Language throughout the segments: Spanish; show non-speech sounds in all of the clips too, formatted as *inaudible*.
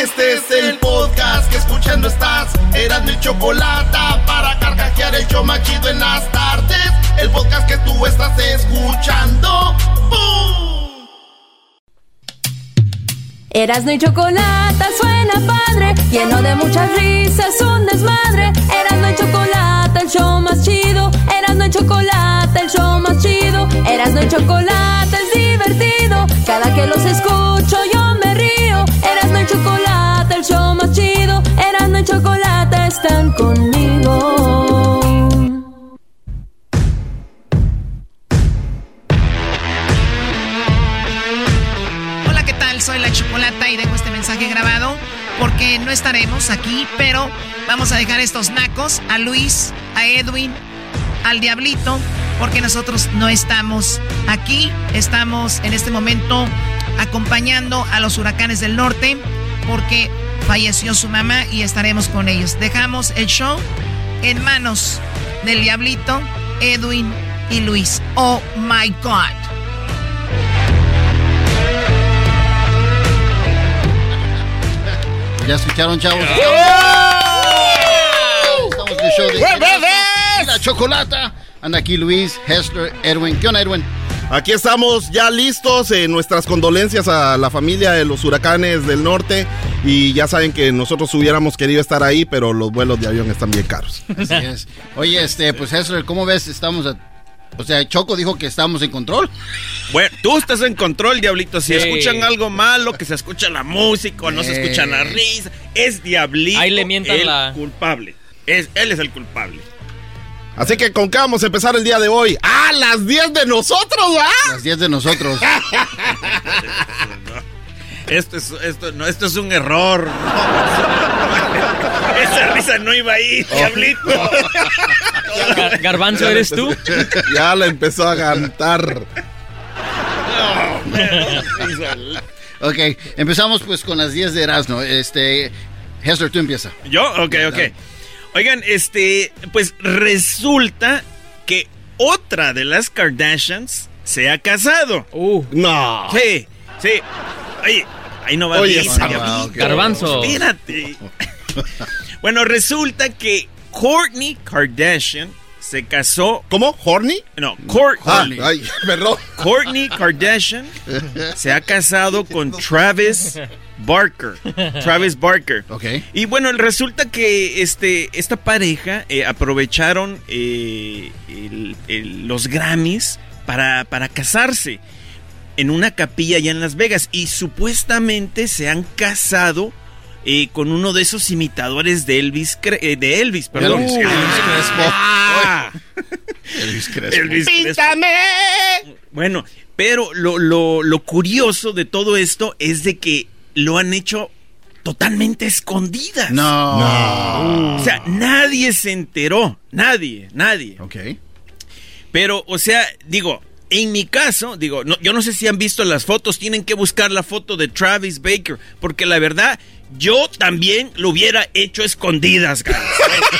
Este es el podcast que escuchando estás. Eran mi chocolate para carcajear el show machido en las tardes. El podcast que tú estás escuchando. ¡Bum! Erasno y chocolate suena padre, lleno de muchas risas, un desmadre. Erasno y chocolate, el show más chido. Erasno y chocolate, el show más chido. Erasno y chocolate es divertido. Cada que los escucho yo están conmigo. Hola, ¿qué tal? Soy la Chocolata y dejo este mensaje grabado porque no estaremos aquí, pero vamos a dejar estos nacos a Luis, a Edwin, al Diablito, porque nosotros no estamos aquí. Estamos en este momento acompañando a los huracanes del norte porque falleció su mamá y estaremos con ellos. Dejamos el show en manos del Diablito, Edwin y Luis. Oh my God. ¿Ya escucharon, chavos? Estamos en el show de la chocolata. Anda aquí Luis, Hester, Edwin. ¿Qué onda, Edwin? Aquí estamos ya listos. en nuestras condolencias a la familia de los huracanes del norte. Y ya saben que nosotros hubiéramos querido estar ahí, pero los vuelos de avión están bien caros. Así es. Oye, este, pues Hester, ¿cómo ves? Estamos a- O sea, Choco dijo que estamos en control. Bueno, tú estás en control, Diablito. Si Sí. escuchan algo malo, que se escucha la música o no se Eh. escucha la risa, es Diablito Ahí le mientan el la- culpable. Es, él es el culpable. Así que con qué vamos a empezar el día de hoy. ¡Ah, las 10 de nosotros, ¿ah? Las 10 de nosotros. *laughs* Esto es, esto, no, esto es un error. *laughs* Esa risa no iba ahí, Oh. Diablito. Gar- *laughs* Garbanzo, Ya ¿eres tú? Ya la empezó a cantar. ok, empezamos pues con las 10 de Erasmo. Este, Hester, tú empieza. ¿Yo? Ok, ok. Oigan, este, pues resulta que otra de las Kardashians se ha casado. Uh. No. Sí, sí. Oye, ahí no va Oye. Diablito. Ah, ok. Garbanzo. Espérate. *laughs* bueno, resulta que Kourtney Kardashian se casó. ¿Cómo? ¿Horny? No, Court- Ah, ay, *laughs* perdón. Kourtney Kardashian *laughs* se ha casado con Travis Barker. *laughs* Travis Barker. Ok. Y bueno, resulta que este, esta pareja eh, aprovecharon eh, el- el- los Grammys para, para casarse en una capilla allá en Las Vegas. Y supuestamente se han casado eh, con uno de esos imitadores de Elvis, Cre- eh, de Elvis, perdón. Elvis Crespo. Ah. Elvis Crespo. Elvis Crespo. Bueno, pero lo, lo- lo curioso de todo esto es de que lo han hecho totalmente escondidas. No. O sea, nadie se enteró. Nadie, nadie. Ok. Pero, o sea, digo, en mi caso, digo, no- yo no sé si han visto las fotos, tienen que buscar la foto de Travis Baker, porque la verdad, yo también lo hubiera hecho escondidas, guys.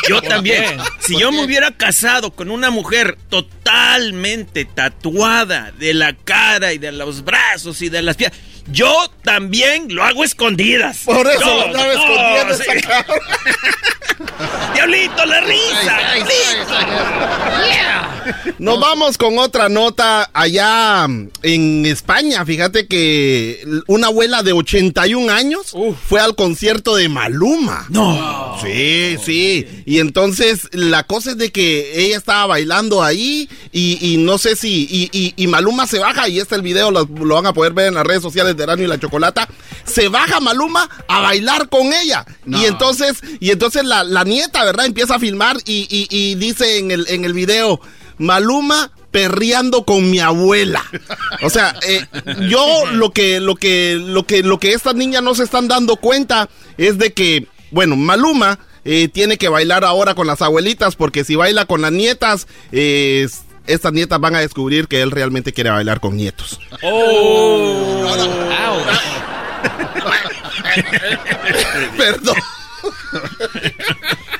Yo también. Si yo me hubiera casado con una mujer totalmente tatuada de la cara y de los brazos y de las piernas, Yo también lo hago escondidas. Por eso Yo- lo andaba no, escondiendo sí. *laughs* Diablito, la risa. Nos vamos con otra nota allá en España. Fíjate que una abuela de 81 años fue al concierto de Maluma. No. Sí, sí. Y entonces la cosa es de que ella estaba bailando ahí y, y no sé si... Y, y- y Maluma se baja y este el video lo, lo van a poder ver en las redes sociales y la Chocolata. Se baja Maluma a bailar con ella. No. Y entonces, y entonces la, la nieta, ¿verdad? Empieza a filmar y, y- y dice en el, en el video, Maluma perreando con mi abuela. O sea, eh, yo lo que, lo que, lo que, lo que estas niñas no se están dando cuenta es de que, bueno, Maluma eh, tiene que bailar ahora con las abuelitas, porque si baila con las nietas, eh, estas nietas van a descubrir que él realmente quiere bailar con nietos. Perdón.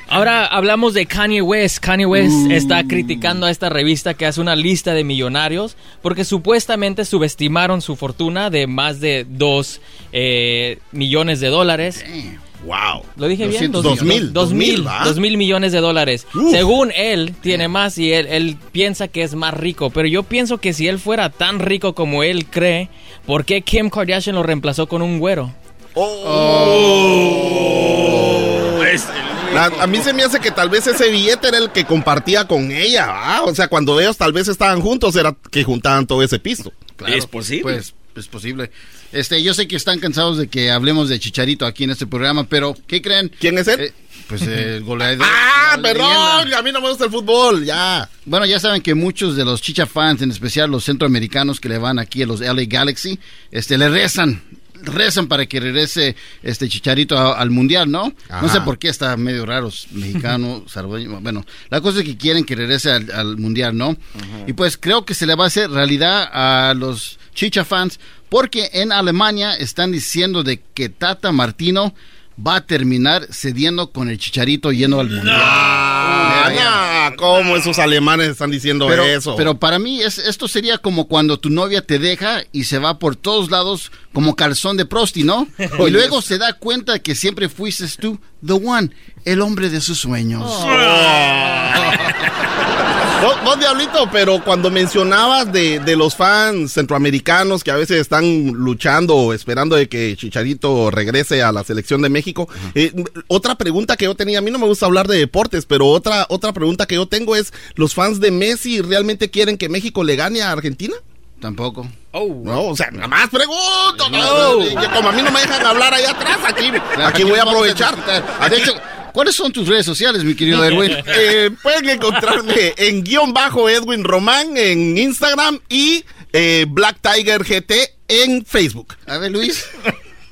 Ahora hablamos de Kanye West. Kanye West está criticando a esta revista que hace una lista de millonarios porque supuestamente subestimaron su fortuna de más de 2 millones de dólares. Wow. Lo dije bien, 200 dos, millones. dos Dos mil, mil, ¿va? dos mil millones de dólares. Uf. Según él, tiene más y él, él piensa que es más rico. Pero yo pienso que si él fuera tan rico como él cree, ¿por qué Kim Kardashian lo reemplazó con un güero? Pues, La- a mí se me hace que tal vez ese billete era el que compartía con ella, ¿va? O sea, cuando ellos tal vez estaban juntos, era que juntaban todo ese piso. Claro, ¿Es posible? Pues es posible. Este, yo sé que están cansados de que hablemos de Chicharito aquí en este programa, pero ¿qué creen? ¿Quién es él? Eh, pues el *laughs* goleador. ¡Ah, perdón! A mí no me gusta el fútbol, ya. Bueno, ya saben que muchos de los chicha fans, en especial los centroamericanos que le van aquí a los LA Galaxy, este, le rezan, rezan para que regrese este Chicharito a- al mundial, ¿no? Ajá. No sé por qué está medio raro, mexicano, *laughs* salvadoreño. Bueno, la cosa es que quieren que regrese al, al mundial, ¿no? Y pues creo que se le va a hacer realidad a los chicha fans, porque en Alemania están diciendo de que Tata Martino va a terminar cediendo con el Chicharito yendo al mundial. ¿Cómo esos alemanes están diciendo Pero, eso? pero para mí es, esto sería como cuando tu novia te deja y se va por todos lados como calzón de prosti, ¿no? *laughs* Y luego se da cuenta que siempre fuiste tú, the one, el hombre de sus sueños. *laughs* Vos, vos, Diablito, pero cuando mencionabas de, de los fans centroamericanos que a veces están luchando o esperando de que Chicharito regrese a la selección de México, eh, otra pregunta que yo tenía, a mí no me gusta hablar de deportes, pero otra, otra pregunta que yo tengo es, ¿los fans de Messi realmente quieren que México le gane a Argentina? Tampoco. No, o sea, nada más pregunto. no, como a mí no me dejan hablar allá atrás, aquí, aquí voy a aprovechar. De hecho, ¿cuáles son tus redes sociales, mi querido Erwin? *laughs* Eh, pueden encontrarme en guion bajo Edwin Román en Instagram y eh, Black Tiger GT en Facebook. A ver, Luis.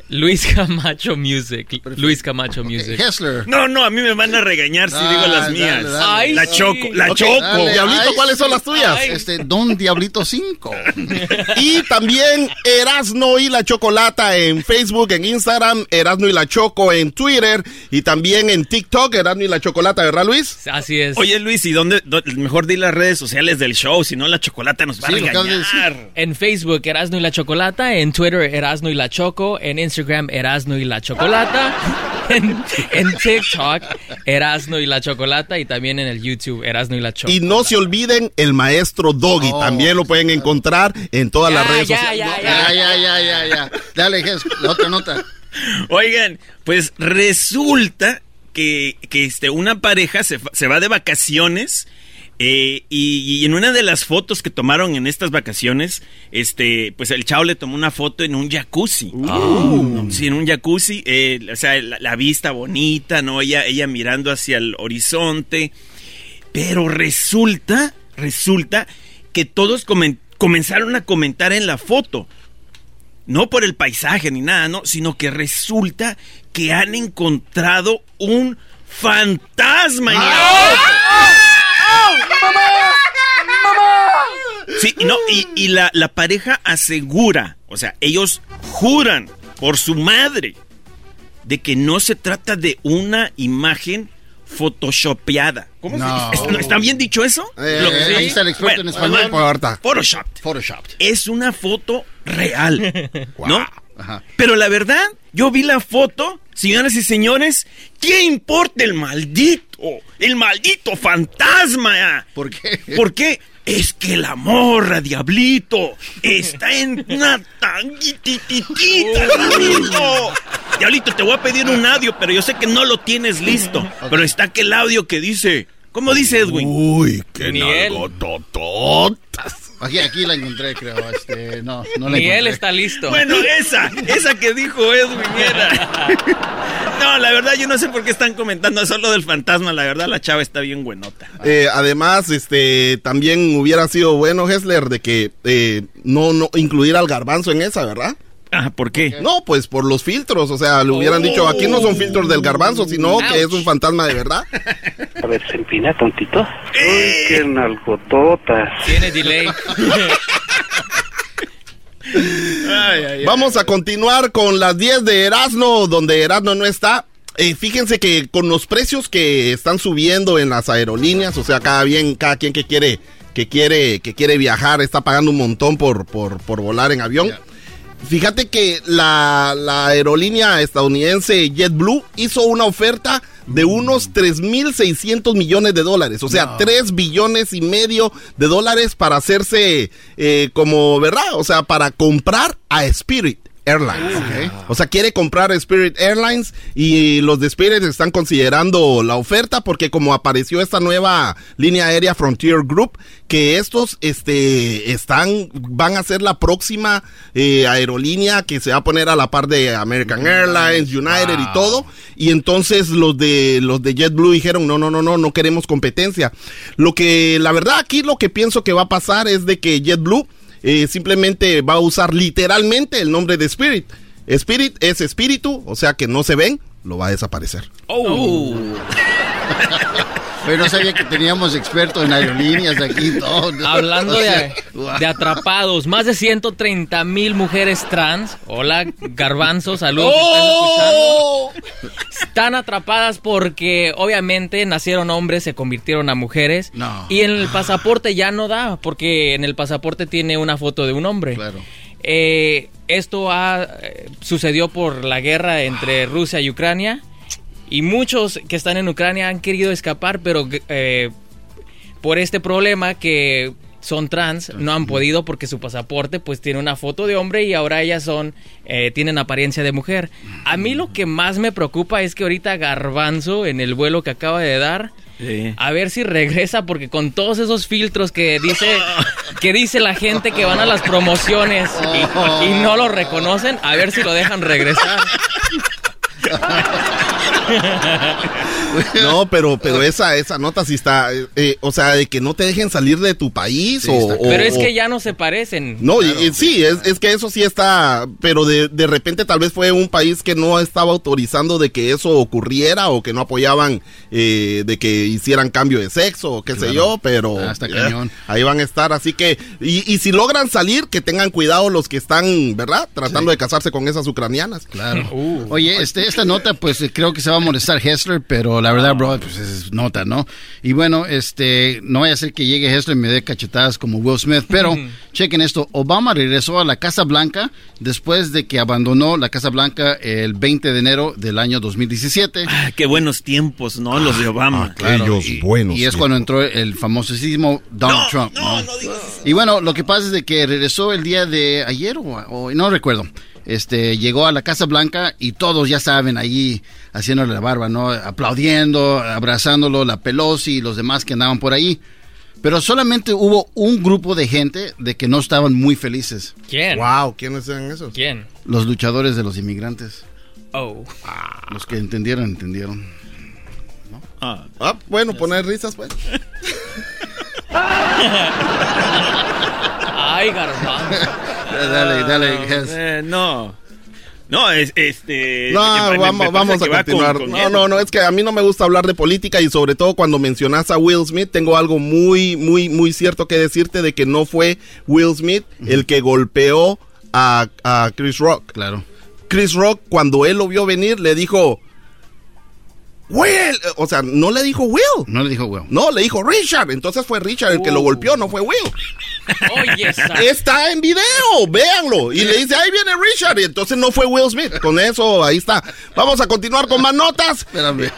Luis Camacho Music. Luis Camacho Music. Hessler. No, no, a mí me van a regañar si digo las dale, mías. dale. Ay, la sí. choco, la choco. dale. Diablito, Ay, ¿cuáles son las tuyas? Este, Don Diablito 5. *laughs* Y también Erasno y la Chocolata en Facebook, en Instagram, Erasno y la Choco en Twitter y también en TikTok, Erasno y la Chocolata, ¿verdad Luis? Así es. Oye, Luis, ¿y dónde, dó- Mejor di las redes sociales del show, si no la chocolata nos va Sí, a regañar. En Facebook, Erasno y la Chocolata. En Twitter, Erasno y la Choco. En Instagram, Erasno y la Chocolata. En, en TikTok, Erasno y la Chocolata. Y también en el YouTube, Erasno y la Choco. Y no se olviden el maestro Doggy, Oh. también lo pueden encontrar en todas las Ya, redes ya, sociales. ya, Ya, ya, ya, ya, ya. Dale, la otra nota. Oigan, pues resulta que, que este, una pareja se, fa- se va de vacaciones eh, y, y en una de las fotos que tomaron en estas vacaciones, este, pues el chavo le tomó una foto en un jacuzzi. Sí, en un jacuzzi, eh, o sea, la, la vista bonita, ¿no? Ella, ella mirando hacia el horizonte. Pero resulta, resulta que todos comen- comenzaron a comentar en la foto. No por el paisaje ni nada, no, sino que resulta que han encontrado un fantasma en la foto. Sí, y no, y, y la, la pareja asegura, o sea, ellos juran por su madre de que no se trata de una imagen photoshopeada. ¿Cómo No. se dice? ¿Está bien dicho eso? Eh, Lo que- ahí sí. está el experto en español. Por ahorita. Photoshopped. Photoshopped. Es una foto real, *laughs* ¿no? Pero la verdad, yo vi la foto, señoras y señores, ¿qué importa el maldito? El maldito fantasma. ¿Por qué? ¿Por qué? Es que la morra, diablito, está en una tanguititita, diablito. Diablito, te voy a pedir un audio, pero yo sé que no lo tienes listo. Pero está aquel audio que dice, ¿cómo dice Edwin? Uy, qué nalgotototas. Aquí, aquí la encontré, creo. Este, no, no la Ni él encontré. está listo. Bueno, esa, esa que dijo Edwin era. *laughs* No, la verdad yo no sé por qué están comentando solo del fantasma. La verdad la chava está bien buenota. Eh, además, este, también hubiera sido bueno, Hessler, de que eh, no, no incluir al garbanzo en esa, ¿verdad? Ah, ¿por qué? No, pues por los filtros, o sea, le hubieran dicho, aquí no son filtros del garbanzo, sino que es un fantasma de verdad. *laughs* A ver, se empina tontito. Uy, qué nalgototas. Tiene delay. Vamos a continuar con las 10 de Erasmo, donde Erasmo no está. Eh, fíjense que con los precios que están subiendo en las aerolíneas, o sea, cada bien, cada quien que quiere, que quiere, que quiere viajar está pagando un montón por, por, por volar en avión. Fíjate que la, la aerolínea estadounidense JetBlue hizo una oferta de unos 3.600 millones de dólares, o sea, 3 billones y medio de dólares para hacerse eh, como, ¿verdad? O sea, para comprar a Spirit. Airlines. O sea, quiere comprar Spirit Airlines y los de Spirit están considerando la oferta porque como apareció esta nueva línea aérea Frontier Group, que estos este, están, van a ser la próxima eh, aerolínea que se va a poner a la par de American Airlines, United y todo. Y entonces los de, los de JetBlue dijeron, no, no, no, no, no queremos competencia. Lo que, la verdad aquí lo que pienso que va a pasar es de que JetBlue eh, simplemente va a usar literalmente el nombre de Spirit. Spirit es espíritu, o sea que no se ven, lo va a desaparecer. Oh. *laughs* Pero no sabía que teníamos expertos en aerolíneas aquí. Hablando O de, sea, wow. de atrapados, más de 130 mil mujeres trans. Hola, garbanzo, saludos. ¡Oh! escuchando. Están atrapadas porque obviamente nacieron hombres, se convirtieron a mujeres. No. Y en el pasaporte ya no da, porque en el pasaporte tiene una foto de un hombre. Claro. Eh, esto ha, eh, sucedió por la guerra entre Rusia y Ucrania. Y muchos que están en Ucrania han querido escapar, pero eh, por este problema que son trans, no han podido porque su pasaporte pues tiene una foto de hombre y ahora ellas son, eh, tienen apariencia de mujer. A mí lo que más me preocupa es que ahorita Garbanzo en el vuelo que acaba de dar, a ver si regresa porque con todos esos filtros que dice que dice la gente que van a las promociones *laughs* y, y no lo reconocen, a ver si lo dejan regresar. *laughs* *laughs* No, pero, pero esa, esa nota sí está, eh, eh, o sea, de que no te dejen salir de tu país Sí, o, Pero es que ya no se parecen. No, y- y sí, es, es que eso sí está, pero de, de repente tal vez fue un país que no estaba autorizando de que eso ocurriera o que no apoyaban eh, de que hicieran cambio de sexo o qué sé yo, pero Ah, está eh, cañón. ahí van a estar, así que, y, y si logran salir, que tengan cuidado los que están, ¿verdad? Tratando de casarse con esas ucranianas. Claro. Oye, este, esta nota, pues eh, creo que se va a molestar Hessler, pero la verdad, bro, pues es nota, ¿no? Y bueno, este, no vaya a ser que llegue Hessler y me dé cachetadas como Will Smith, pero chequen esto, Obama regresó a la Casa Blanca después de que abandonó la Casa Blanca el 20 de enero del año 2017. Ah, qué buenos tiempos, ¿no? Los de Obama. Claro, Aquellos y, buenos y es cuando entró el famosísimo Donald Trump. no, ¿no? no digas. Y bueno, lo que pasa es de que regresó el día de ayer o, o- no recuerdo. Este llegó a la Casa Blanca y todos ya saben ahí haciéndole la barba, ¿no? Aplaudiendo, abrazándolo, la Pelosi y los demás que andaban por ahí. Pero solamente hubo un grupo de gente de que no estaban muy felices. ¿Quién? Wow, ¿quiénes eran esos? ¿Quién? Los luchadores de los inmigrantes. Oh. Los que entendieron, entendieron. Ah, Ah, bueno, poner risas, pues. *laughs* Ay, garbanzo. *laughs* *laughs* Dale, dale, Hess. eh, no. No, es este. No, vamos, vamos a que va con- continuar. con no, él. no, no, es que a mí no me gusta hablar de política y sobre todo cuando mencionas a Will Smith, tengo algo muy, muy, muy cierto que decirte de que no fue Will Smith el que golpeó a, a Chris Rock. Claro. Chris Rock, cuando él lo vio venir, le dijo, Will, o sea, no le dijo Will. No le dijo Will. No, le dijo Richard. Entonces fue Richard el que lo golpeó, no fue Will. Oye, Está en video, véanlo. Y le dice, ahí viene Richard. Y entonces no fue Will Smith. Con eso, ahí está. Vamos a continuar con más notas. Espérame.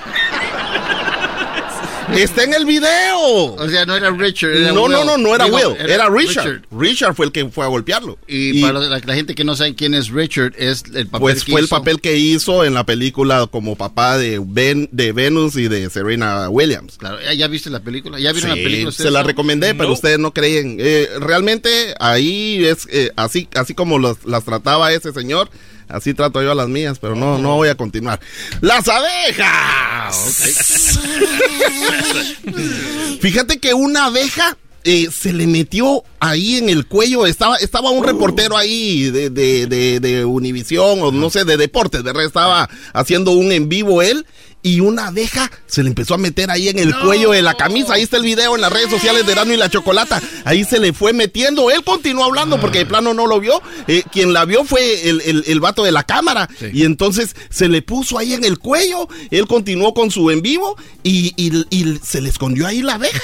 Está en el video. O sea, no era Richard. Era No, Will. no, no, no era Digo, Will, era Richard. Richard. fue el que fue a golpearlo. Y, para la, la gente que no sabe quién es Richard, es el papel pues que fue el papel que hizo en la película como papá de Ben, de Venus y de Serena Williams. Claro, ¿ya, viste la película? ¿Ya vieron Sí, la película? se la recomendé, pero No. ustedes no creen. Eh, realmente ahí es eh, así, así como los- las trataba ese señor, así trato yo a las mías, pero no, no voy a continuar. ¡Las abejas! *laughs* Fíjate que una abeja eh, se le metió ahí en el cuello. Estaba, estaba un reportero ahí de, de, de, de Univisión o no sé, de deportes, ¿verdad? Estaba haciendo un en vivo él. Y una abeja se le empezó a meter ahí en el cuello de la camisa. Ahí está el video en las redes sociales de Erasmo y la Chocolata. Ahí se le fue metiendo. Él continuó hablando porque de plano no lo vio. Eh, quien la vio fue el, el, el vato de la cámara. Y entonces se le puso ahí en el cuello. Él continuó con su en vivo y, y- y se le escondió ahí la abeja.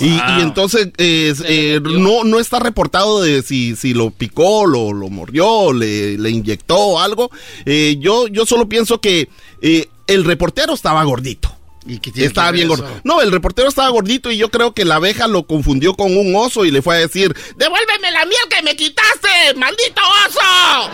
Y, y entonces eh, eh, no, no está reportado de si, si lo picó, lo, lo mordió, le, le inyectó algo. Eh, yo, yo solo pienso que eh, el reportero estaba gordito. ¿Y qué tiene Estaba bien gordo. No, el reportero estaba gordito y yo creo que la abeja lo confundió con un oso y le fue a decir, ¡Devuélveme la miel que me quitaste, maldito oso!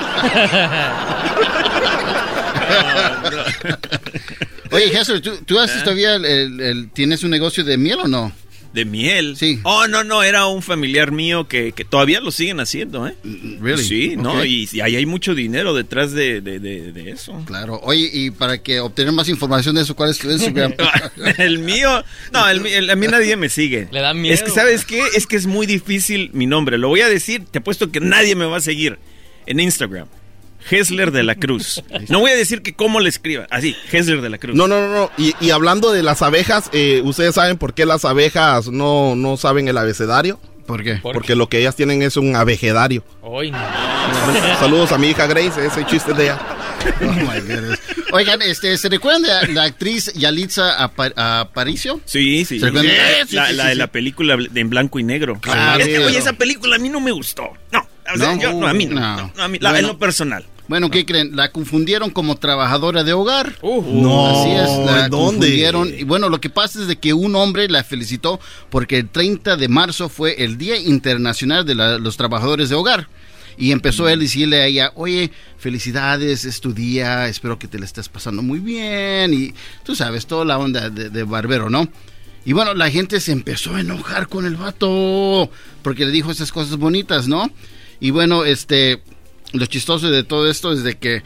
*laughs* Oye, Jesús, ¿tú, tú haces todavía el, el- el- tienes un negocio de miel o no? ¿De miel? Sí. Oh, no, no, era un familiar mío que, que todavía lo siguen haciendo, ¿eh? Really? Sí, ¿no? Y, y ahí hay mucho dinero detrás de, de- de- de eso. Claro. Oye, y para que obtener más información de eso, ¿cuál es tu Instagram? *laughs* el mío, no, el, el- a mí nadie me sigue. *laughs* Le da miedo. Es que, ¿sabes qué? Es que es muy difícil mi nombre. Lo voy a decir, te apuesto que nadie me va a seguir en Instagram. Hesler de la Cruz. No voy a decir que cómo le escriba. Así, Hesler de la Cruz. No, no, no, no. Y, y hablando de las abejas, eh, ¿ustedes saben por qué las abejas no, no saben el abecedario? ¿Por qué? ¿Por Porque lo que ellas tienen es un abejedario. Hoy no. *laughs* Saludos a mi hija Grace, ese chiste de ella. Oh, my goodness. Oigan, este, ¿se recuerdan de la actriz Yalitza Apa- Aparicio? Sí, sí. ¿Se recuerdan? Sí, Sí, la, sí, la de sí. la película de en blanco y negro. Claro. Es que, oye, esa película a mí no me gustó. No, o sea, ¿No? yo- no, a mí no. No. no, no, a mí, la- Bueno. en lo personal. Bueno, ¿qué creen? La confundieron como trabajadora de hogar. No, Así es, la ¿en dónde? confundieron. Y bueno, lo que pasa es de que un hombre la felicitó porque el 30 de marzo fue el Día Internacional de la- los Trabajadores de Hogar. Y empezó él a decirle a ella, oye, felicidades, es tu día, espero que te la estés pasando muy bien. Y tú sabes, toda la onda de, de barbero, ¿no? Y bueno, la gente se empezó a enojar con el vato porque le dijo esas cosas bonitas, ¿no? Y bueno, este, lo chistoso de todo esto es de que,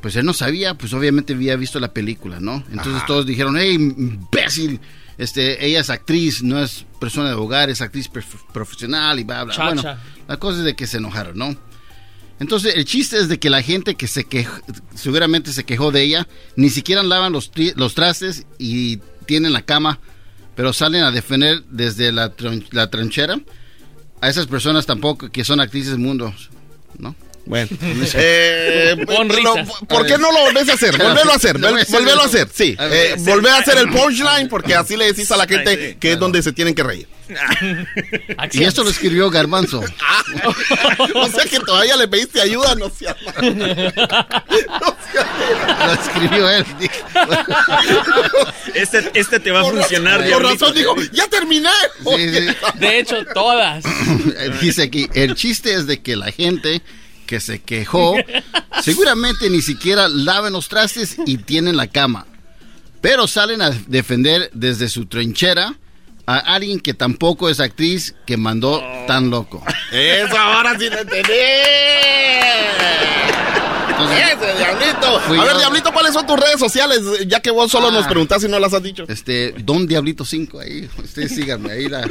pues él no sabía, pues obviamente había visto la película, ¿no? Entonces Ajá. todos dijeron, hey, imbécil, este, ella es actriz, no es persona de hogar, es actriz prof- profesional y bla, bla. Chacha. Bueno, la cosa es de que se enojaron, ¿no? Entonces, el chiste es de que la gente que se quejó, seguramente se quejó de ella, ni siquiera lavan los, los trastes y tienen la cama, pero salen a defender desde la, tron- la trinchera a esas personas tampoco que son actrices del mundo, ¿no? Bueno. *laughs* Eh, Pon lo- risas. ¿Por qué no lo volvés a hacer? Volvelo a hacer. Volvelo a hacer, sí. Eh, volvé a hacer el punchline porque así le decís a la gente que es donde se tienen que reír. Y esto lo escribió Garbanzo. *laughs* o sea que todavía le pediste ayuda, no sea *laughs* Lo escribió él. Este, este te va a Por funcionar, razón- Por diablito. razón dijo, ya terminé. Sí, sí. De hecho, todas. Dice aquí, el chiste es de que la gente que se quejó *laughs* seguramente ni siquiera laven los trastes y tienen la cama. Pero salen a defender desde su trinchera a alguien que tampoco es actriz que mandó tan loco. Eso ahora sí lo entendí. Ese, Diablito. A ver, yo. Diablito, ¿cuáles son tus redes sociales? Ya que vos solo Ah. nos preguntás y no las has dicho. Este, Don Diablito 5 ahí. Ustedes síganme ahí. La...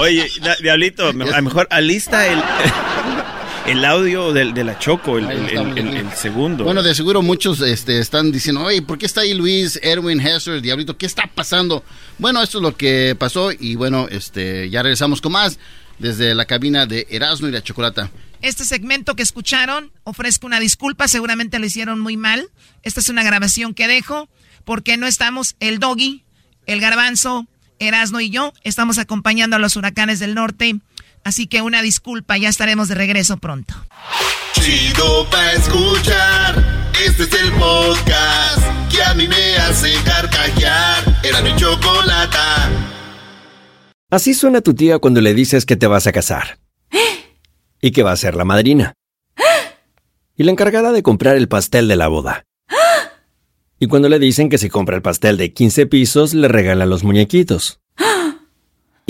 Oye, Diablito, *laughs* a lo mejor alista el, *laughs* el audio del, de la Choco, el, el- segundo. Bueno, de seguro muchos este, están diciendo, oye, ¿por qué está ahí Luis, Erwin, Hester, Diablito? ¿Qué está pasando? Bueno, esto es lo que pasó y bueno, este, ya regresamos con más desde la cabina de Erasmo y la Chocolata. Este segmento que escucharon, ofrezco una disculpa, seguramente lo hicieron muy mal. Esta es una grabación que dejo porque no estamos el doggy, el garbanzo, Erasno y yo. Estamos acompañando a los huracanes del norte. Así que una disculpa, ya estaremos de regreso pronto. Chido pa escuchar. Este es el podcast que a mí me hace carcajear. Era mi chocolata. Así suena tu tía cuando le dices que te vas a casar. *gasps* Y que va a ser la madrina. *gasps* Y la encargada de comprar el pastel de la boda. *gasps* Y cuando le dicen que si compra el pastel de 15 pisos, le regalan los muñequitos.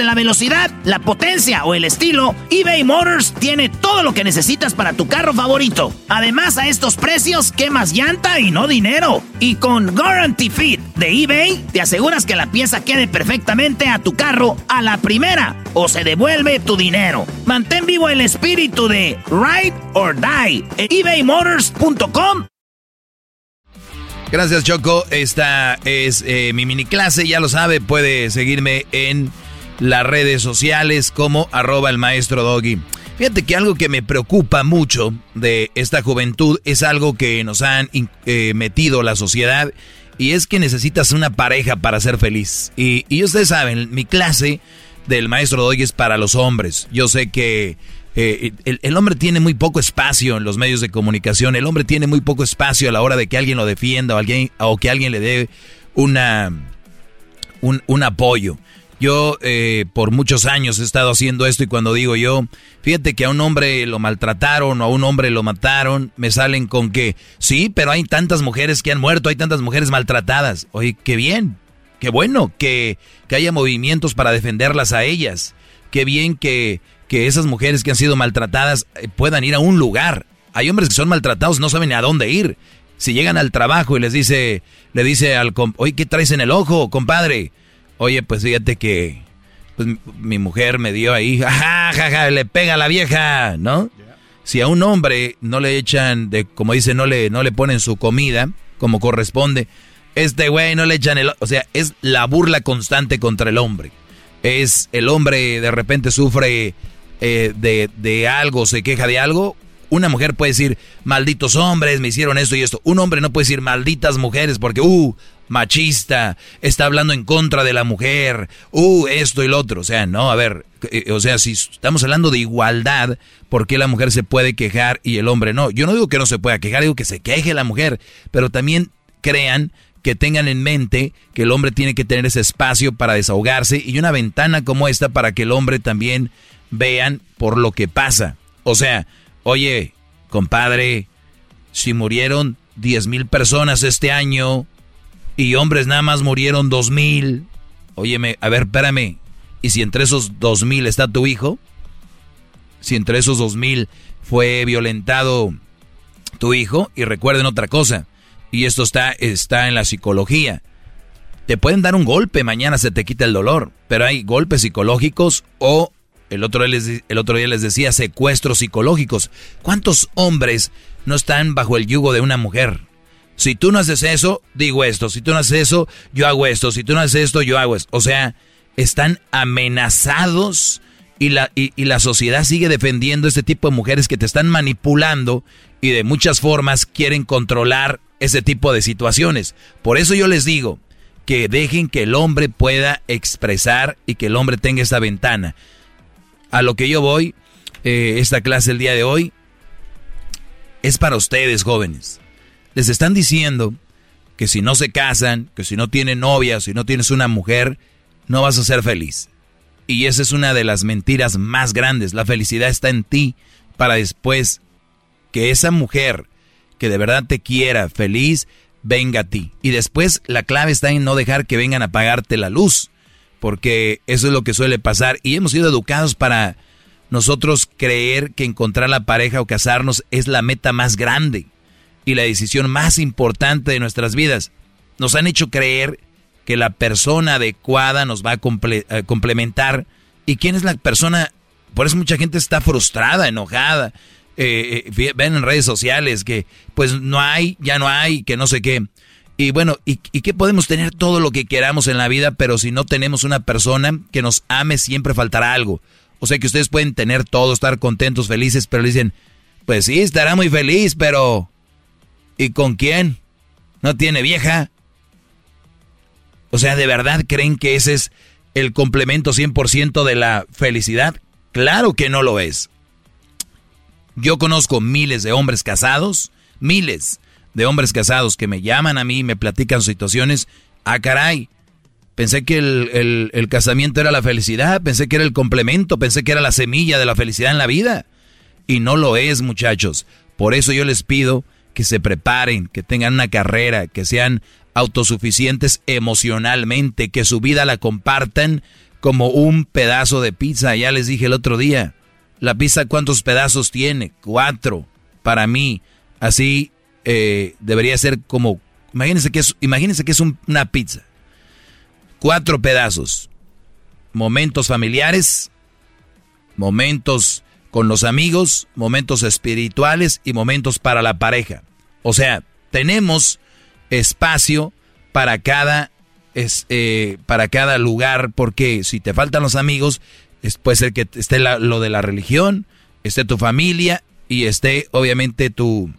la velocidad, la potencia o el estilo, eBay Motors tiene todo lo que necesitas para tu carro favorito. Además, a estos precios, quemas llanta y no dinero. Y con Guarantee Fit de eBay, te aseguras que la pieza quede perfectamente a tu carro a la primera o se devuelve tu dinero. Mantén vivo el espíritu de Ride or Die en ebaymotors.com. Gracias Choco, esta es eh, mi mini clase, ya lo sabe, puede seguirme en las redes sociales como arroba el maestro Doggy. Fíjate que algo que me preocupa mucho de esta juventud es algo que nos han eh, metido la sociedad y es que necesitas una pareja para ser feliz. Y, y ustedes saben, mi clase del maestro Doggy es para los hombres. Yo sé que eh, el, hombre tiene muy poco espacio en los medios de comunicación, el hombre tiene muy poco espacio a la hora de que alguien lo defienda o, alguien, o que alguien le dé una, un, un apoyo. Yo eh, por muchos años he estado haciendo esto y cuando digo yo, fíjate que a un hombre lo maltrataron o a un hombre lo mataron, me salen con que, sí, pero hay tantas mujeres que han muerto, hay tantas mujeres maltratadas. Oye, qué bien, qué bueno que, que haya movimientos para defenderlas a ellas. Qué bien que, que esas mujeres que han sido maltratadas eh, puedan ir a un lugar. Hay hombres que son maltratados, no saben a dónde ir. Si llegan al trabajo y les dice, le dice al, oye, ¿qué traes en el ojo, compadre? Oye, pues fíjate que pues, mi mujer me dio ahí, jajaja, le pega a la vieja, ¿no? Si a un hombre no le echan, de, como dice, no le, no le ponen su comida como corresponde, este güey no le echan el... O sea, es la burla constante contra el hombre. Es el hombre de repente sufre eh, de, de algo, se queja de algo. Una mujer puede decir, malditos hombres, me hicieron esto y esto. Un hombre no puede decir, malditas mujeres, porque, uh, machista, está hablando en contra de la mujer, uh, esto y lo otro. O sea, no, a ver, eh, o sea, si estamos hablando de igualdad, ¿por qué la mujer se puede quejar y el hombre no? Yo no digo que no se pueda quejar, digo que se queje la mujer, pero también crean que tengan en mente que el hombre tiene que tener ese espacio para desahogarse y una ventana como esta para que el hombre también vean por lo que pasa. O sea, oye, compadre, si murieron 10 mil personas este año, y hombres nada más murieron dos mil. Óyeme, a ver, espérame. ¿Y si entre esos dos mil está tu hijo? Si entre esos dos mil fue violentado tu hijo, y recuerden otra cosa, y esto está, está en la psicología. Te pueden dar un golpe, mañana se te quita el dolor, pero hay golpes psicológicos o el otro, les, el otro día les decía secuestros psicológicos. ¿Cuántos hombres no están bajo el yugo de una mujer? Si tú no haces eso, digo esto. Si tú no haces eso, yo hago esto. Si tú no haces esto, yo hago esto. O sea, están amenazados y la, y, la sociedad sigue defendiendo este tipo de mujeres que te están manipulando y de muchas formas quieren controlar ese tipo de situaciones. Por eso yo les digo que dejen que el hombre pueda expresar y que el hombre tenga esa ventana. A lo que yo voy, eh, esta clase el día de hoy, es para ustedes jóvenes. Les están diciendo que si no se casan, que si no tienen novia, si no tienes una mujer, no vas a ser feliz. Y esa es una de las mentiras más grandes. La felicidad está en ti para después que esa mujer que de verdad te quiera feliz, venga a ti. Y después la clave está en no dejar que vengan a apagarte la luz, porque eso es lo que suele pasar. Y hemos sido educados para nosotros creer que encontrar la pareja o casarnos es la meta más grande y la decisión más importante de nuestras vidas. Nos han hecho creer que la persona adecuada nos va a, complementar. ¿Y quién es la persona? Por eso mucha gente está frustrada, enojada. Eh, eh, ven en redes sociales que pues no hay, ya no hay, que no sé qué. Y bueno, ¿y, ¿y qué podemos tener todo lo que queramos en la vida, pero si no tenemos una persona que nos ame, siempre faltará algo? O sea que ustedes pueden tener todo, estar contentos, felices, pero dicen, pues sí, estará muy feliz, pero ¿y con quién? ¿No tiene vieja? O sea, ¿de verdad creen que ese es el complemento 100% de la felicidad? Claro que no lo es. Yo conozco miles de hombres casados, miles de hombres casados que me llaman a mí y me platican situaciones. Ah, caray, pensé que el, el, casamiento era la felicidad, pensé que era el complemento, pensé que era la semilla de la felicidad en la vida. Y no lo es, muchachos. Por eso yo les pido que se preparen, que tengan una carrera, que sean autosuficientes emocionalmente, que su vida la compartan como un pedazo de pizza. Ya les dije el otro día, la pizza cuántos pedazos tiene? Cuatro. Para mí, así eh, debería ser como, imagínense que es, imagínense que es una pizza. Cuatro pedazos. Momentos familiares, momentos con los amigos, momentos espirituales y momentos para la pareja. O sea, tenemos espacio para cada, es, eh, para cada lugar, porque si te faltan los amigos, puede ser que esté lo de la religión, esté tu familia y esté obviamente tu,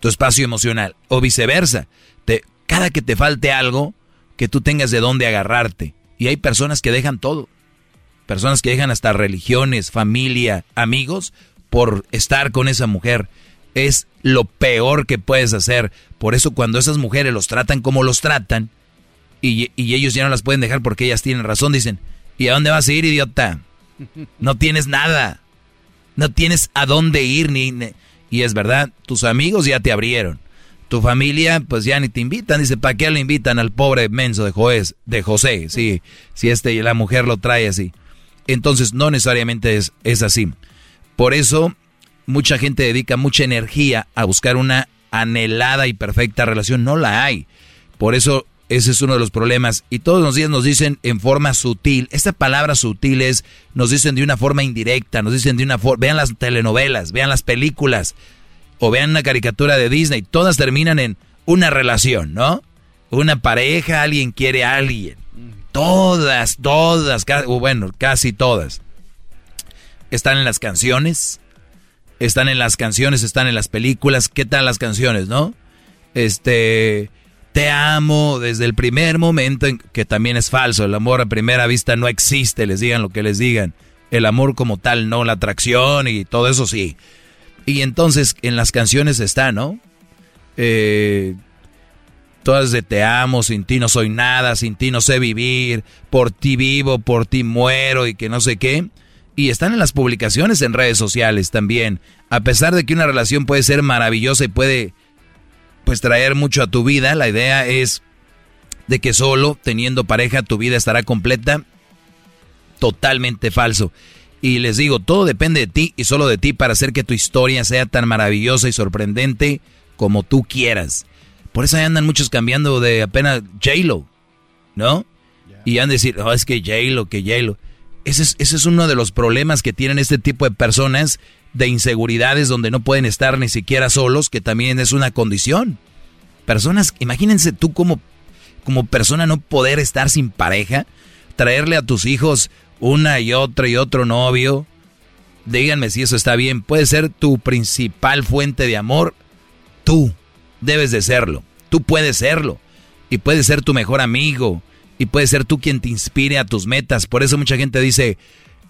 tu espacio emocional, o viceversa. Te, cada que te falte algo, que tú tengas de dónde agarrarte. Y hay personas que dejan todo. Personas que dejan hasta religiones, familia, amigos, por estar con esa mujer es lo peor que puedes hacer. Por eso cuando esas mujeres los tratan como los tratan, y, ellos ya no las pueden dejar porque ellas tienen razón, dicen, ¿y a dónde vas a ir, idiota? No tienes nada. No tienes a dónde ir ni... Y es verdad, tus amigos ya te abrieron. Tu familia, pues ya ni te invitan. Dice, ¿para qué lo invitan al pobre menso de, de José? Sí, si este, la mujer lo trae así. Entonces, no necesariamente es, así. Por eso mucha gente dedica mucha energía a buscar una anhelada y perfecta relación. No la hay. Por eso ese es uno de los problemas. Y todos los días nos dicen en forma sutil. Esta palabra sutil es, nos dicen de una forma indirecta, nos dicen de una forma... Vean las telenovelas, vean las películas, o vean una caricatura de Disney. Todas terminan en una relación, ¿no? Una pareja, alguien quiere a alguien. Todas, todas, bueno, casi todas. Están en las canciones, están en las canciones, están en las películas. ¿Qué tal las canciones, no? Este, te amo desde el primer momento, en, que también es falso. El amor a primera vista no existe, les digan lo que les digan. El amor como tal, no, la atracción y todo eso sí. Y entonces en las canciones está, ¿no? Eh, todas de te amo, sin ti no soy nada, sin ti no sé vivir, por ti vivo, por ti muero y que no sé qué y están en las publicaciones en redes sociales también. A pesar de que una relación puede ser maravillosa y puede pues traer mucho a tu vida, la idea es de que solo teniendo pareja tu vida estará completa. Totalmente falso. Y les digo, todo depende de ti y solo de ti para hacer que tu historia sea tan maravillosa y sorprendente como tú quieras. Por eso andan muchos cambiando de apenas J-Lo, ¿no? Y han de decir, oh, es que J-Lo, que J-Lo. Ese es, uno de los problemas que tienen este tipo de personas de inseguridades donde no pueden estar ni siquiera solos, que también es una condición. Personas, imagínense tú como, como persona no poder estar sin pareja, traerle a tus hijos una y otra y otro novio. Díganme si eso está bien. Puede ser tu principal fuente de amor, tú. Debes de serlo. Tú puedes serlo. Y puedes ser tu mejor amigo. Y puedes ser tú quien te inspire a tus metas. Por eso mucha gente dice,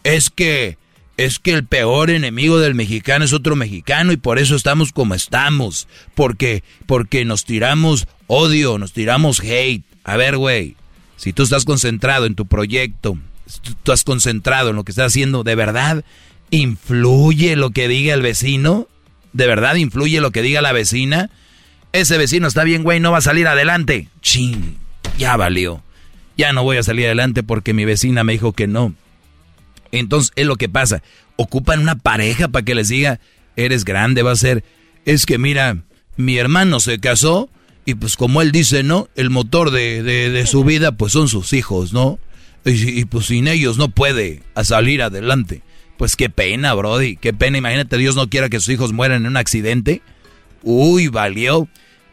es que, es que el peor enemigo del mexicano es otro mexicano y por eso estamos como estamos. Porque, porque nos tiramos odio, nos tiramos hate. A ver, güey, si tú estás concentrado en tu proyecto, tú estás concentrado en lo que estás haciendo, ¿de verdad influye lo que diga el vecino? ¿De verdad influye lo que diga la vecina? Ese vecino está bien, güey, no va a salir adelante. Chin, ya valió. Ya no voy a salir adelante porque mi vecina me dijo que no. Entonces, es lo que pasa. Ocupan una pareja para que les diga, eres grande, va a ser. Es que mira, mi hermano se casó y pues como él dice, ¿no? El motor de, de, su vida pues son sus hijos, ¿no? Y, y, pues sin ellos no puede salir adelante. Pues qué pena, Brody, qué pena. Imagínate, Dios no quiera que sus hijos mueran en un accidente. Uy, valió.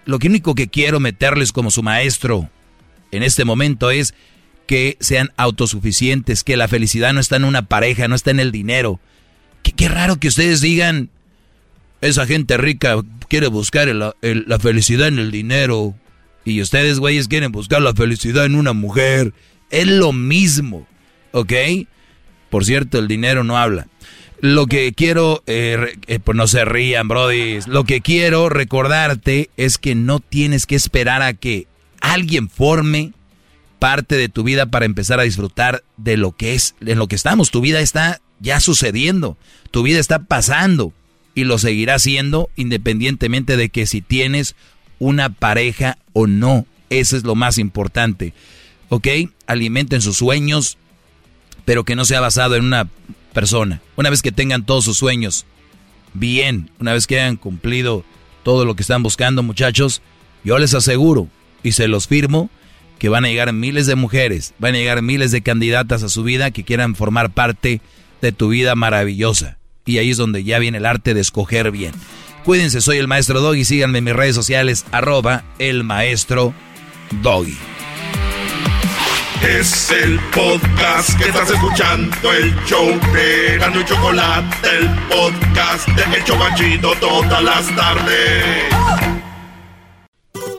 Lo único que quiero meterles como su maestro en este momento es que sean autosuficientes, que la felicidad no está en una pareja, no está en el dinero. Qué, raro que ustedes digan, esa gente rica quiere buscar la felicidad en el dinero. Y ustedes, güeyes, quieren buscar la felicidad en una mujer. Es lo mismo, ¿ok? Por cierto, el dinero no habla. Lo que quiero, eh, eh, pues no se rían, Brody. Lo que quiero recordarte es que no tienes que esperar a que alguien forme parte de tu vida para empezar a disfrutar de lo que es, en lo que estamos. Tu vida está ya sucediendo, tu vida está pasando y lo seguirá haciendo independientemente de que si tienes una pareja o no. Eso es lo más importante. ¿Ok? Alimenten sus sueños, pero que no sea basado en una persona. Una vez que tengan todos sus sueños bien, una vez que hayan cumplido todo lo que están buscando, muchachos, yo les aseguro y se los firmo que van a llegar miles de mujeres, van a llegar miles de candidatas a su vida que quieran formar parte de tu vida maravillosa. Y ahí es donde ya viene el arte de escoger bien. Cuídense, soy el maestro Doggy, síganme en mis redes sociales, arroba el maestro Doggy. Es el podcast que estás escuchando, el show de Gano y Chocolate, el podcast de Hecho Chocachito todas las tardes.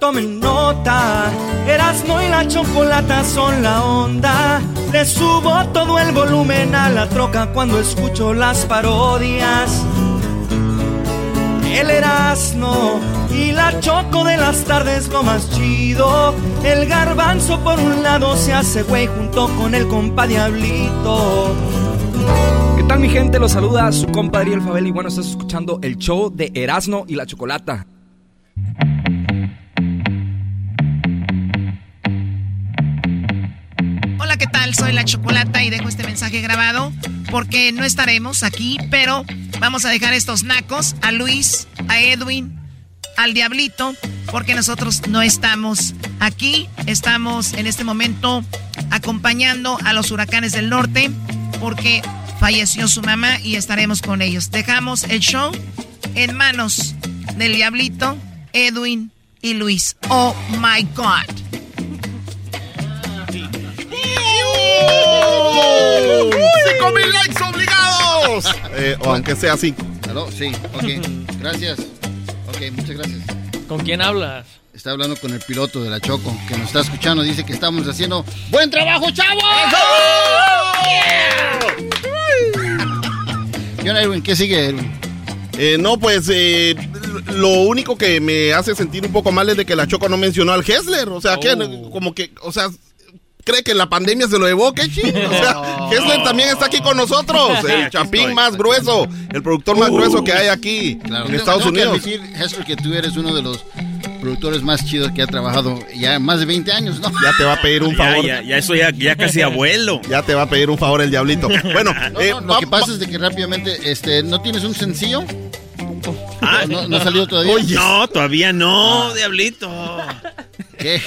Tomen nota, Erasmo y la Chocolata son la onda. Le subo todo el volumen a la troca cuando escucho las parodias el Erasmo y la Choco de las tardes lo más chido. El garbanzo por un lado se hace güey junto con el compa Diablito. ¿Qué tal mi gente? Los saluda su compadre El Fabel y bueno, estás escuchando el show de Erasmo y la Chocolata. Soy la Chocolata y dejo este mensaje grabado porque no estaremos aquí, pero vamos a dejar estos nacos a Luis, a Edwin, al Diablito, porque nosotros no estamos aquí. Estamos en este momento acompañando a los huracanes del norte porque falleció su mamá y estaremos con ellos. Dejamos el show en manos del Diablito, Edwin y Luis. Oh my God. ¡Cinco mil likes obligados! Eh, o aunque sea cinco. Sí, ok. Gracias. Ok, muchas gracias. ¿Con quién hablas? Está hablando con el piloto de la Choco, que nos está escuchando. Dice que estamos haciendo buen trabajo, chavos. ¿Qué onda, Edwin? ¿Qué sigue, Edwin? Eh, no, pues eh, lo único que me hace sentir un poco mal es de que la Choco no mencionó al Hessler. O sea, que Oh. como que, o sea, cree que la pandemia se lo llevó, qué chido. O sea, Hessler también está aquí con nosotros. *laughs* El chapín más grueso, el productor más grueso que hay aquí en Estados Tengo que Unidos. admitir, Hester, que tú eres uno de los productores más chidos que ha trabajado ya más de 20 años, ¿no? Ya te va a pedir un Ya, favor. ya, ya eso ya, ya casi abuelo. Ya te va a pedir un favor el diablito. *laughs* Bueno, No, eh, no, lo va- que pasa es de que rápidamente, este, ¿no tienes un sencillo? Ah, ¿No, no ha salido todavía? No, todavía no, diablito. ¿Qué?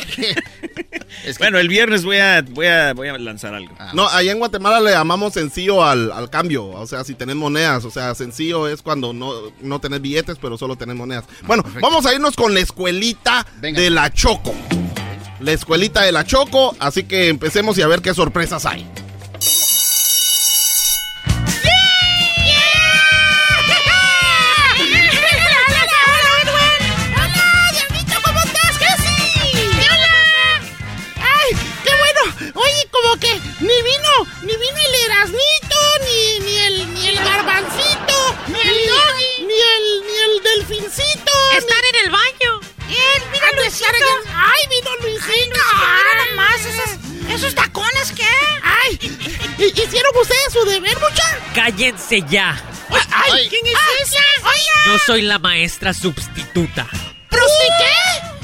Bueno, el viernes voy a, voy a, voy a lanzar algo. No, allá en Guatemala le llamamos sencillo al, al cambio. O sea, si tenés monedas. O sea, sencillo es cuando no, no tenés billetes, pero solo tenés monedas. Bueno, vamos a irnos con la escuelita de la Choco. La escuelita de la Choco. Así que empecemos y a ver qué sorpresas hay. ¿Hicieron ustedes su deber, mucha? Cállense ya. Ay, ¿quién es esa? Oye. Yo soy la maestra sustituta. ¿Prosti qué?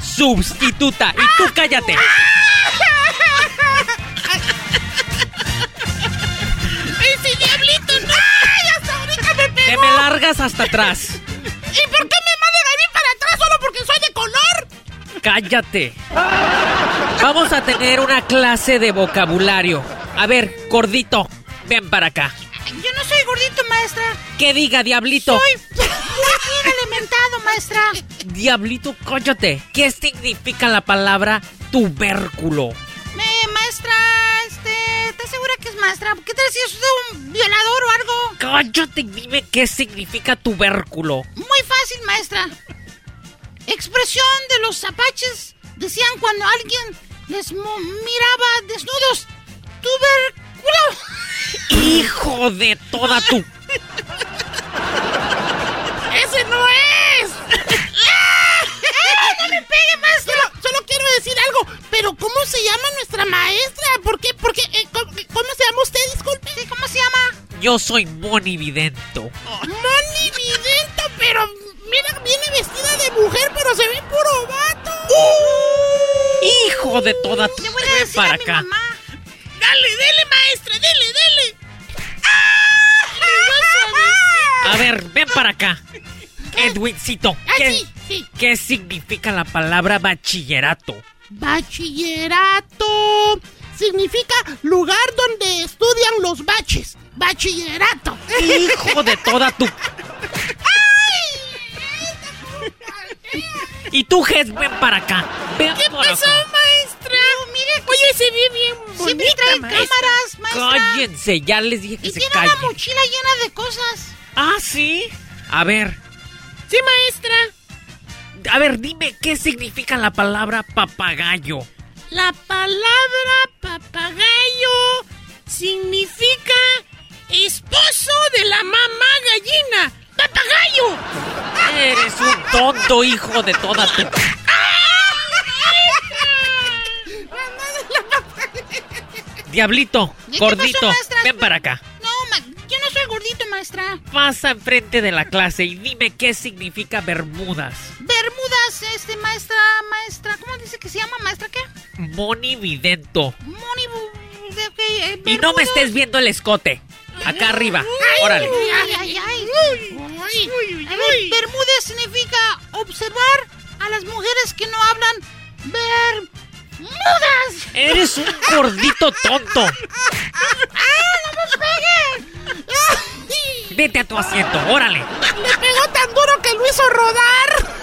Sustituta. Y tú cállate. *laughs* ¡Ese diablito! ¡No! ¡Ay, hasta ahorita me pegó! Te me largas hasta atrás. ¿Y por qué me mandan a mí para atrás solo porque soy de color? Cállate. Vamos a tener una clase de vocabulario. A ver, gordito, ven para acá. Yo no soy gordito, maestra. ¿Qué diga, diablito? Soy bien alimentado, maestra. Diablito, cállate. ¿Qué significa la palabra tubérculo? Me, maestra, este, ¿estás segura que es maestra? ¿Qué tal si es un violador o algo? Cállate dime qué significa tubérculo. Muy fácil, maestra. Expresión de los apaches decían cuando alguien les miraba desnudos. Hijo de toda tu... ¡Ese no es! ¡Ah, ¡No me pegue, maestra! Solo, solo quiero decir algo. Pero, ¿cómo se llama nuestra maestra? ¿Por qué? ¿Por qué? Eh, ¿cómo, cómo se llama usted? Disculpe. ¿Cómo se llama? Yo soy Moni Vidento. Moni Vidento, pero mira, viene vestida de mujer, pero se ve puro vato. Hijo de toda tu... Le voy a Ven decir para a mi acá. mamá. Dale, dele, maestra, dele, dele. A ver, ven para acá. Edwincito, Ah, ¿qué, sí, sí. ¿qué significa la palabra bachillerato? Bachillerato significa lugar donde estudian los baches. Bachillerato. Hijo de toda tu... *laughs* Y tú, Ges, ven para acá. Ven ¿Qué pasó, acá. maestra? mire, oye, se ve bien Siempre bonita, trae maestra. cámaras, maestra. Cállense, ya les dije que Y se tiene callen. una mochila llena de cosas. Ah, ¿sí? A ver, Sí, maestra. a ver, dime qué significa la palabra papagayo. La palabra papagayo significa esposo de la mamá gallina. ¡Papagayo! Eres un tonto hijo de toda tu... Diablito, ¿Y qué gordito, pasó, ven para acá. No, ma- yo no soy gordito, maestra. Pasa enfrente de la clase y dime qué significa Bermudas. Bermudas, este, maestra, maestra. ¿Cómo dice que se llama, maestra? ¿Qué? Moni Vidento. Moni. bu- de- ok, eh, Y no me estés viendo el escote. Acá arriba. Órale. Ay, ay, ay. A ver, Bermudas significa observar a las mujeres que no hablan Bermudas. Eres un gordito tonto. ¡Ah, no me pegue! Vete a tu asiento, órale. Le pegó tan duro que lo hizo rodar.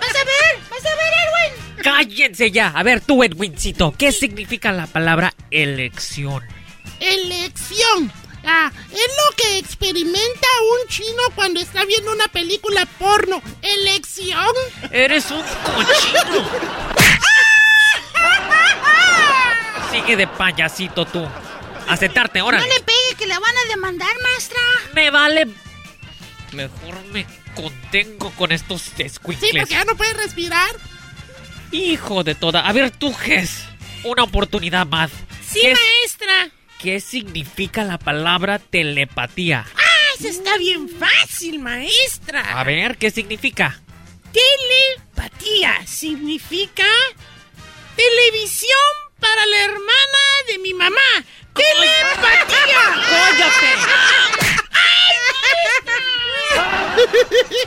Vas a ver, vas a ver, Erwin. Cállense ya. A ver, tú, Edwincito, ¿qué significa la palabra elección? Elección. Ah, es lo que experimenta un chino cuando está viendo una película porno. Elección. Eres un cochino. *laughs* Sigue de payasito tú. A sentarte, No le pegue que la van a demandar, maestra. Me vale. Mejor me contengo con estos Sí, escuincles. porque ya no puede respirar. Hijo de toda. A ver, tú, Ges. Una oportunidad más. Sí, ¿Qué, maestra. Qué significa la palabra telepatía? Ah, eso está bien fácil, maestra. A ver, ¿qué significa? Telepatía significa televisión para la hermana de mi mamá. ¡Telepatía! ¡Cállate!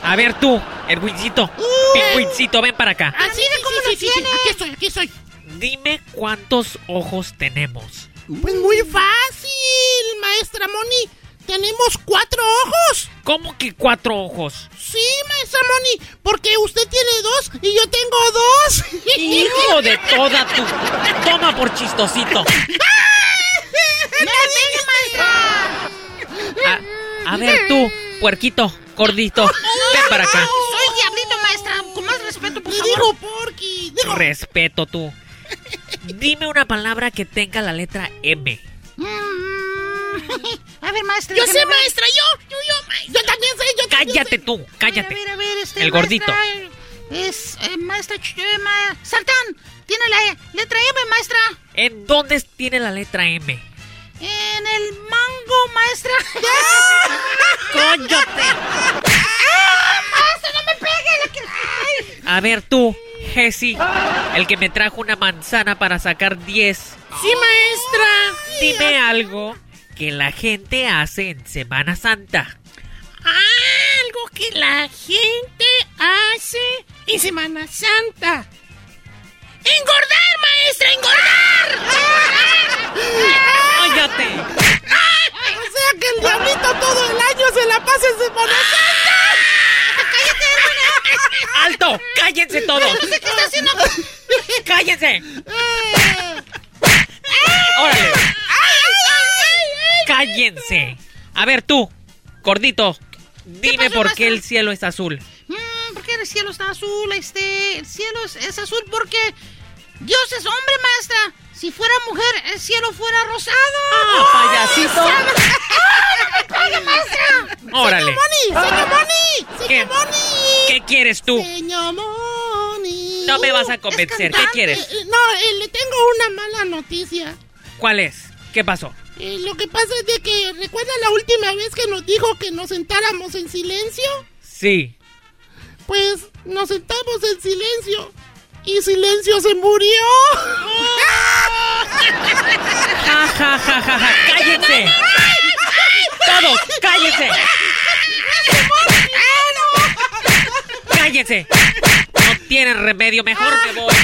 A ver, tú, Edwincito. Pingüincito, ven para acá. Así de cómo lo tiene. Aquí estoy, aquí estoy. Dime cuántos ojos tenemos. Pues muy fácil, maestra Moni. Tenemos cuatro ojos. ¿Cómo que cuatro ojos? Sí, maestra Moni, porque usted tiene dos y yo tengo dos. *laughs* Hijo de toda tu... Toma por chistosito. *laughs* ¡No pegue, maestra! A, a ver tú, puerquito, gordito, ven para acá. Soy diablito, maestra. Con más respeto, por favor. digo porky. Digo, Respeto tú. Dime una palabra que tenga la letra M. Mm. *laughs* A ver, maestra. yo sé, maestra, yo, yo, yo, maestra. Yo también sé, yo también Cállate sé. tú, cállate. A ver, a ver, este. El gordito. maestra, Es, eh, maestra, ch- eh, ma- Sartán, tiene la E- letra M, maestra. ¿En dónde tiene la letra M? En el mango, maestra. *laughs* ¡Cóllate! *laughs* ¡Ah, maestra, no me pegue! la que- Ay. A ver tú, Jesse, el que me trajo una manzana para sacar 10. Sí, maestra. Dime algo que la gente hace en Semana Santa. Algo que la gente hace en Semana Santa. ¡Engordar, maestra! ¡Engordar! *laughs* ¡Cállate! *laughs* O sea que el diablito todo el año se la pasa en Semana Santa. ¡Alto! ¡Cállense todos! ¿Qué está haciendo? *laughs* ¡Cállense! *laughs* ¡Órale! ¡Cállense! A ver tú, gordito, dime pasó, por qué el cielo es azul. Mm, ¿Por qué el cielo está azul? Este, el cielo es, es azul porque Dios es hombre, maestra. Si fuera mujer, el cielo fuera rosado. Ah, payasito. ¡Ah, no me maestra! Órale. Señor Moni, señor Moni, ¿Qué? ¿Qué quieres tú? Señor Moni. No me vas a convencer. ¿Qué quieres? Eh, No, eh, le tengo una mala noticia. ¿Cuál es? ¿Qué pasó? Eh, lo que pasa es de que, ¿recuerda la última vez que nos dijo que nos sentáramos en silencio? Sí. Pues nos sentamos en silencio. Y silencio se murió. Ja, ja, ja, ja, ja. ¡Cállense! ¡Todos! ¡Cállense! ¡Cállense! No tienen remedio, mejor me voy.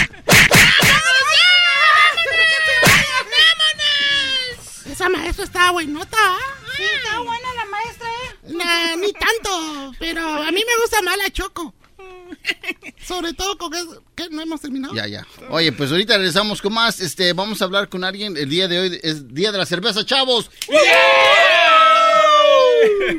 Esa maestra estaba buenota. ¿ah? Sí, está buena la maestra, ¿eh? Nah, ni tanto. Pero a mí me gusta más la Choco. *laughs* Sobre todo con eso que no hemos terminado. Ya, ya. Oye, pues ahorita regresamos con más. Este, vamos a hablar con alguien. El día de hoy es Día de la Cerveza, chavos.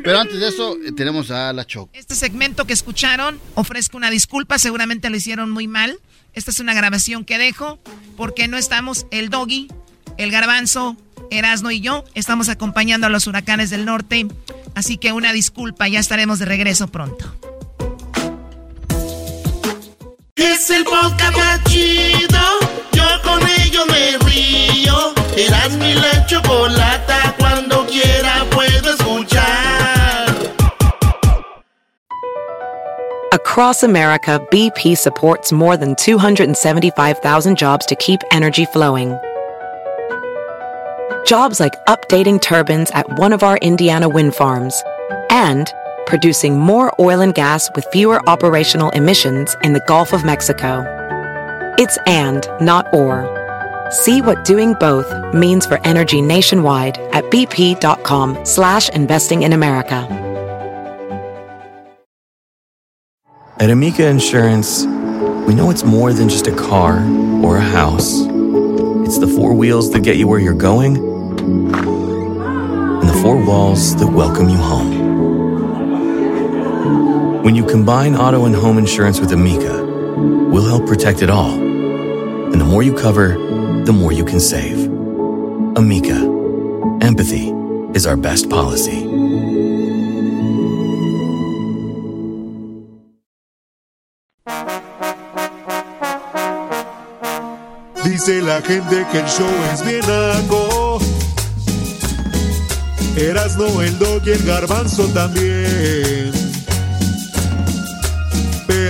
Pero antes de eso, tenemos a la Choco. Este segmento que escucharon, ofrezco una disculpa, seguramente lo hicieron muy mal. Esta es una grabación que dejo porque no estamos el Doggy, el Garbanzo, Erasno y yo. Estamos acompañando a los huracanes del norte. Así que una disculpa, ya estaremos de regreso pronto. Es el podcast más chido. Yo con ello me río. Eras mi la chocolata. Cuando quiera puedo escuchar. Across America, BP supports more than 275,000 jobs to keep energy flowing. Jobs like updating turbines at one of our Indiana wind farms and producing more oil and gas with fewer operational emissions in the Gulf of Mexico. It's and, not or. See what doing both means for energy nationwide at bp.com slash investing in America. At Amica Insurance, we know it's more than just a car or a house. It's the four wheels that get you where you're going and the four walls that welcome you home. When you combine auto and home insurance with Amica, we'll help protect it all. And the more you cover, the more you can save. Amica, empathy is our best policy. Dice la gente que el show es bien naco. Erasno, el dog y el garbanzo también.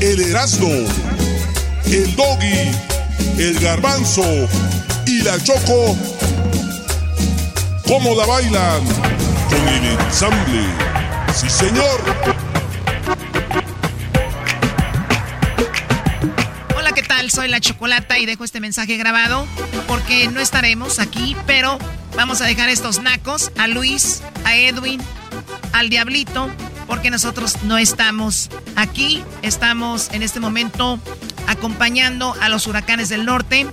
El Erasmo, el Doggy, el Garbanzo y la Choco, ¿cómo la bailan? Con el ensamble. Sí, señor. Hola, ¿qué tal? Soy la Chocolata y dejo este mensaje grabado porque no estaremos aquí, pero vamos a dejar estos nacos a Luis, a Edwin, al diablito, porque nosotros no estamos aquí, estamos en este momento acompañando a los huracanes del norte,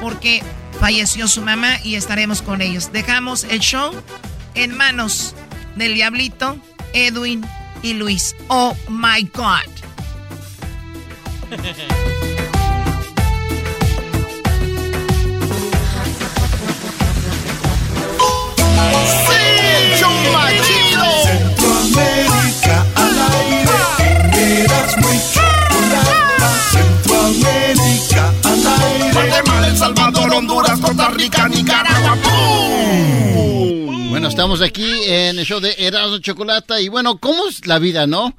porque falleció su mamá y estaremos con ellos. Dejamos el show en manos del diablito, Edwin y Luis. Oh my God. Centroamérica al aire. Eras muy chocolata. Centroamérica al aire. Guatemala, El Salvador, Honduras, Costa Rica, Nicaragua. ¡Pum! Bueno, estamos aquí en el show de Erasmo Chocolata y bueno, ¿cómo es la vida, no?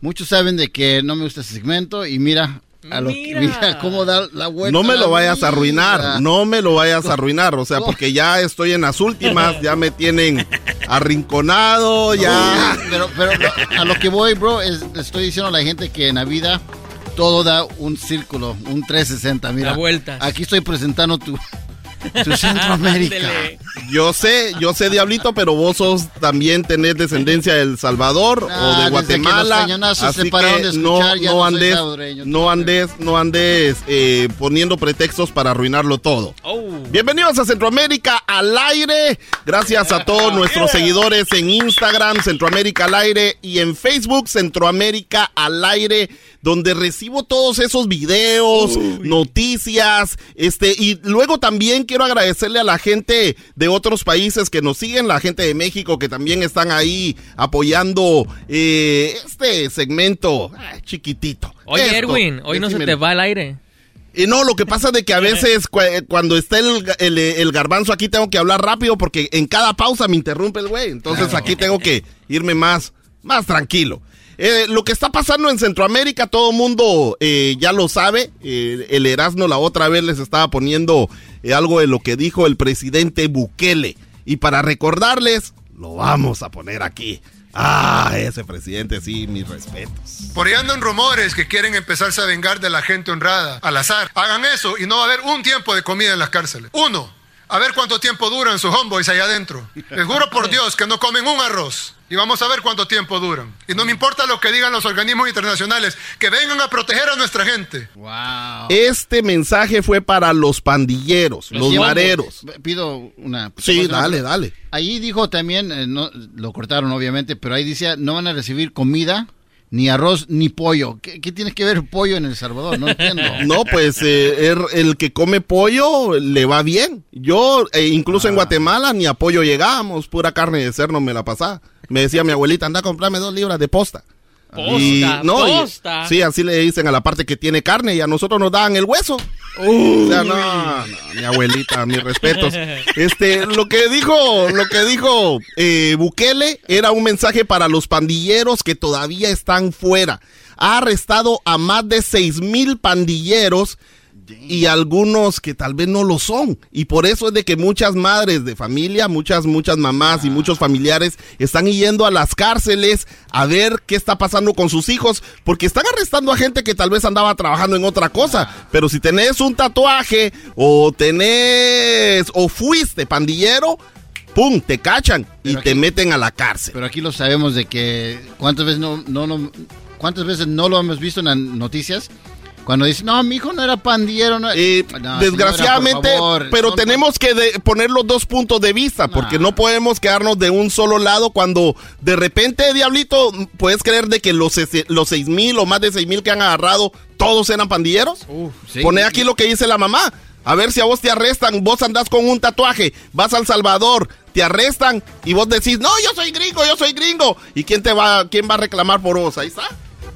Muchos saben de que no me gusta este segmento y mira, a lo, mira. cómo da la vuelta. No me lo vayas a arruinar, no me lo vayas a arruinar, o sea, porque ya estoy en las últimas, ya me tienen arrinconado, ya. Pero, pero lo- a lo que voy, bro, es, le estoy diciendo a la gente que en la vida todo da un círculo, un 360, mira. La vuelta. Aquí estoy presentando tu, tu Centroamérica. Yo sé, yo sé, Diablito, pero vos sos también tenés descendencia de El Salvador Ah, o de desde que Guatemala. los cañonazos se así pararon de que no, no no soy andes, no andes, no andes eh, poniendo pretextos para arruinarlo todo. Oh. Bienvenidos a Centroamérica al aire. Gracias a todos *laughs* nuestros seguidores en Instagram, Centroamérica al aire, y en Facebook, Centroamérica al aire, donde recibo todos esos videos, noticias, este, y luego también quiero agradecerle a la gente de otros países que nos siguen, la gente de México que también están ahí apoyando eh, este segmento ah, chiquitito. Oye, Esto, Erwin, hoy no se te va al aire. Y no, lo que pasa es de que a *laughs* veces cu- eh, cuando está el, el- el garbanzo aquí tengo que hablar rápido porque en cada pausa me interrumpe el güey. Entonces aquí tengo que irme más, más tranquilo. Eh, lo que está pasando en Centroamérica, todo mundo eh, ya lo sabe. Eh, el Erasmo la otra vez les estaba poniendo algo de lo que dijo el presidente Bukele. Y para recordarles, lo vamos a poner aquí. Ah, ese presidente, sí, mis respetos. Por ahí andan rumores que quieren empezarse a vengar de la gente honrada al azar. Hagan eso y no va a haber un tiempo de comida en las cárceles. Uno, a ver cuánto tiempo duran sus homeboys allá adentro. Les juro por Dios que no comen un arroz. Y vamos a ver cuánto tiempo duran. Y no me importa lo que digan los organismos internacionales, que vengan a proteger a nuestra gente. Este mensaje fue para los pandilleros, los Sí, mareros. Pido una. Sí, dale, dale. Ahí dijo también, eh, no, lo cortaron obviamente, pero ahí dice, no van a recibir comida, ni arroz, ni pollo. ¿Qué, qué tiene que ver pollo en El Salvador? No entiendo. *laughs* No, pues eh, er- el que come pollo le va bien. Yo, eh, incluso Ah. en Guatemala, ni a pollo llegábamos, pura carne de cerdo me la pasaba. Me decía mi abuelita, anda a comprarme dos libras de posta. Posta, y, posta. sí, así le dicen a la parte que tiene carne y a nosotros nos daban el hueso. O sea, no, no, mi abuelita, mis respetos. Este, lo que dijo, lo que dijo eh, Bukele era un mensaje para los pandilleros que todavía están fuera. Ha arrestado a más de seis mil pandilleros y algunos que tal vez no lo son. Y por eso es de que muchas madres de familia, muchas, muchas mamás y muchos familiares están yendo a las cárceles a ver qué está pasando con sus hijos, porque están arrestando a gente que tal vez andaba trabajando en otra cosa. Pero si tenés un tatuaje o tenés o fuiste pandillero, ¡pum! te cachan y te meten a la cárcel. Pero aquí lo sabemos de que cuántas veces no, no, no- cuántas veces no lo hemos visto en las noticias cuando dicen no mi hijo no era pandillero no, No, señora, Desgraciadamente, favor, pero son- tenemos que de- poner los dos puntos de vista, porque no podemos quedarnos de un solo lado cuando de repente, Diablito, puedes creer de que los, los seis mil o más de seis mil que han agarrado, todos eran pandilleros. sí. Pone aquí lo que dice la mamá. A ver si a vos te arrestan, vos andás con un tatuaje, vas al Salvador, te arrestan y vos decís, no, yo soy gringo, yo soy gringo. ¿Y quién te va, quién va a reclamar por vos? Ahí está.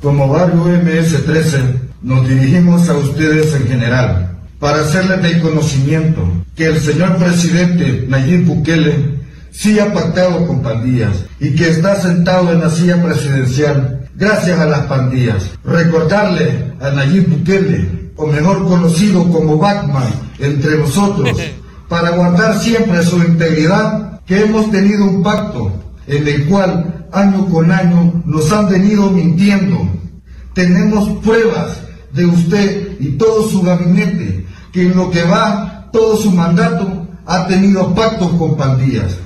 Como barrio MS-13, nos dirigimos a ustedes en general para hacerles del conocimiento que el señor presidente Nayib Bukele sí ha pactado con pandillas y que está sentado en la silla presidencial gracias a las pandillas. Recordarle a Nayib Bukele, o mejor conocido como Batman, entre nosotros, *laughs* para guardar siempre su integridad, que hemos tenido un pacto en el cual año con año nos han venido mintiendo. Tenemos pruebas de usted y todo su gabinete que en lo que va todo su mandato ha tenido pactos con pandillas.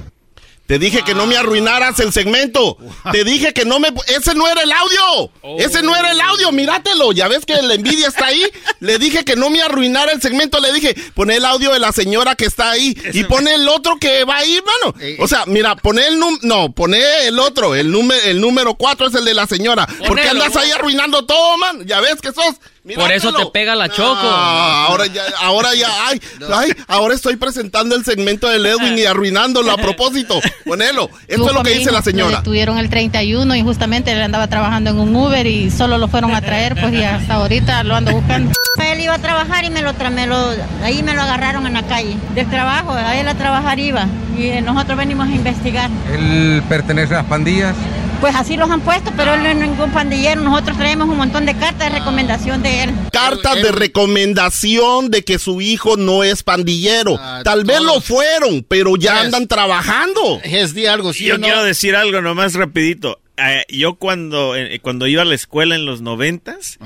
Te dije que no me arruinaras el segmento. Te dije que no me... Ese no era el audio. Ese no era el audio. Míratelo. Ya ves que la envidia está ahí. Le dije que no me arruinara el segmento. Le dije, pon el audio de la señora que está ahí. Y pone el otro que va ahí, mano. O sea, mira, pone el número... No, pone el otro. El, número el número cuatro es el de la señora. ¿Por qué Ponelo. andas ahí arruinando todo, man? Ya ves que sos... Por eso te pega la choco. Ah, ahora ya, ahora ya, ay, ay, ahora estoy presentando el segmento de Edwin y arruinándolo a *laughs* propósito. Ponelo. Esto es lo que dice la señora. detuvieron el 31 y justamente él andaba trabajando en un Uber y solo lo fueron a traer, pues y hasta ahorita lo ando buscando. Él iba a trabajar y me lo, me lo ahí me lo agarraron en la calle. Del trabajo, a él a trabajar iba y nosotros venimos a investigar. ¿Él pertenece a las pandillas? Pues así los han puesto, pero él no es ningún pandillero. Nosotros traemos un montón de cartas de recomendación de él. Cartas de recomendación de que su hijo no es pandillero. Tal vez lo fueron, pero ya andan trabajando. Es de algo, yo quiero decir algo nomás rapidito. Eh, yo cuando, eh, cuando iba a la escuela en los noventas,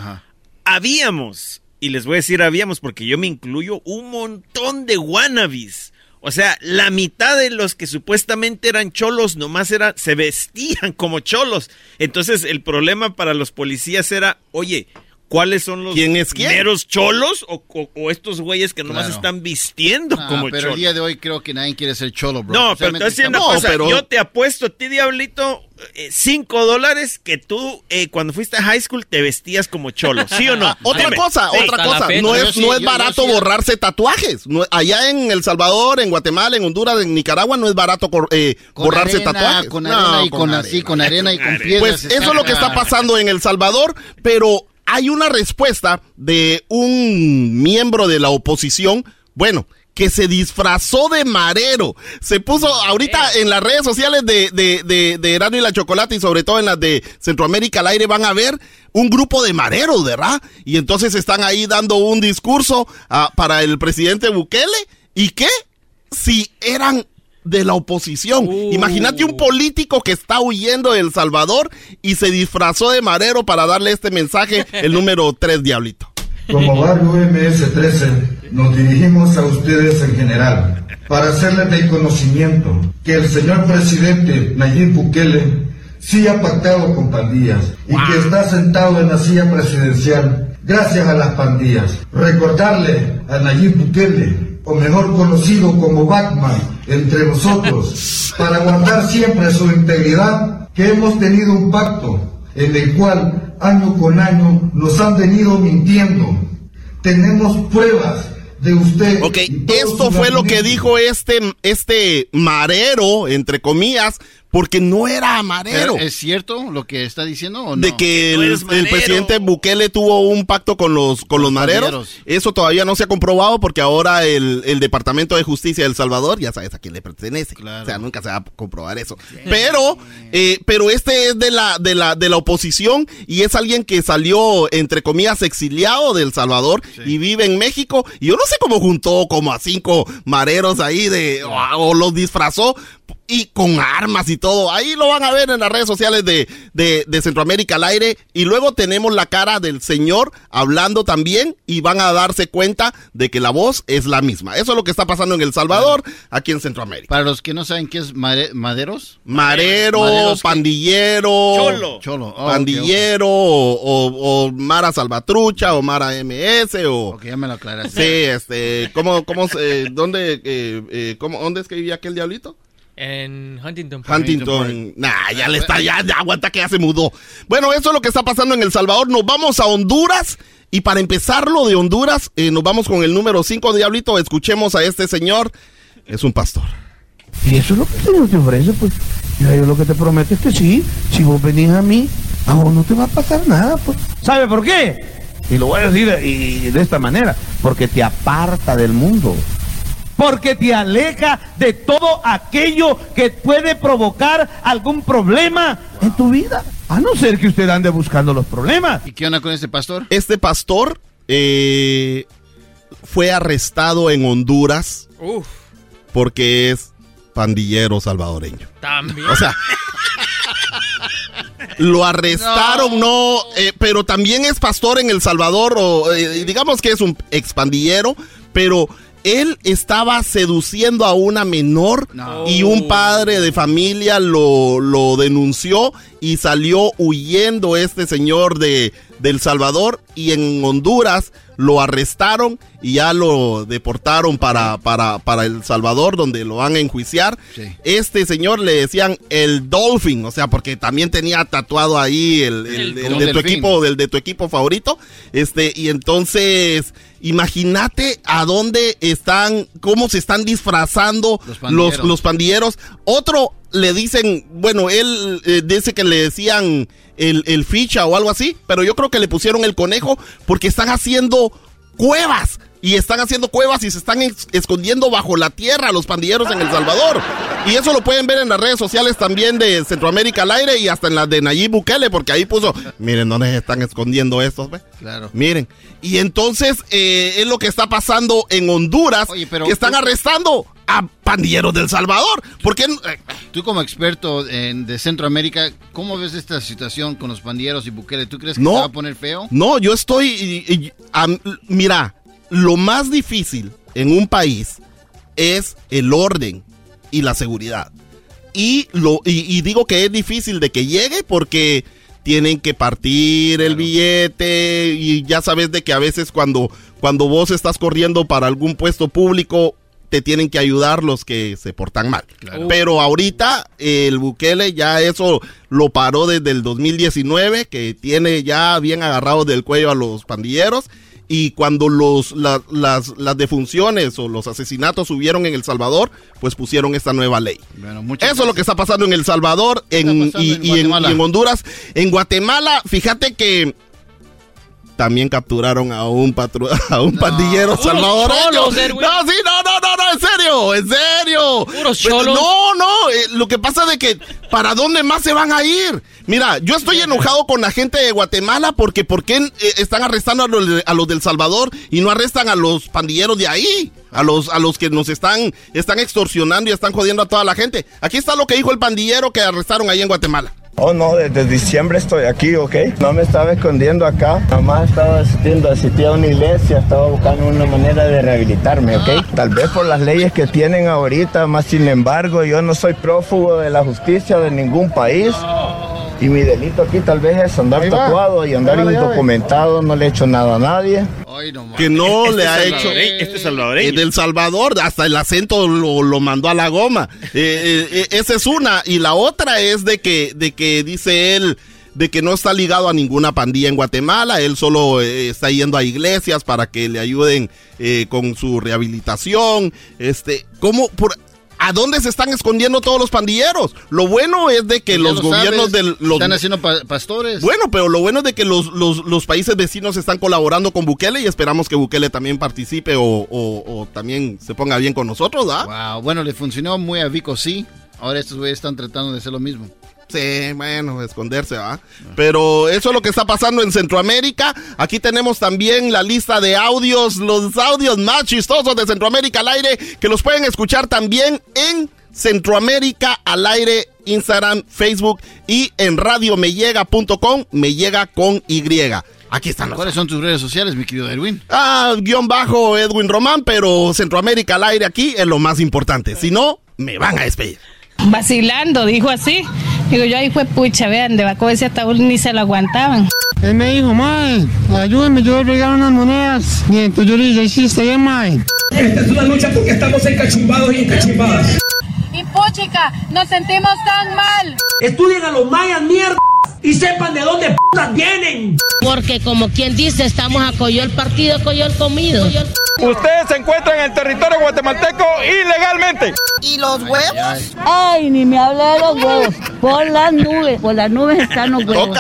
habíamos, y les voy a decir habíamos porque yo me incluyo, un montón de wannabes. O sea, la mitad de los que supuestamente eran cholos nomás era, se vestían como cholos. Entonces el problema para los policías era, oye, ¿cuáles son los ¿Quién es quién? meros cholos o, o- o estos güeyes que nomás Claro. están vistiendo Ah, como pero cholos? el día de hoy creo que nadie quiere ser cholo, bro. No, pero una Especialmente cosa. estamos- Yo te apuesto a ti, Diablito, eh, cinco dólares que tú, eh, cuando fuiste a high school, te vestías como cholo. ¿Sí o no? *laughs* Otra Dime. cosa, Sí. otra cosa. No es, no es barato borrarse tatuajes. No- allá en El Salvador, en Guatemala, en Honduras, en Nicaragua, no es barato cor- eh, Con borrarse arena, tatuajes. con No, arena y con así, con arena y con piedras. Pues eso es lo que está pasando en El Salvador, pero hay una respuesta de un miembro de la oposición, bueno, que se disfrazó de marero. Se puso ahorita en las redes sociales de, de, de, de Erasmo y la Chocolate y sobre todo en las de Centroamérica al aire van a ver un grupo de mareros, ¿verdad? Y entonces están ahí dando un discurso ah, para el presidente Bukele. ¿Y qué? Si eran de la oposición. Imagínate un político que está huyendo de El Salvador y se disfrazó de marero para darle este mensaje, el número 3, Diablito. Como barrio MS-13, nos dirigimos a ustedes en general para hacerles de conocimiento que el señor presidente Nayib Bukele sí ha pactado con pandillas y que está sentado en la silla presidencial gracias a las pandillas. Recordarle a Nayib Bukele, o mejor conocido como Batman, entre nosotros, para guardar siempre su integridad, que hemos tenido un pacto en el cual año con año nos han venido mintiendo. Tenemos pruebas de usted. Ok, esto fue lo que dijo este, este marero, entre comillas, porque no era marero. Pero, ¿Es cierto lo que está diciendo o no? de que el, presidente Bukele tuvo un pacto con los con los mareros. pandilleros. Eso todavía no se ha comprobado porque ahora el, el Departamento de Justicia de El Salvador ya sabes a quién le pertenece. O sea, nunca se va a comprobar eso. Pero eh, pero este es de la de la de la oposición y es alguien que salió entre comillas exiliado de El Salvador y vive en México y yo no sé cómo juntó como a cinco mareros ahí de o, o los disfrazó y con armas y todo. Ahí lo van a ver en las redes sociales de, de, de Centroamérica al aire. Y luego tenemos la cara del señor hablando también y van a darse cuenta de que la voz es la misma. Eso es lo que está pasando en El Salvador, aquí en Centroamérica. Para los que no saben qué es mare- maderos. Marero, Maderos que- pandillero, Cholo. Cholo. Oh, pandillero o, o- o Mara Salvatrucha o Mara MS o... ok. Ya me lo aclaraste. Sí, este, ¿cómo, cómo, se- dónde, eh, eh, cómo, dónde es que vivía aquel diablito? En Huntington Park. Huntington. Nah, ya le está, ya, ya aguanta que ya se mudó. Bueno, eso es lo que está pasando en El Salvador. Nos vamos a Honduras. Y para empezar lo de Honduras, eh, nos vamos con el número 5, Diablito. Escuchemos a este señor. Es un pastor. Si eso es lo que el Señor te ofrece, pues yo, yo lo que te prometo es que sí, si vos venís a mí, a vos no te va a pasar nada, pues. ¿Sabe por qué? Y lo voy a decir y de esta manera, porque te aparta del mundo. Porque te aleja de todo aquello que puede provocar algún problema en tu vida. A no ser que usted ande buscando los problemas. ¿Y qué onda con este pastor? Este pastor eh, fue arrestado en Honduras Uf, porque es pandillero salvadoreño. también. O sea, lo arrestaron, no, eh, pero también es pastor en El Salvador, o eh, digamos que es un expandillero, pero él estaba seduciendo a una menor y un padre de familia lo, lo denunció y salió huyendo este señor de, de El Salvador y en Honduras lo arrestaron y ya lo deportaron para, para, para El Salvador donde lo van a enjuiciar. Este señor le decían el Dolphin, o sea, porque también tenía tatuado ahí el, el- el Un de tu delfín. equipo, del de tu equipo favorito. Este, y entonces, imagínate a dónde están, cómo se están disfrazando los pandilleros. los, pandilleros. Otro le dicen, bueno, él eh, dice que le decían el, el ficha o algo así, pero yo creo que le pusieron el conejo porque están haciendo cuevas. Y están haciendo cuevas y se están escondiendo bajo la tierra los pandilleros en El Salvador. Y eso lo pueden ver en las redes sociales también de Centroamérica al aire y hasta en las de Nayib Bukele, porque ahí puso, miren dónde se están escondiendo estos, ve. Claro. Miren. Y entonces eh, es lo que está pasando en Honduras, pero que están tú- arrestando a pandilleros del Salvador. ¿Por qué? eh, Tú como experto en- de Centroamérica, ¿cómo ves esta situación con los pandilleros y Bukele? ¿Tú crees que No. se va a poner feo? No, yo estoy. y- y- am- mira, lo más difícil en un país es el orden y la seguridad. Y, lo, y, y digo que es difícil de que llegue porque tienen que partir el billete y ya sabes de que a veces cuando, cuando vos estás corriendo para algún puesto público te tienen que ayudar los que se portan mal. Pero ahorita el Bukele ya eso lo paró desde el 2019, que tiene ya bien agarrados del cuello a los pandilleros. Y cuando los, la- las, las defunciones o los asesinatos subieron en El Salvador, pues pusieron esta nueva ley. Eso es lo que está pasando en El Salvador en, y, en y en, Guatemala? y en Honduras. En Guatemala, fíjate que también capturaron a un *laughs* a un pandillero Puros salvadoreño. cholos. No, sí, no, no, no, no, en serio, en serio. Puros Pues. No, no, eh, lo que pasa es de que ¿para dónde más se van a ir? Mira, yo estoy enojado con la gente de Guatemala porque ¿por qué eh, están arrestando a los, de- a los del Salvador y no arrestan a los pandilleros de ahí? A los, a los que nos están, están extorsionando y están jodiendo a toda la gente. Aquí está lo que dijo el pandillero que arrestaron ahí en Guatemala. Oh, no, desde diciembre estoy aquí, ¿ok? No me estaba escondiendo acá. Nada más estaba asistiendo, asistí a una iglesia, estaba buscando una manera de rehabilitarme, ¿ok? Tal vez por las leyes que tienen ahorita, más sin embargo, yo no soy prófugo de la justicia de ningún país. Y mi delito aquí tal vez es andar tatuado y andar indocumentado, no le he hecho nada a nadie. que no Este le ha hecho este salvadoreño. del Salvador hasta el acento lo, lo mandó a la goma. Eh, eh, eh, esa es una. Y la otra es de que de que dice él de que no está ligado a ninguna pandilla en Guatemala. Él solo eh, está yendo a iglesias para que le ayuden eh, con su rehabilitación. Este cómo por ¿A dónde se están escondiendo todos los pandilleros? Lo bueno es de que Ya los lo gobiernos sabes, del... Los, Están haciendo pa- pastores. bueno, pero lo bueno es de que los, los, los países vecinos están colaborando con Bukele y esperamos que Bukele también participe o, o- o también se ponga bien con nosotros, ¿ah? Wow, bueno, le funcionó muy a Vico, sí. Ahora estos güeyes están tratando de hacer lo mismo. Sí, bueno, esconderse, ¿va? Pero eso es lo que está pasando en Centroamérica. Aquí tenemos también la lista de audios, los audios más chistosos de Centroamérica al aire, que los pueden escuchar también en Centroamérica al aire, Instagram, Facebook y en radiomellega.com, me llega con Y. Aquí están los ¿Cuáles son tus redes sociales, mi querido Erwin? Ah, guion bajo Edwin Román, pero Centroamérica al aire aquí es lo más importante. Si no, me van a despedir. Vacilando, dijo así. Digo, yo ahí fue pucha, vean, de Baco ese ataúd ni se lo aguantaban. Él me dijo, mae, ayúdenme, yo voy a unas monedas. Bien, entonces yo le dije, sí, está bien, mae. Esta es una lucha porque estamos encachumbados y encachimbadas. Y pochica, nos sentimos tan mal. Estudien a los mayas, mierda, y sepan de dónde putas vienen. Porque como quien dice, estamos a coyol partido, coyol comido. Ustedes se encuentran en el territorio guatemalteco ilegalmente. ¿Y los huevos? Ay, ni me hable de los huevos. Por las nubes, por las nubes están los huevos.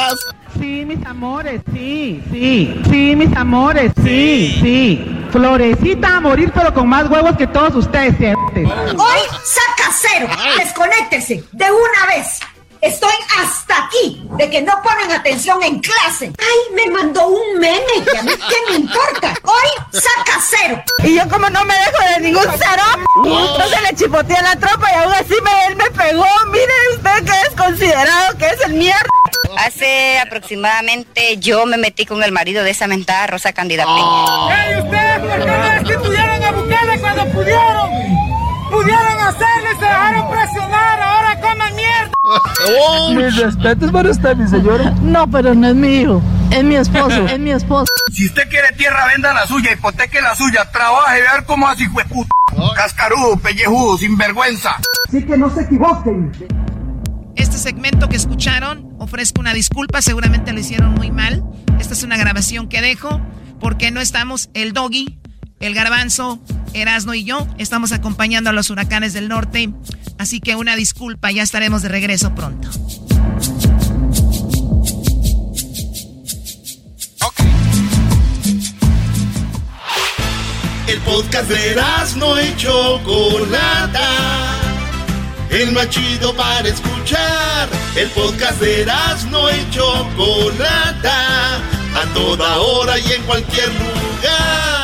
Sí, mis amores, sí, sí, sí, mis amores, sí, sí. Florecita a morir, pero con más huevos que todos ustedes. Hoy saca cero. Desconéctese de una vez. Estoy hasta aquí de que no ponen atención en clase. Ay, me mandó un meme que a mí qué me importa. Hoy saca cero. Y yo como no me dejo de ningún cero, entonces le chipoteé a la tropa y aún así me, él me pegó. Mire usted que es considerado que es el mierda. Hace aproximadamente yo me metí con el marido de esa mentada Rosa Candida Peña. ¡Ey, ustedes por qué no destituyeron a Bukele! cuando pudieron, pudieron hacerlo y se dejaron presionar, ahora coman mierda. Mis respetos para usted, mi señora. No, pero no es mi hijo. Es mi esposo. *laughs* es mi esposo. Si usted quiere tierra, venda la suya, hipoteque la suya, trabaje, ver cómo así fue puto. Cascarudo, pellejudo, sinvergüenza. Así que no se equivoquen. Este segmento que escucharon, ofrezco una disculpa, seguramente lo hicieron muy mal. Esta es una grabación que dejo porque no estamos el doggy, el garbanzo, Erasno y yo. Estamos acompañando a los huracanes del norte. Así que una disculpa, ya estaremos de regreso pronto. El podcast de no y Chocolata. El más chido para escuchar. El podcast de no y Chocolata. A toda hora y en cualquier lugar.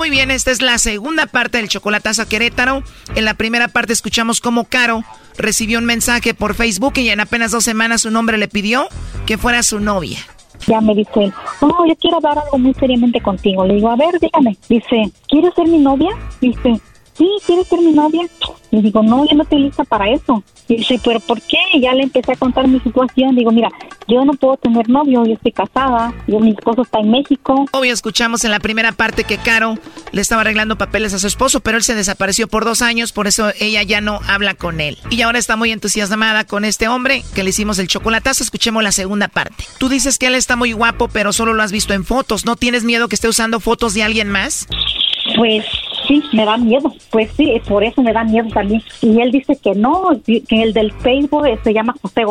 Muy bien, esta es la segunda parte del chocolatazo Querétaro. En la primera parte escuchamos cómo Caro recibió un mensaje por Facebook y en apenas dos semanas su nombre le pidió que fuera su novia. Ya me dice él, no, yo quiero hablar algo muy seriamente contigo. Le digo, a ver, dígame. Dice, ¿quieres ser mi novia? Dice, sí, ¿quieres ser mi novia? Le digo, no, yo no estoy lista para eso. Y dice, ¿pero por qué? Y ya le empecé a contar mi situación. Digo, mira, yo no puedo tener novio, yo estoy casada, yo, mi esposo está en México. Obvio, escuchamos en la primera parte que Caro le estaba arreglando papeles a su esposo, pero él se desapareció por dos años, por eso ella ya no habla con él. Y ahora está muy entusiasmada con este hombre que le hicimos el chocolatazo. Escuchemos la segunda parte. Tú dices que él está muy guapo, pero solo lo has visto en fotos. ¿No tienes miedo que esté usando fotos de alguien más? Pues sí, me da miedo. Pues sí, por eso me da miedo también. Y él dice que no, que el del Facebook se llama José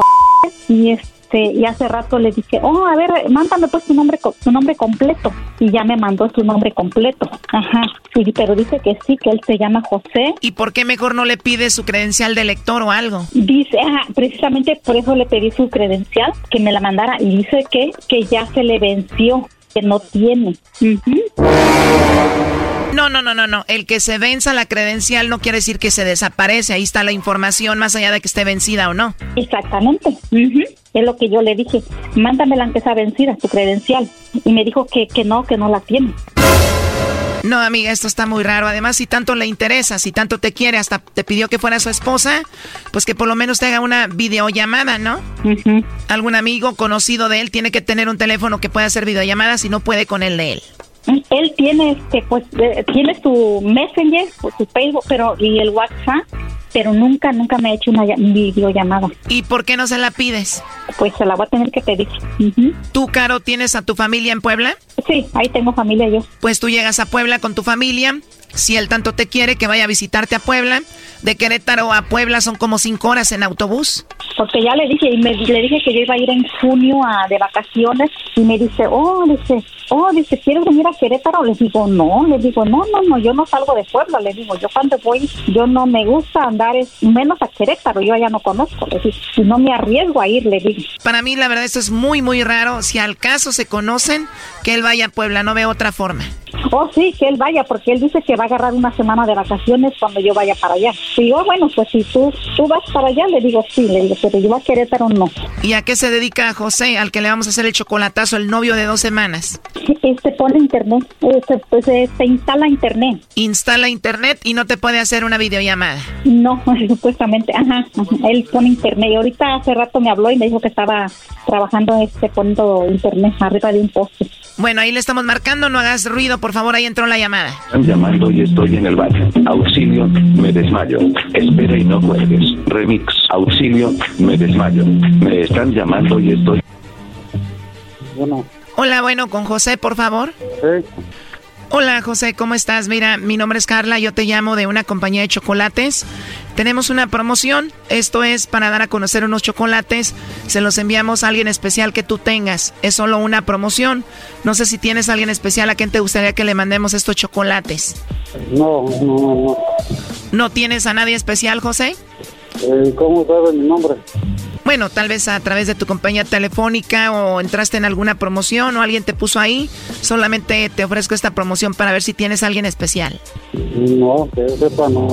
y este y hace rato le dije, oh, a ver, mándame pues su nombre, su nombre completo. Y ya me mandó su nombre completo. Ajá. Sí, pero dice que sí, que él se llama José. ¿Y por qué mejor no le pide su credencial de lector o algo? Dice, ajá, precisamente por eso le pedí su credencial, que me la mandara. Y dice que, que ya se le venció, que no tiene. No, no, no, no, no. El que se venza la credencial no quiere decir que se desaparece. Ahí está la información, más allá de que esté vencida o no. Exactamente. Es lo que yo le dije. Mándamela aunque sea vencida, tu credencial. Y me dijo que, que no, que no la tiene. No, amiga, esto está muy raro. Además, si tanto le interesa, si tanto te quiere, hasta te pidió que fuera su esposa, pues que por lo menos te haga una videollamada, ¿no? Algún amigo conocido de él tiene que tener un teléfono que pueda hacer videollamadas y no puede con el de él. Él tiene, este, pues, eh, tiene su Messenger, su Facebook, pero y el WhatsApp, pero nunca, nunca me ha hecho una lla- videollamada. ¿Y por qué no se la pides? Pues se la voy a tener que pedir. ¿Tú, Caro, tienes a tu familia en Puebla? Sí, ahí tengo familia yo. Pues tú llegas a Puebla con tu familia. Si él tanto te quiere, que vaya a visitarte a Puebla. De Querétaro a Puebla son como cinco horas en autobús. Porque ya le dije, y me, le dije que yo iba a ir en junio a, de vacaciones, y me dice, oh, dice, oh, dice, ¿quieres venir a Querétaro? Le digo, no, le digo, no, no, no, yo no salgo de Puebla, le digo, yo cuando voy, yo no me gusta menos a Querétaro, yo allá no conozco, le digo, y no me arriesgo a ir, le digo. Para mí, la verdad, esto es muy, muy raro. Si al caso se conocen, que él vaya a Puebla. No veo otra forma. Oh, sí, que él vaya, porque él dice que va a agarrar una semana de vacaciones cuando yo vaya para allá. Y yo, bueno, pues si tú, tú vas para allá, le digo, sí, le digo, pero yo a Querétaro no. ¿Y a qué se dedica José, al que le vamos a hacer el chocolatazo, el novio de dos semanas? Este pone internet, este, pues, se instala internet. Instala internet y no te puede hacer una videollamada. No, *laughs* supuestamente, ajá, ajá, él pone internet. Y ahorita hace rato me habló y me dijo que estaba trabajando este poniendo internet arriba de un poste. Bueno, ahí le estamos marcando, no hagas ruido, por favor, ahí entró la llamada. Están llamando y estoy en el baño. Auxilio, me desmayo. Espera y no cuelgues. Remix. Auxilio, me desmayo. Me están llamando y estoy. Bueno, Hola, bueno, con José, por favor. Hola José, ¿cómo estás? Mira, mi nombre es Carla, yo te llamo de una compañía de chocolates. Tenemos una promoción, esto es para dar a conocer unos chocolates, se los enviamos a alguien especial que tú tengas, es solo una promoción. No sé si tienes a alguien especial a quien te gustaría que le mandemos estos chocolates. No, no, no. ¿No tienes a nadie especial, José? Eh, ¿Cómo sabes mi nombre? Bueno, tal vez a través de tu compañía telefónica o entraste en alguna promoción o alguien te puso ahí. Solamente te ofrezco esta promoción para ver si tienes a alguien especial. No, que sepa, no.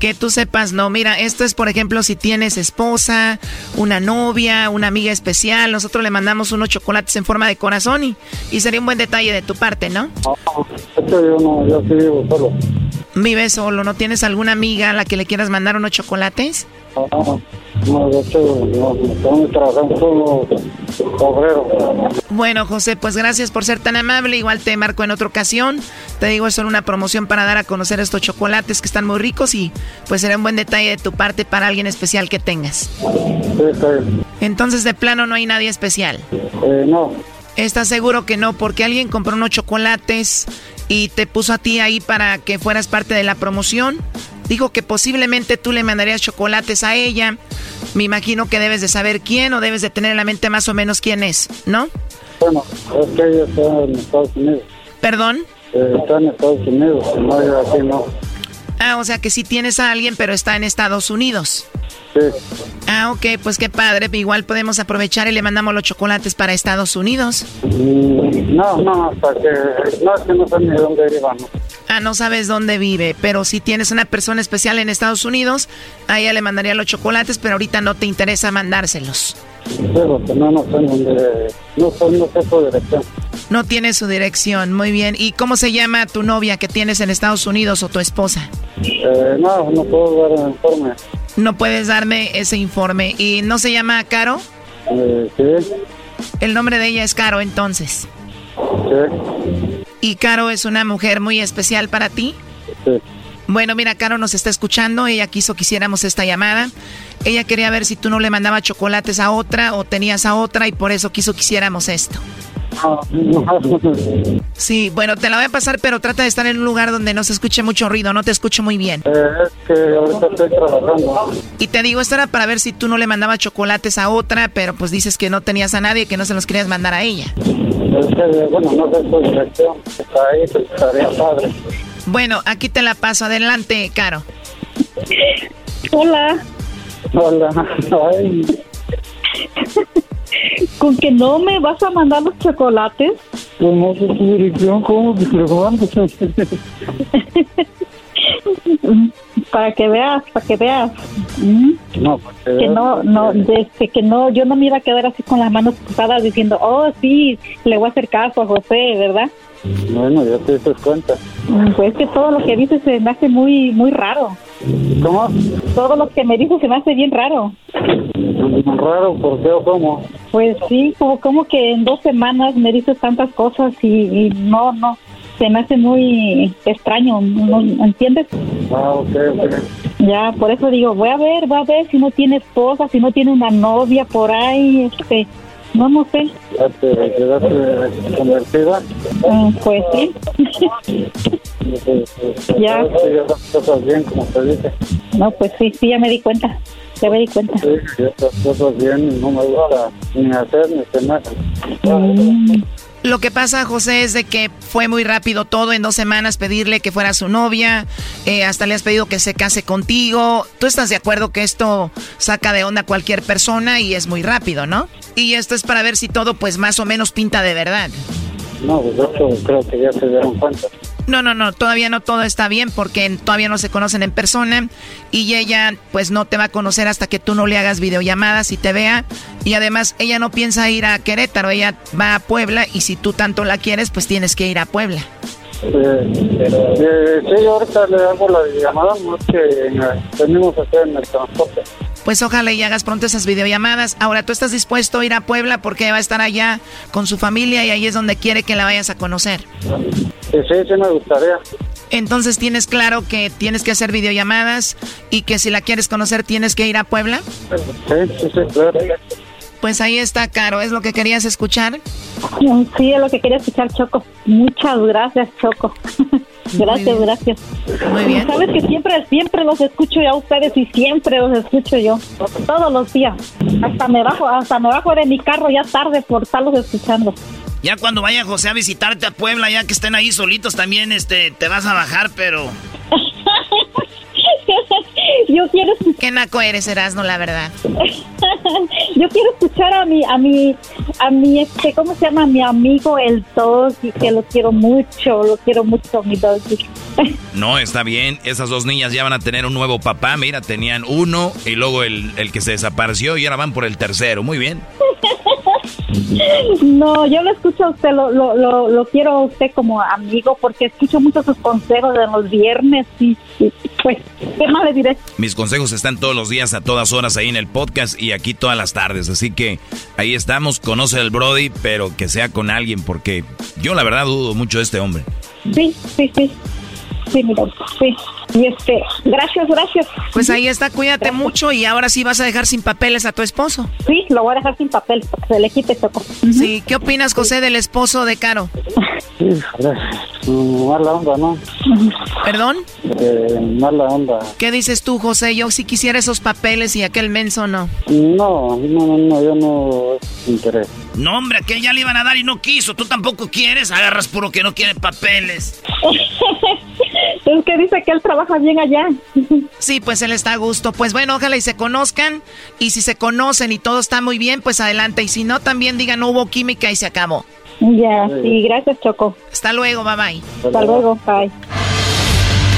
Que tú sepas, no. Mira, esto es, por ejemplo, si tienes esposa, una novia, una amiga especial. Nosotros le mandamos unos chocolates en forma de corazón y, y sería un buen detalle de tu parte, ¿no? No, yo no, yo sí vivo solo. ¿Vives solo? ¿No tienes alguna amiga a la que le quieras mandar unos chocolates? No, no, de hecho, no, estamos trabajando solo obrero. Bueno, José, pues gracias por ser tan amable. Igual te marco en otra ocasión. Te digo, es solo una promoción para dar a conocer estos chocolates que están muy ricos y pues será un buen detalle de tu parte para alguien especial que tengas. Sí, está bien. Entonces, de plano, no hay nadie especial. Eh, no. ¿Estás seguro que no? Porque alguien compró unos chocolates y te puso a ti ahí para que fueras parte de la promoción. Dijo que posiblemente tú le mandarías chocolates a ella. Me imagino que debes de saber quién o debes de tener en la mente más o menos quién es, ¿no? Bueno, es que ella está en Estados Unidos. ¿Perdón? Eh, está en Estados Unidos, no, yo aquí no. Ah, o sea que sí tienes a alguien, pero está en Estados Unidos. Sí. Ah, ok, pues qué padre. Igual podemos aprovechar y le mandamos los chocolates para Estados Unidos. Mm, no, no, hasta que... No, es que no sé ni dónde ¿no? Ah, no sabes dónde vive, pero si tienes una persona especial en Estados Unidos, a ella le mandaría los chocolates, pero ahorita no te interesa mandárselos. Pero que no, no sé dónde... No sé, no sé su dirección. No tiene su dirección, muy bien. ¿Y cómo se llama tu novia que tienes en Estados Unidos o tu esposa? Eh, no, no puedo dar el informe. No puedes darme ese informe. ¿Y no se llama Caro? Eh, sí. El nombre de ella es Caro, entonces. Sí. ¿Y Caro es una mujer muy especial para ti? Sí. Bueno, mira, Caro nos está escuchando. Ella quiso que hiciéramos esta llamada. Ella quería ver si tú no le mandabas chocolates a otra o tenías a otra y por eso quiso que hiciéramos esto. Sí, bueno, te la voy a pasar, pero trata de estar en un lugar donde no se escuche mucho ruido, no te escucho muy bien. Eh, es que ahorita estoy trabajando. Y te digo, esto era para ver si tú no le mandabas chocolates a otra, pero pues dices que no tenías a nadie, que no se los querías mandar a ella. Es que, bueno, no sé dirección. Está ahí, pues, estaría padre. Bueno, aquí te la paso. Adelante, Caro. Hola. Hola. Ay. ¿Con que no me vas a mandar los chocolates? Pues no sé su dirección, ¿cómo que se lo mando? *laughs* para que veas, para que veas. ¿Mm? No, para que Que veas. no, no, desde que no, yo no me iba a quedar así con las manos cruzadas diciendo, oh, sí, le voy a hacer caso a José, ¿verdad? Bueno, ya te das cuenta. Pues que todo lo que dices se me hace muy, muy raro. ¿Cómo? Todo lo que me dices se me hace bien raro. Raro, ¿por qué o cómo? Pues sí, como, como que en dos semanas me dices tantas cosas y, y no, no, se me hace muy extraño, ¿no, ¿entiendes? Ah, ok, ok. Ya, por eso digo, voy a ver, voy a ver si no tiene esposa, si no tiene una novia por ahí, este, no, no sé. ¿Ya te quedaste convertida? Mm, Pues sí. *laughs* Ya. Cosas bien, como te. No, pues sí, sí, ya me di cuenta, ya me di cuenta. Sí, ya las cosas bien, no me gusta ni hacer ni tener. Mm, Lo que pasa, José, es de que fue muy rápido todo en dos semanas pedirle que fuera su novia, eh, hasta le has pedido que se case contigo. ¿Tú estás de acuerdo que esto saca de onda a cualquier persona y es muy rápido, no? Y esto es para ver si todo pues más o menos pinta de verdad. No, pues hecho creo que ya se dieron cuenta. No, no, no, todavía no todo está bien porque todavía no se conocen en persona y ella pues no te va a conocer hasta que tú no le hagas videollamadas y te vea. Y además ella no piensa ir a Querétaro, ella va a Puebla y si tú tanto la quieres pues tienes que ir a Puebla. Eh, eh, sí, ahorita le hago la llamada, no que hacer en el transporte. Pues ojalá y hagas pronto esas videollamadas. Ahora, ¿tú estás dispuesto a ir a Puebla porque va a estar allá con su familia y ahí es donde quiere que la vayas a conocer? Sí, sí, sí me gustaría. Entonces tienes claro que tienes que hacer videollamadas y que si la quieres conocer tienes que ir a Puebla. Sí, sí, sí, claro. Pues ahí está, Caro. ¿Es lo que querías escuchar? Sí, es lo que quería escuchar, Choco. Muchas gracias, Choco. *laughs* gracias, gracias. Muy bien. Sabes que siempre, siempre los escucho yo a ustedes y siempre los escucho yo. Todos los días. Hasta me bajo, hasta me bajo de mi carro ya tarde por estarlos escuchando. Ya cuando vaya José a visitarte a Puebla, ya que estén ahí solitos también, este, te vas a bajar, pero... *laughs* Yo quiero Qué naco eres, Erasno, la verdad. *laughs* Yo quiero escuchar a mi, a mi, a mi, este, ¿cómo se llama? Mi amigo el Doggy, que lo quiero mucho, lo quiero mucho, mi Doggy. *laughs* No, está bien. Esas dos niñas ya van a tener un nuevo papá. Mira, tenían uno y luego el, el que se desapareció y ahora van por el tercero. Muy bien. *laughs* No, yo lo escucho a usted, lo, lo, lo, lo quiero a usted como amigo porque escucho mucho sus consejos de los viernes y, y, pues, ¿qué más le diré? Mis consejos están todos los días, a todas horas ahí en el podcast y aquí todas las tardes. Así que ahí estamos. Conoce al Brody, pero que sea con alguien porque yo la verdad dudo mucho de este hombre. Sí, sí, sí. Sí, mira, sí. Y este, gracias, gracias. Pues ahí está, cuídate mucho y ahora sí vas a dejar sin papeles a tu esposo. Sí, lo voy a dejar sin papel, para que se le quite Choco. Sí, ¿qué opinas, José, del esposo de Caro? Sí, mm, mala onda, ¿no? ¿Perdón? Eh, mala onda. ¿Qué dices tú, José? Yo si quisiera esos papeles y aquel menso no. No, no, no, no, yo no interés. No, hombre, que ya le iban a dar y no quiso. Tú tampoco quieres. Agarras puro que no quiere papeles. *laughs* Es que dice que él trabaja bien allá. Sí, pues él está a gusto. Pues bueno, ojalá y se conozcan. Y si se conocen y todo está muy bien, pues adelante. Y si no, también digan no hubo química y se acabó. Ya, sí, gracias, Choco. Hasta luego, bye bye. Hasta luego, bye.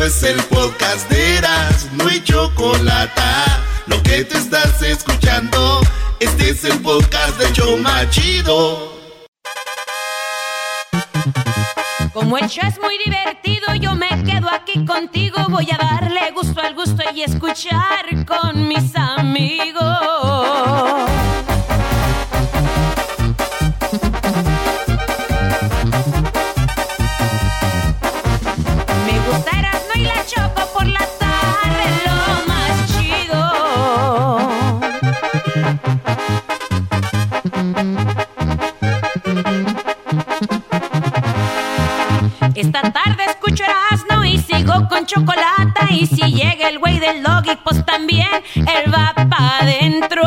Chido es el podcast de Eras, no hay chocolate. Lo que te estás escuchando, este es el podcast de Choma Chido. Como el show es muy divertido, yo me quedo aquí contigo. Voy a darle gusto al gusto y escuchar con mis amigos. Esta tarde escucho Erasmo y sigo con chocolate. Y si llega el güey del doggy, pues también él va pa' adentro.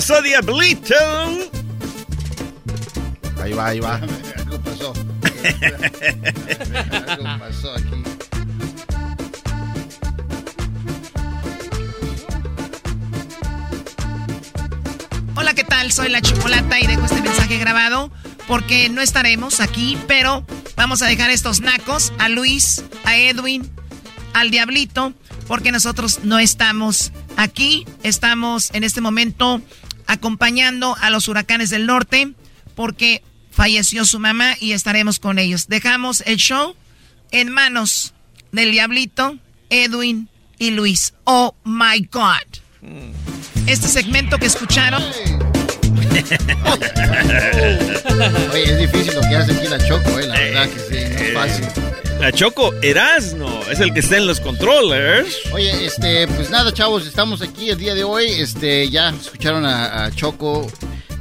Pasó, Diablito? Ahí va, ahí va. *laughs* Algo pasó. Algo pasó aquí. Hola, ¿qué tal? Soy la Chocolata y dejo este mensaje grabado porque no estaremos aquí, pero vamos a dejar estos nacos a Luis, a Edwin, al Diablito, porque nosotros no estamos aquí. Estamos en este momento acompañando a los huracanes del norte porque falleció su mamá y estaremos con ellos. Dejamos el show en manos del Diablito, Edwin y Luis. Oh my God. Este segmento que escucharon *laughs* Oye, es difícil lo que hace aquí la Choco, eh, la verdad que sí, no es fácil. La Choco, Erasno, es el que está en los controllers. Oye, este, pues nada, chavos, estamos aquí el día de hoy. Este, ya escucharon a, a Choco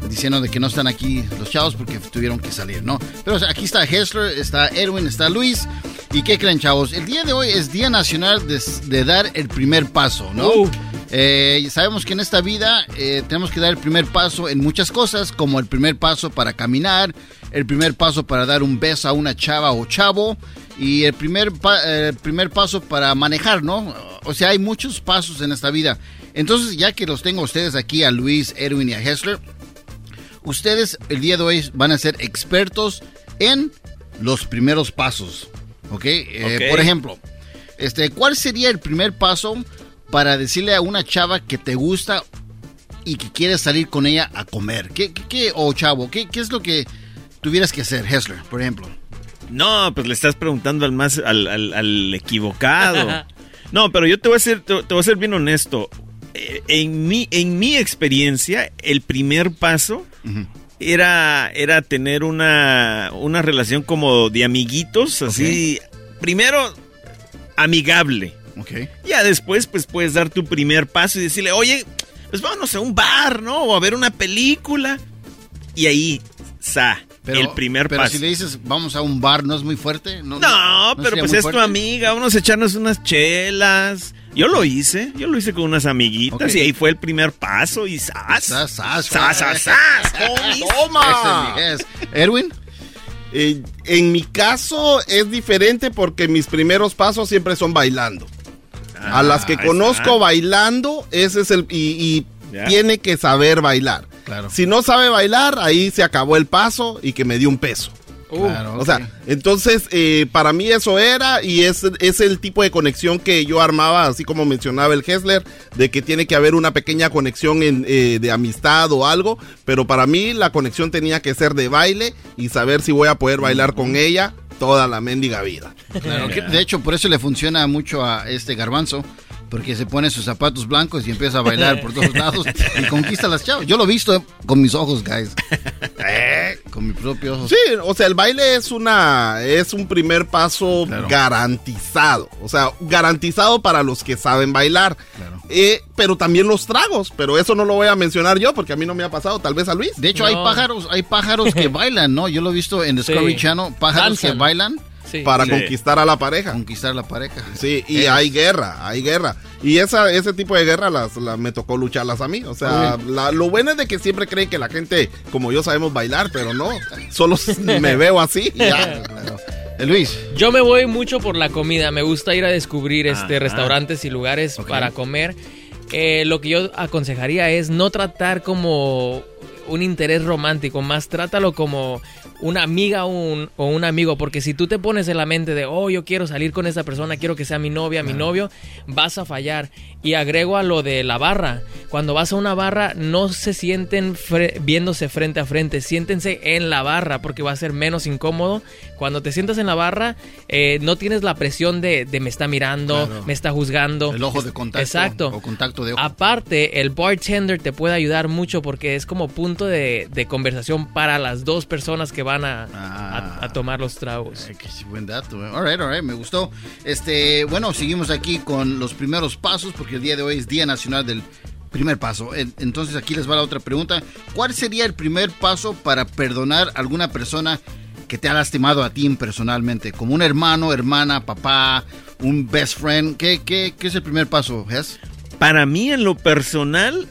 diciendo de que no están aquí los chavos porque tuvieron que salir, ¿no? Pero o sea, aquí está Hessler, está Edwin, está Luis. ¿Y qué creen, chavos? El día de hoy es Día Nacional de, de dar el primer paso, ¿no? Uh. Eh, sabemos que en esta vida eh, tenemos que dar el primer paso en muchas cosas, como el primer paso para caminar, el primer paso para dar un beso a una chava o chavo y el primer, pa- eh, primer paso para manejar, ¿no? O sea, hay muchos pasos en esta vida. Entonces, ya que los tengo a ustedes aquí, a Luis, Edwin y a Hessler, ustedes el día de hoy van a ser expertos en los primeros pasos, ¿ok? Eh, Ok. Por ejemplo, este, ¿cuál sería el primer paso para decirle a una chava que te gusta y que quieres salir con ella a comer? ¿Qué, qué, qué- o chavo, ¿qué, qué es lo que tuvieras que hacer, Hessler, por ejemplo? No, pues le estás preguntando al más, al, al- al equivocado. *laughs* No, pero yo te voy a ser, te, te voy a ser bien honesto. Eh, En mi, en mi experiencia, el primer paso era, era tener una, una relación como de amiguitos, así. Primero, amigable. Ok. Ya después, pues puedes dar tu primer paso y decirle, oye, pues vámonos a un bar, ¿no? O a ver una película. Y ahí, sa, el primer pero paso. si le dices, vamos a un bar, ¿no es muy fuerte? No, No, pero sería pues es tu amiga, vamos a echarnos unas chelas. Yo lo hice, yo lo hice con unas amiguitas y ahí fue el primer paso y ¡zas! Sas, ¡Zas, zas, zas, homies! ¡Toma! Edwin. Eh, en mi caso es diferente porque mis primeros pasos siempre son bailando. A las que conozco está. bailando, ese es el... Y, tiene que saber bailar. Claro. Si no sabe bailar, ahí se acabó el paso y que me dio un peso. Claro, O sea, entonces eh, para mí eso era y es, es el tipo de conexión que yo armaba, así como mencionaba el Hessler, de que tiene que haber una pequeña conexión en, eh, de amistad o algo, pero para mí la conexión tenía que ser de baile y saber si voy a poder bailar con ella toda la mendiga vida. Claro, de hecho, por eso le funciona mucho a este garbanzo. Porque se pone sus zapatos blancos y empieza a bailar por todos *laughs* lados y conquista a las chavas. Yo lo he visto con mis ojos, guys. Con mis propios ojos. Sí, o sea, el baile es una es un primer paso garantizado, o sea, garantizado para los que saben bailar. Eh, pero también los tragos, pero eso no lo voy a mencionar yo porque a mí no me ha pasado, tal vez a Luis. De hecho, hay pájaros, hay pájaros que *laughs* bailan, ¿no? Yo lo he visto en Discovery Sí. Channel, pájaros Danzan. que bailan para conquistar a la pareja. Conquistar a la pareja. Sí, y Es. hay guerra, hay guerra. Y esa, ese tipo de guerra las, la- me tocó lucharlas a mí. O sea, la- lo bueno es de que siempre creen que la gente como yo sabemos bailar, pero no. Solo *laughs* me veo así y ya. Luis. Yo me voy mucho por la comida. Me gusta ir a descubrir este Ajá. restaurantes y lugares para comer. Eh, lo que yo aconsejaría es no tratar como un interés romántico, más trátalo como una amiga o un, o un amigo, porque si tú te pones en la mente de, oh, yo quiero salir con esa persona, quiero que sea mi novia, mi novio, vas a fallar. Y agrego a lo de la barra, cuando vas a una barra no se sienten fre- viéndose frente a frente, siéntense en la barra, porque va a ser menos incómodo. Cuando te sientas en la barra, eh, no tienes la presión de, de me está mirando, Claro. me está juzgando. El ojo de contacto. Exacto. O contacto de ojo. Aparte, el bartender te puede ayudar mucho porque es como punto de, de conversación para las dos personas que van a, a- a tomar los tragos. Qué buen dato. eh. All right, all right, me gustó. Este, bueno, seguimos aquí con los primeros pasos porque el día de hoy es Día Nacional del Primer Paso. En- Entonces aquí les va la otra pregunta. ¿Cuál sería el primer paso para perdonar a alguna persona que te ha lastimado a ti personalmente? Como un hermano, hermana, papá, un best friend. ¿Qué, qué, qué es el primer paso, Hess? Para mí, en lo personal,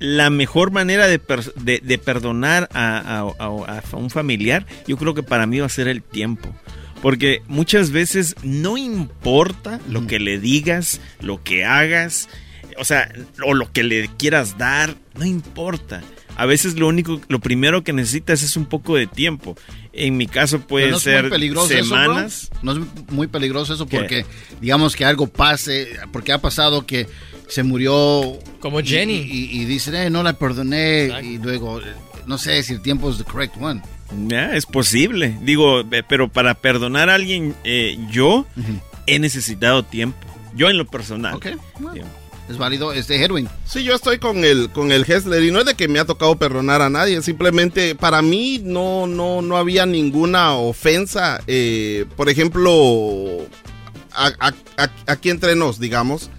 la mejor manera de, per- de- de perdonar a, a- a- a un familiar, yo creo que para mí va a ser el tiempo. Porque muchas veces no importa lo que le digas, lo que hagas, o sea, o lo que le quieras dar, no importa. A veces lo único, lo primero que necesitas es un poco de tiempo. En mi caso puede no ser semanas. Eso, no es muy peligroso eso ¿Qué? porque, digamos que algo pase, porque ha pasado que se murió. Como y- Jenny. Y, y dicen, eh, no la perdoné. Y luego, no sé si el tiempo es the correct one. Ya, es posible. Digo, eh, pero para perdonar a alguien, eh, yo he necesitado tiempo. Yo en lo personal. Ok, bueno. es válido. Este Edwin. Sí, yo estoy con el, con el Hessler y no es de que me ha tocado perdonar a nadie, simplemente para mí no, no, no había ninguna ofensa. Eh, por ejemplo, aquí entre nos, digamos.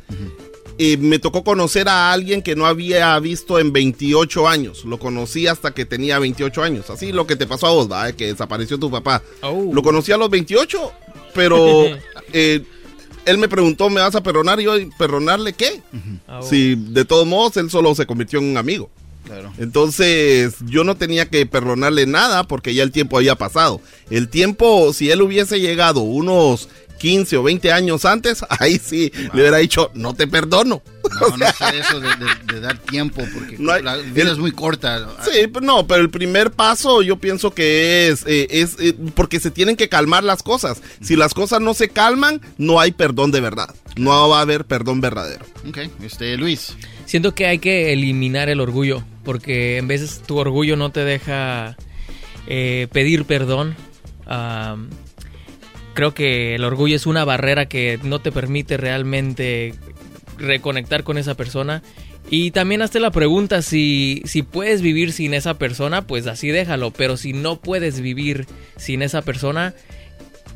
Y me tocó conocer a alguien que no había visto en 28 años. Lo conocí hasta que tenía 28 años. Así lo que te pasó a vos, ¿verdad? Que desapareció tu papá. Oh. Lo conocí a los 28, pero *laughs* eh, él me preguntó, ¿me vas a perdonar? Y yo, ¿perdonarle qué? Oh. Si de todos modos él solo se convirtió en un amigo. Claro. Entonces yo no tenía que perdonarle nada porque ya el tiempo había pasado. El tiempo, si él hubiese llegado unos 15 o 20 años antes, *laughs* ahí sí le hubiera dicho, no te perdono. No, *laughs* no sé eso de, de- de dar tiempo, porque No hay- la vida es muy corta. Sí, pero no, pero el primer paso yo pienso que es, eh, es eh, porque se tienen que calmar las cosas. Si las cosas no se calman, no hay perdón de verdad. No va a haber perdón verdadero. Ok, este, Luis. Siento que hay que eliminar el orgullo, porque en veces tu orgullo no te deja eh, pedir perdón. Creo que el orgullo es una barrera que no te permite realmente reconectar con esa persona. Y también hazte la pregunta si, si puedes vivir sin esa persona, pues así déjalo. Pero si no puedes vivir sin esa persona,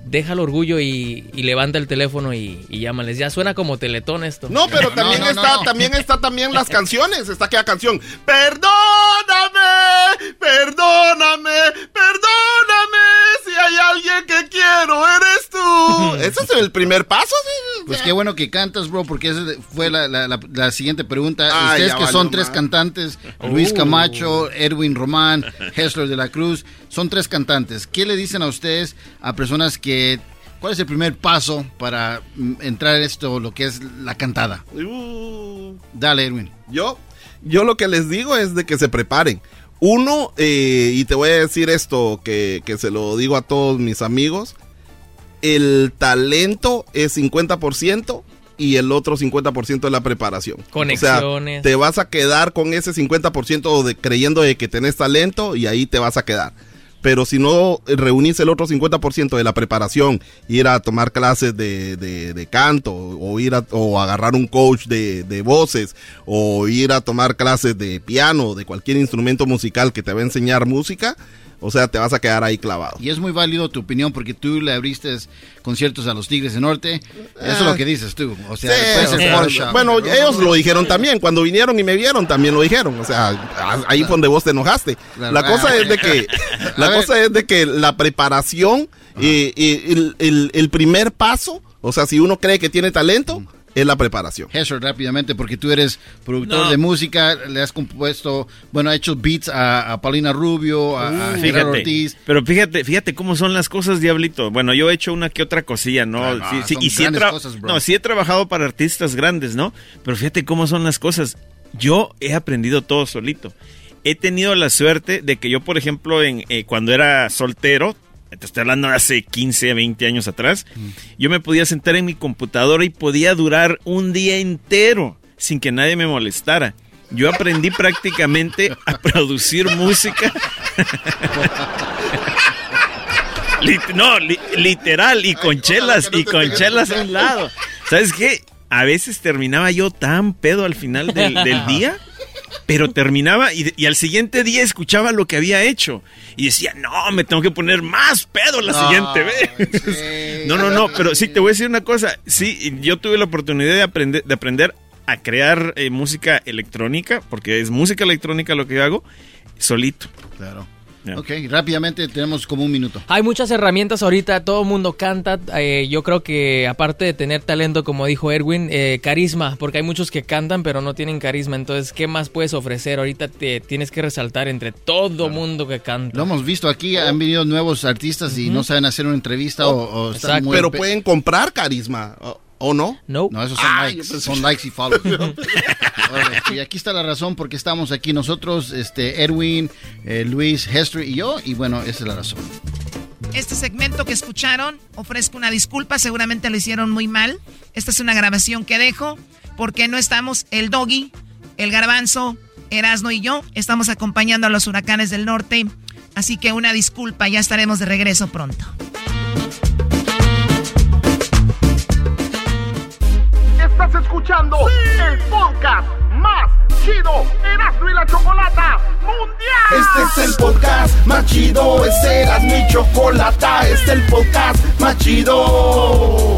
deja el orgullo y, y levanta el teléfono y, y llámales. Ya suena como teletón esto. No, pero también no, no, está, no. también está también las *laughs* canciones. Está aquella canción. Perdóname, perdóname, perdóname. Hay alguien que quiero, eres tú. *laughs* Ese es el primer paso. sí. Pues qué bueno que cantas, bro, porque esa fue la, la- la- la siguiente pregunta. Ah, Ustedes que son tres cantantes, Luis Uh. Camacho, Edwin Román, Hessler de la Cruz, son tres cantantes. ¿Qué le dicen a ustedes a personas que... ¿Cuál es el primer paso para mm, entrar en esto, lo que es la cantada? Uh. Dale, Edwin. Yo, yo lo que les digo es de que se preparen. Uno, eh, y te voy a decir esto que, que se lo digo a todos mis amigos, el talento es 50% y el otro 50% es la preparación. Conexiones. O sea, te vas a quedar con ese 50% de, creyendo de que tenés talento y ahí te vas a quedar. Pero si no reunís el otro 50% de la preparación, ir a tomar clases de, de- de canto, o ir a o agarrar un coach de, de voces, o ir a tomar clases de piano, de cualquier instrumento musical que te va a enseñar música, o sea, te vas a quedar ahí clavado. Y es muy válido tu opinión porque tú le abriste conciertos a los Tigres del Norte. Eso es lo que dices tú. O sea, Sí, o sea, bueno, ellos lo dijeron también. Cuando vinieron y me vieron, también lo dijeron. O sea, ahí fue donde vos te enojaste. Claro. La cosa es de que, *laughs* la cosa es de que la preparación, eh, el, el- el primer paso, o sea, si uno cree que tiene talento, es la preparación. Hesher, rápidamente, porque tú eres productor No. de música, le has compuesto, bueno, ha hecho beats a, a Paulina Rubio, a, a Gerardo Fíjate, Ortiz. pero fíjate, fíjate cómo son las cosas, Diablito. Bueno, yo he hecho una que otra cosilla, ¿no? Ah, no, Sí, y sí he, cosas, no, sí he trabajado para artistas grandes, ¿no? Pero fíjate cómo son las cosas. Yo he aprendido todo solito. He tenido la suerte de que yo, por ejemplo, en, eh, cuando era soltero, te estoy hablando de hace 15, 20 años atrás, yo me podía sentar en mi computadora y podía durar un día entero sin que nadie me molestara. Yo aprendí prácticamente a producir música. *laughs* No, li- literal, y con chelas, y con chelas a un lado. ¿Sabes qué? A veces terminaba yo tan pedo al final del, del día, pero terminaba y, y al siguiente día escuchaba lo que había hecho. Y decía, no, me tengo que poner más pedo la No, siguiente vez. *laughs* no, no, no, pero sí, te voy a decir una cosa. Sí, yo tuve la oportunidad de aprender, de aprender a crear eh, música electrónica, porque es música electrónica lo que yo hago, solito. Claro. Ok, rápidamente tenemos como un minuto. Hay muchas herramientas ahorita, todo el mundo canta. eh, yo creo que aparte de tener talento, como dijo Erwin, eh, carisma, porque hay muchos que cantan pero no tienen carisma. Entonces, ¿qué más puedes ofrecer? Ahorita te tienes que resaltar entre todo mundo que canta. Lo hemos visto aquí, han venido nuevos artistas y no saben hacer una entrevista o, o están muy Pero pe- pueden comprar carisma, ¿o, o no? No. No, esos son Ay, likes, pensé- son likes y follows. *laughs* *laughs* Y aquí está la razón porque estamos aquí nosotros, este Edwin, eh, Luis, Hester y yo, y bueno, esa es la razón. Este segmento que escucharon, ofrezco una disculpa, seguramente lo hicieron muy mal. Esta es una grabación que dejo porque no estamos el Doggy, el Garbanzo, Erasno y yo. Estamos acompañando a los huracanes del norte. Así que una disculpa, ya estaremos de regreso pronto. escuchando el podcast más chido Erasmo y la Chocolata Mundial. Este es el podcast más chido, este era mi chocolata, este es el podcast más chido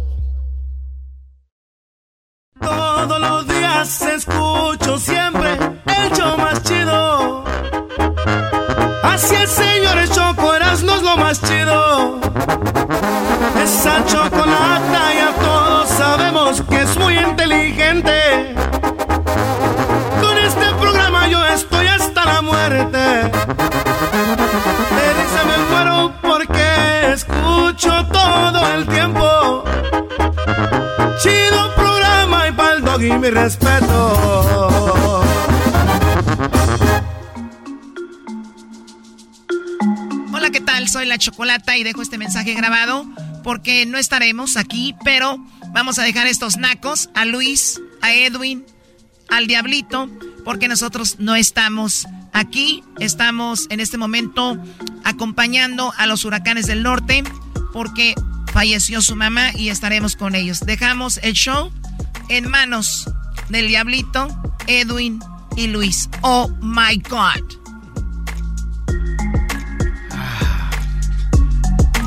todos los días escucho siempre el show más chido. Así el señor Choco no es lo más chido. Esa chocolata ya todos sabemos que es muy inteligente. Con este programa yo estoy hasta la muerte. Me dice me muero porque escucho todo el tiempo. Y mi respeto. Hola, ¿qué tal? Soy la Chocolata y dejo este mensaje grabado porque no estaremos aquí, pero vamos a dejar estos nacos a Luis, a Edwin, al Diablito, porque nosotros no estamos aquí. Estamos en este momento acompañando a los huracanes del norte porque falleció su mamá y estaremos con ellos. Dejamos el show en manos del Diablito, Edwin y Luis. Oh my God.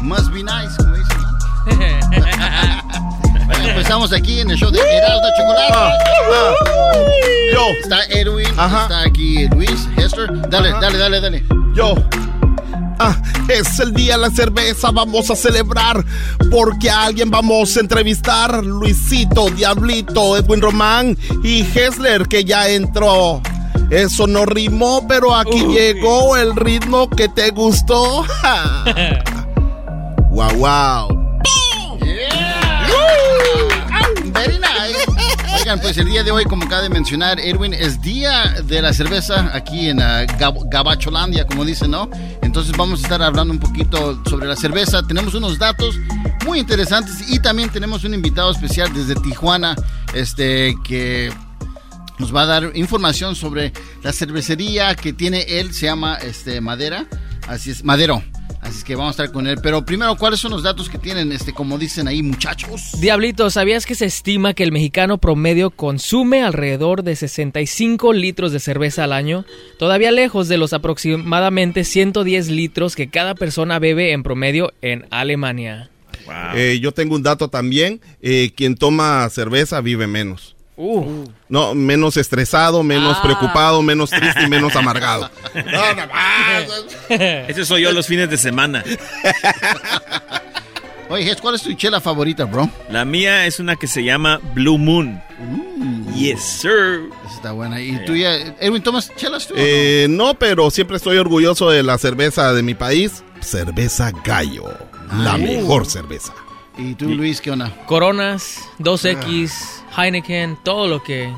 Must be nice, como dicen, *laughs* bueno, empezamos aquí en el show de Heraldo Chocolate. Ah, ah. Yo. Está Edwin, está aquí Luis, Hester. Dale, dale, dale, dale. Yo. Ah, es el día de la cerveza, vamos a celebrar porque a alguien vamos a entrevistar. Luisito, Diablito, Edwin Román y Hessler que ya entró. Eso no rimó, pero aquí llegó el ritmo que te gustó. wow, wow. Very nice. Pues el día de hoy, como acaba de mencionar Edwin, es día de la cerveza aquí en uh, Gabacholandia, como dicen, ¿no? Entonces vamos a estar hablando un poquito sobre la cerveza. Tenemos unos datos muy interesantes y también tenemos un invitado especial desde Tijuana, este que nos va a dar información sobre la cervecería que tiene él, se llama este Madera, así es, Madero. Así es que vamos a estar con él. Pero primero, ¿cuáles son los datos que tienen, este, como dicen ahí, muchachos? Diablito, ¿sabías que se estima que el mexicano promedio consume alrededor de 65 litros de cerveza al año? Todavía lejos de los aproximadamente 110 litros que cada persona bebe en promedio en Alemania. Eh, yo tengo un dato también. Eh, quien toma cerveza vive menos. Uh. No, menos estresado, menos ah. preocupado, menos triste y menos amargado. *laughs* Ese soy yo los fines de semana. Oye, ¿cuál es tu chela favorita, bro? La mía es una que se llama Blue Moon. Uh. yes, sir. está buena. ¿Y tú ya, Edwin, tomas chelas tú? Eh, no? pero siempre estoy orgulloso de la cerveza de mi país. Cerveza Gallo. La mejor cerveza. ¿Y tú, Luis, qué onda? Coronas, 2X. Heineken, todo lo que...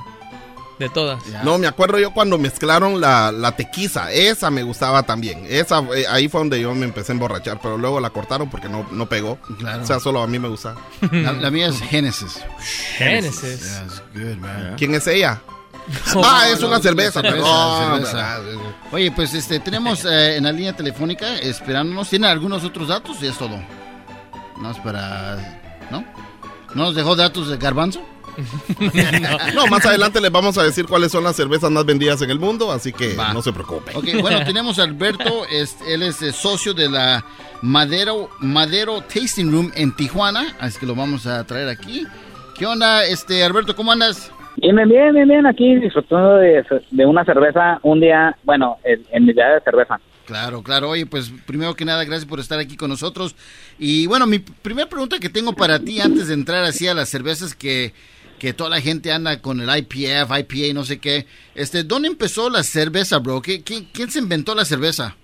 De todas. No, me acuerdo yo cuando mezclaron la, la tequiza. Esa me gustaba también. Esa, eh, ahí fue donde yo me empecé a emborrachar. Pero luego la cortaron porque no, no pegó. O sea, solo a mí me gustaba. *laughs* La, mía es Genesis. Genesis. ¿Quién es ella? ah, es una cerveza, Oye, pues este tenemos eh, en la línea telefónica esperándonos. ¿Tiene algunos otros datos? Y es todo. No es para. ¿No? ¿No nos dejó datos de Garbanzo? *laughs* no, más adelante les vamos a decir cuáles son las cervezas más vendidas en el mundo, así que no se preocupen. Ok, bueno, *laughs* tenemos a Alberto, él es eh, socio de la Madero, Madero Tasting Room en Tijuana, así que lo vamos a traer aquí. ¿Qué onda, este Alberto, cómo andas? Bien, bien, bien, bien, aquí disfrutando de, una cerveza un día, bueno, en, mi día de cerveza. Claro, claro. Oye, pues primero que nada, gracias por estar aquí con nosotros. Y bueno, mi primera pregunta que tengo para ti antes de entrar así a las cervezas que que toda la gente anda con el IPF, IPA, no sé qué. Este, ¿dónde empezó la cerveza, bro? ¿Quién, quién se inventó la cerveza?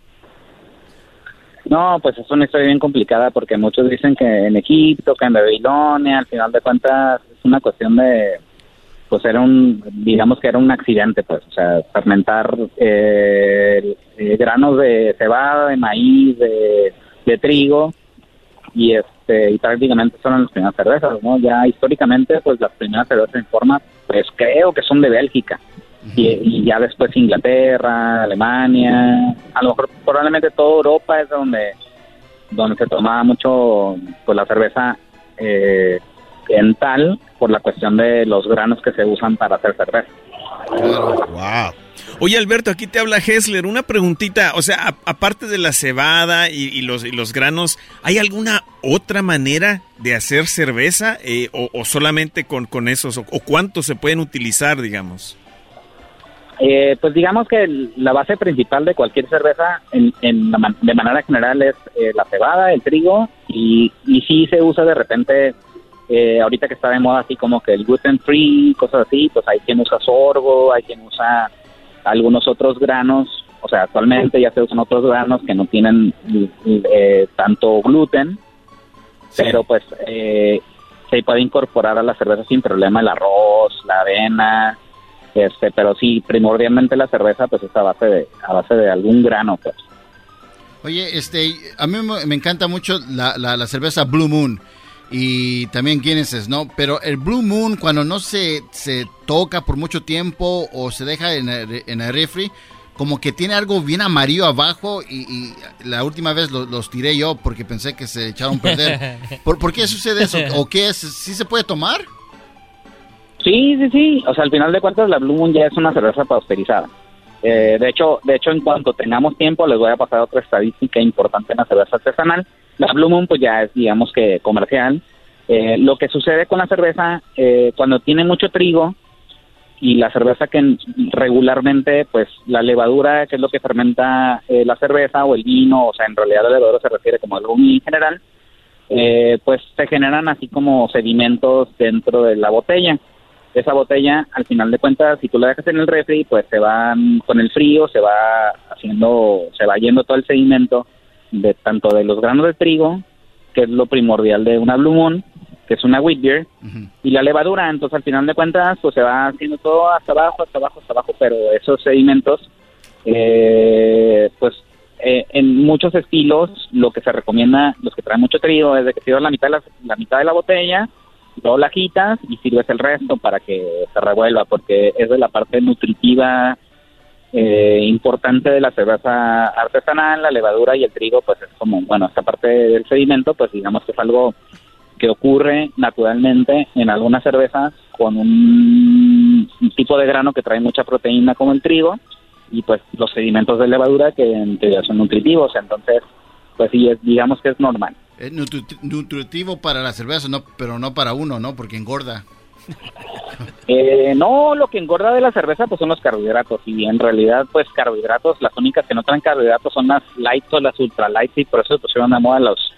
No, pues es una historia bien complicada porque muchos dicen que en Egipto, que en Babilonia, al final de cuentas es una cuestión de pues era un, digamos que era un accidente, pues, o sea, fermentar eh, eh, granos de cebada, de maíz, de, de trigo, y este y prácticamente son las primeras cervezas, ¿no? Ya históricamente, pues las primeras cervezas en forma, pues creo que son de Bélgica. Y, y ya después Inglaterra, Alemania, a lo mejor probablemente toda Europa es donde donde se tomaba mucho pues la cerveza eh, en tal por la cuestión de los granos que se usan para hacer cerveza. Wow. Oye Alberto, aquí te habla Hessler. Una preguntita, o sea, a- aparte de la cebada y, y los, y los granos, ¿hay alguna otra manera de hacer cerveza eh, o, o solamente con, con esos? O, o cuántos se pueden utilizar, digamos? Eh, pues digamos que el- la base principal de cualquier cerveza en, en la man- de manera general es eh, la cebada, el trigo y, y sí se usa de repente, eh, ahorita que está de moda así como que el gluten free, cosas así, pues hay quien usa sorgo, hay quien usa algunos otros granos, o sea, actualmente ya se usan otros granos que no tienen eh, tanto gluten, pero pues eh, se puede incorporar a la cerveza sin problema el arroz, la avena, este, pero sí, primordialmente la cerveza pues es a base de, a base de algún grano, pues. Oye, este, a mí me me encanta mucho la, la- la cerveza Blue Moon y también Guinness, ¿no? Pero el Blue Moon cuando no se, se toca por mucho tiempo o se deja en el, en el refri, como que tiene algo bien amarillo abajo y, y la última vez lo- los tiré yo porque pensé que se echaron a perder. *laughs* ¿Por, por qué sucede eso? *laughs* ¿O qué es? ¿Sí se puede tomar? Sí, sí, sí. O sea, al final de cuentas la Blue Moon ya es una cerveza pasteurizada. Eh, de hecho, de hecho, en cuanto tengamos tiempo, les voy a pasar otra estadística importante en la cerveza artesanal. La Blue pues ya es, digamos que comercial. Eh, lo que sucede con la cerveza, eh, cuando tiene mucho trigo y la cerveza que en- regularmente, pues la levadura, que es lo que fermenta eh, la cerveza o el vino, o sea, en realidad la levadura se refiere como al en general, eh, pues se generan así como sedimentos dentro de la botella. Esa botella, al final de cuentas, si tú la dejas en el refri, pues se van con el frío, se va haciendo, se va yendo todo el sedimento de tanto de los granos de trigo, que es lo primordial de una Blue Moon, que es una wheat beer, y la levadura. Entonces, al final de cuentas, pues se va haciendo todo hasta abajo, hasta abajo, hasta abajo, pero esos sedimentos, eh, pues eh, en muchos estilos, lo que se recomienda, los que traen mucho trigo, es de que sirvas la mitad de la, la mitad de la botella, luego la quitas y sirves el resto para que se revuelva, porque es de la parte nutritiva eh, importante de la cerveza artesanal, la levadura y el trigo, pues es como, bueno, esta parte del sedimento, pues digamos que es algo que ocurre naturalmente en algunas cervezas con un, tipo de grano que trae mucha proteína como el trigo y pues los sedimentos de levadura que en son nutritivos, entonces pues sí, es, digamos que es normal. Es nutri- nutritivo para la cerveza, no, pero no para uno, ¿no? Porque engorda. *laughs* Eh, no, lo que engorda de la cerveza pues son los carbohidratos y en realidad pues carbohidratos, las únicas que no traen carbohidratos son las light o las ultra light y por eso se pusieron de moda los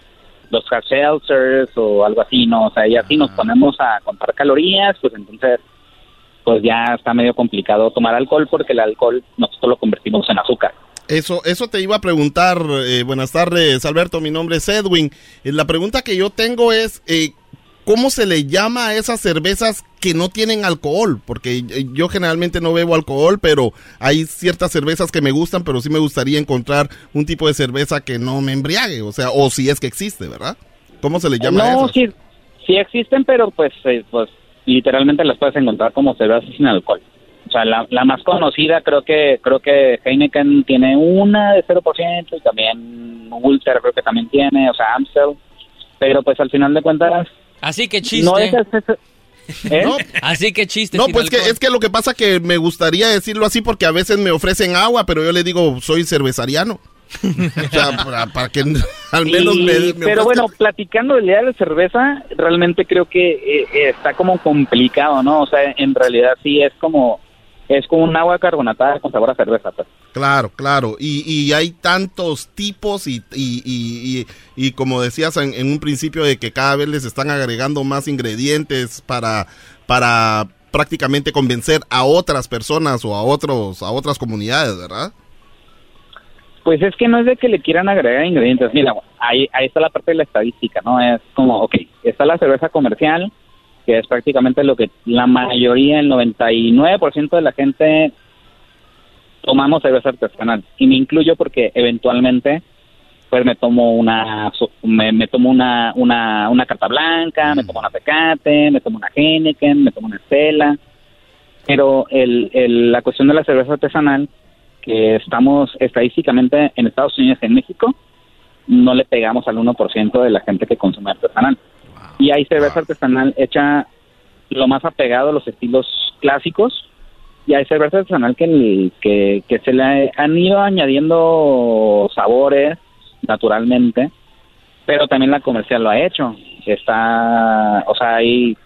los hard seltzers o algo así, ¿no? O sea, ya si nos ponemos a contar calorías, pues entonces pues ya está medio complicado tomar alcohol porque el alcohol nosotros lo convertimos en azúcar. Eso, eso te iba a preguntar. eh, buenas tardes, Alberto. Mi nombre es Edwin. Eh, la pregunta que yo tengo es, eh, ¿cómo se le llama a esas cervezas que no tienen alcohol? Porque eh, yo generalmente no bebo alcohol, pero hay ciertas cervezas que me gustan, pero sí me gustaría encontrar un tipo de cerveza que no me embriague. O sea, o si es que existe, ¿verdad? ¿Cómo se le llama a no, eso? sí, sí existen, pero pues, eh, pues literalmente las puedes encontrar como cervezas sin alcohol. O sea, la, la más conocida creo que creo que Heineken tiene una de 0% y también Ulster creo que también tiene, o sea, Amstel. Pero pues al final de cuentas... Así que chiste. No ¿Eh? Así que chiste. No, pues que es que lo que pasa que me gustaría decirlo así porque a veces me ofrecen agua, pero yo le digo soy cervezariano. o sea, *laughs* para, para que *laughs* al menos Y- me, me pero bueno, platicando del día de la cerveza, realmente creo que eh, eh, está como complicado, ¿no? O sea, en realidad sí es como es como un agua carbonatada con sabor a cerveza, pues. Claro, claro. Y, y hay tantos tipos y, y, y, y- como decías en, en un principio de que cada vez les están agregando más ingredientes para, para prácticamente convencer a otras personas o a otros a otras comunidades, ¿verdad? Pues es que no es de que le quieran agregar ingredientes. Mira, ahí, ahí está la parte de la estadística, ¿no? Es como, ok, está la cerveza comercial, que es prácticamente lo que la mayoría, el 99% de la gente tomamos cerveza artesanal. Y me incluyo porque eventualmente pues me tomo una me, me tomo una, una, una carta blanca, me tomo una Tecate, me tomo una Heineken, me tomo una Estela. Pero el, el, la cuestión de la cerveza artesanal, que estamos estadísticamente en Estados Unidos y en México, no le pegamos al 1% de la gente que consume artesanal. Y hay cerveza artesanal hecha lo más apegado a los estilos clásicos, y hay cerveza artesanal que, que, que se le han ido añadiendo sabores naturalmente, pero también la comercial lo ha hecho. Está, o sea, hay,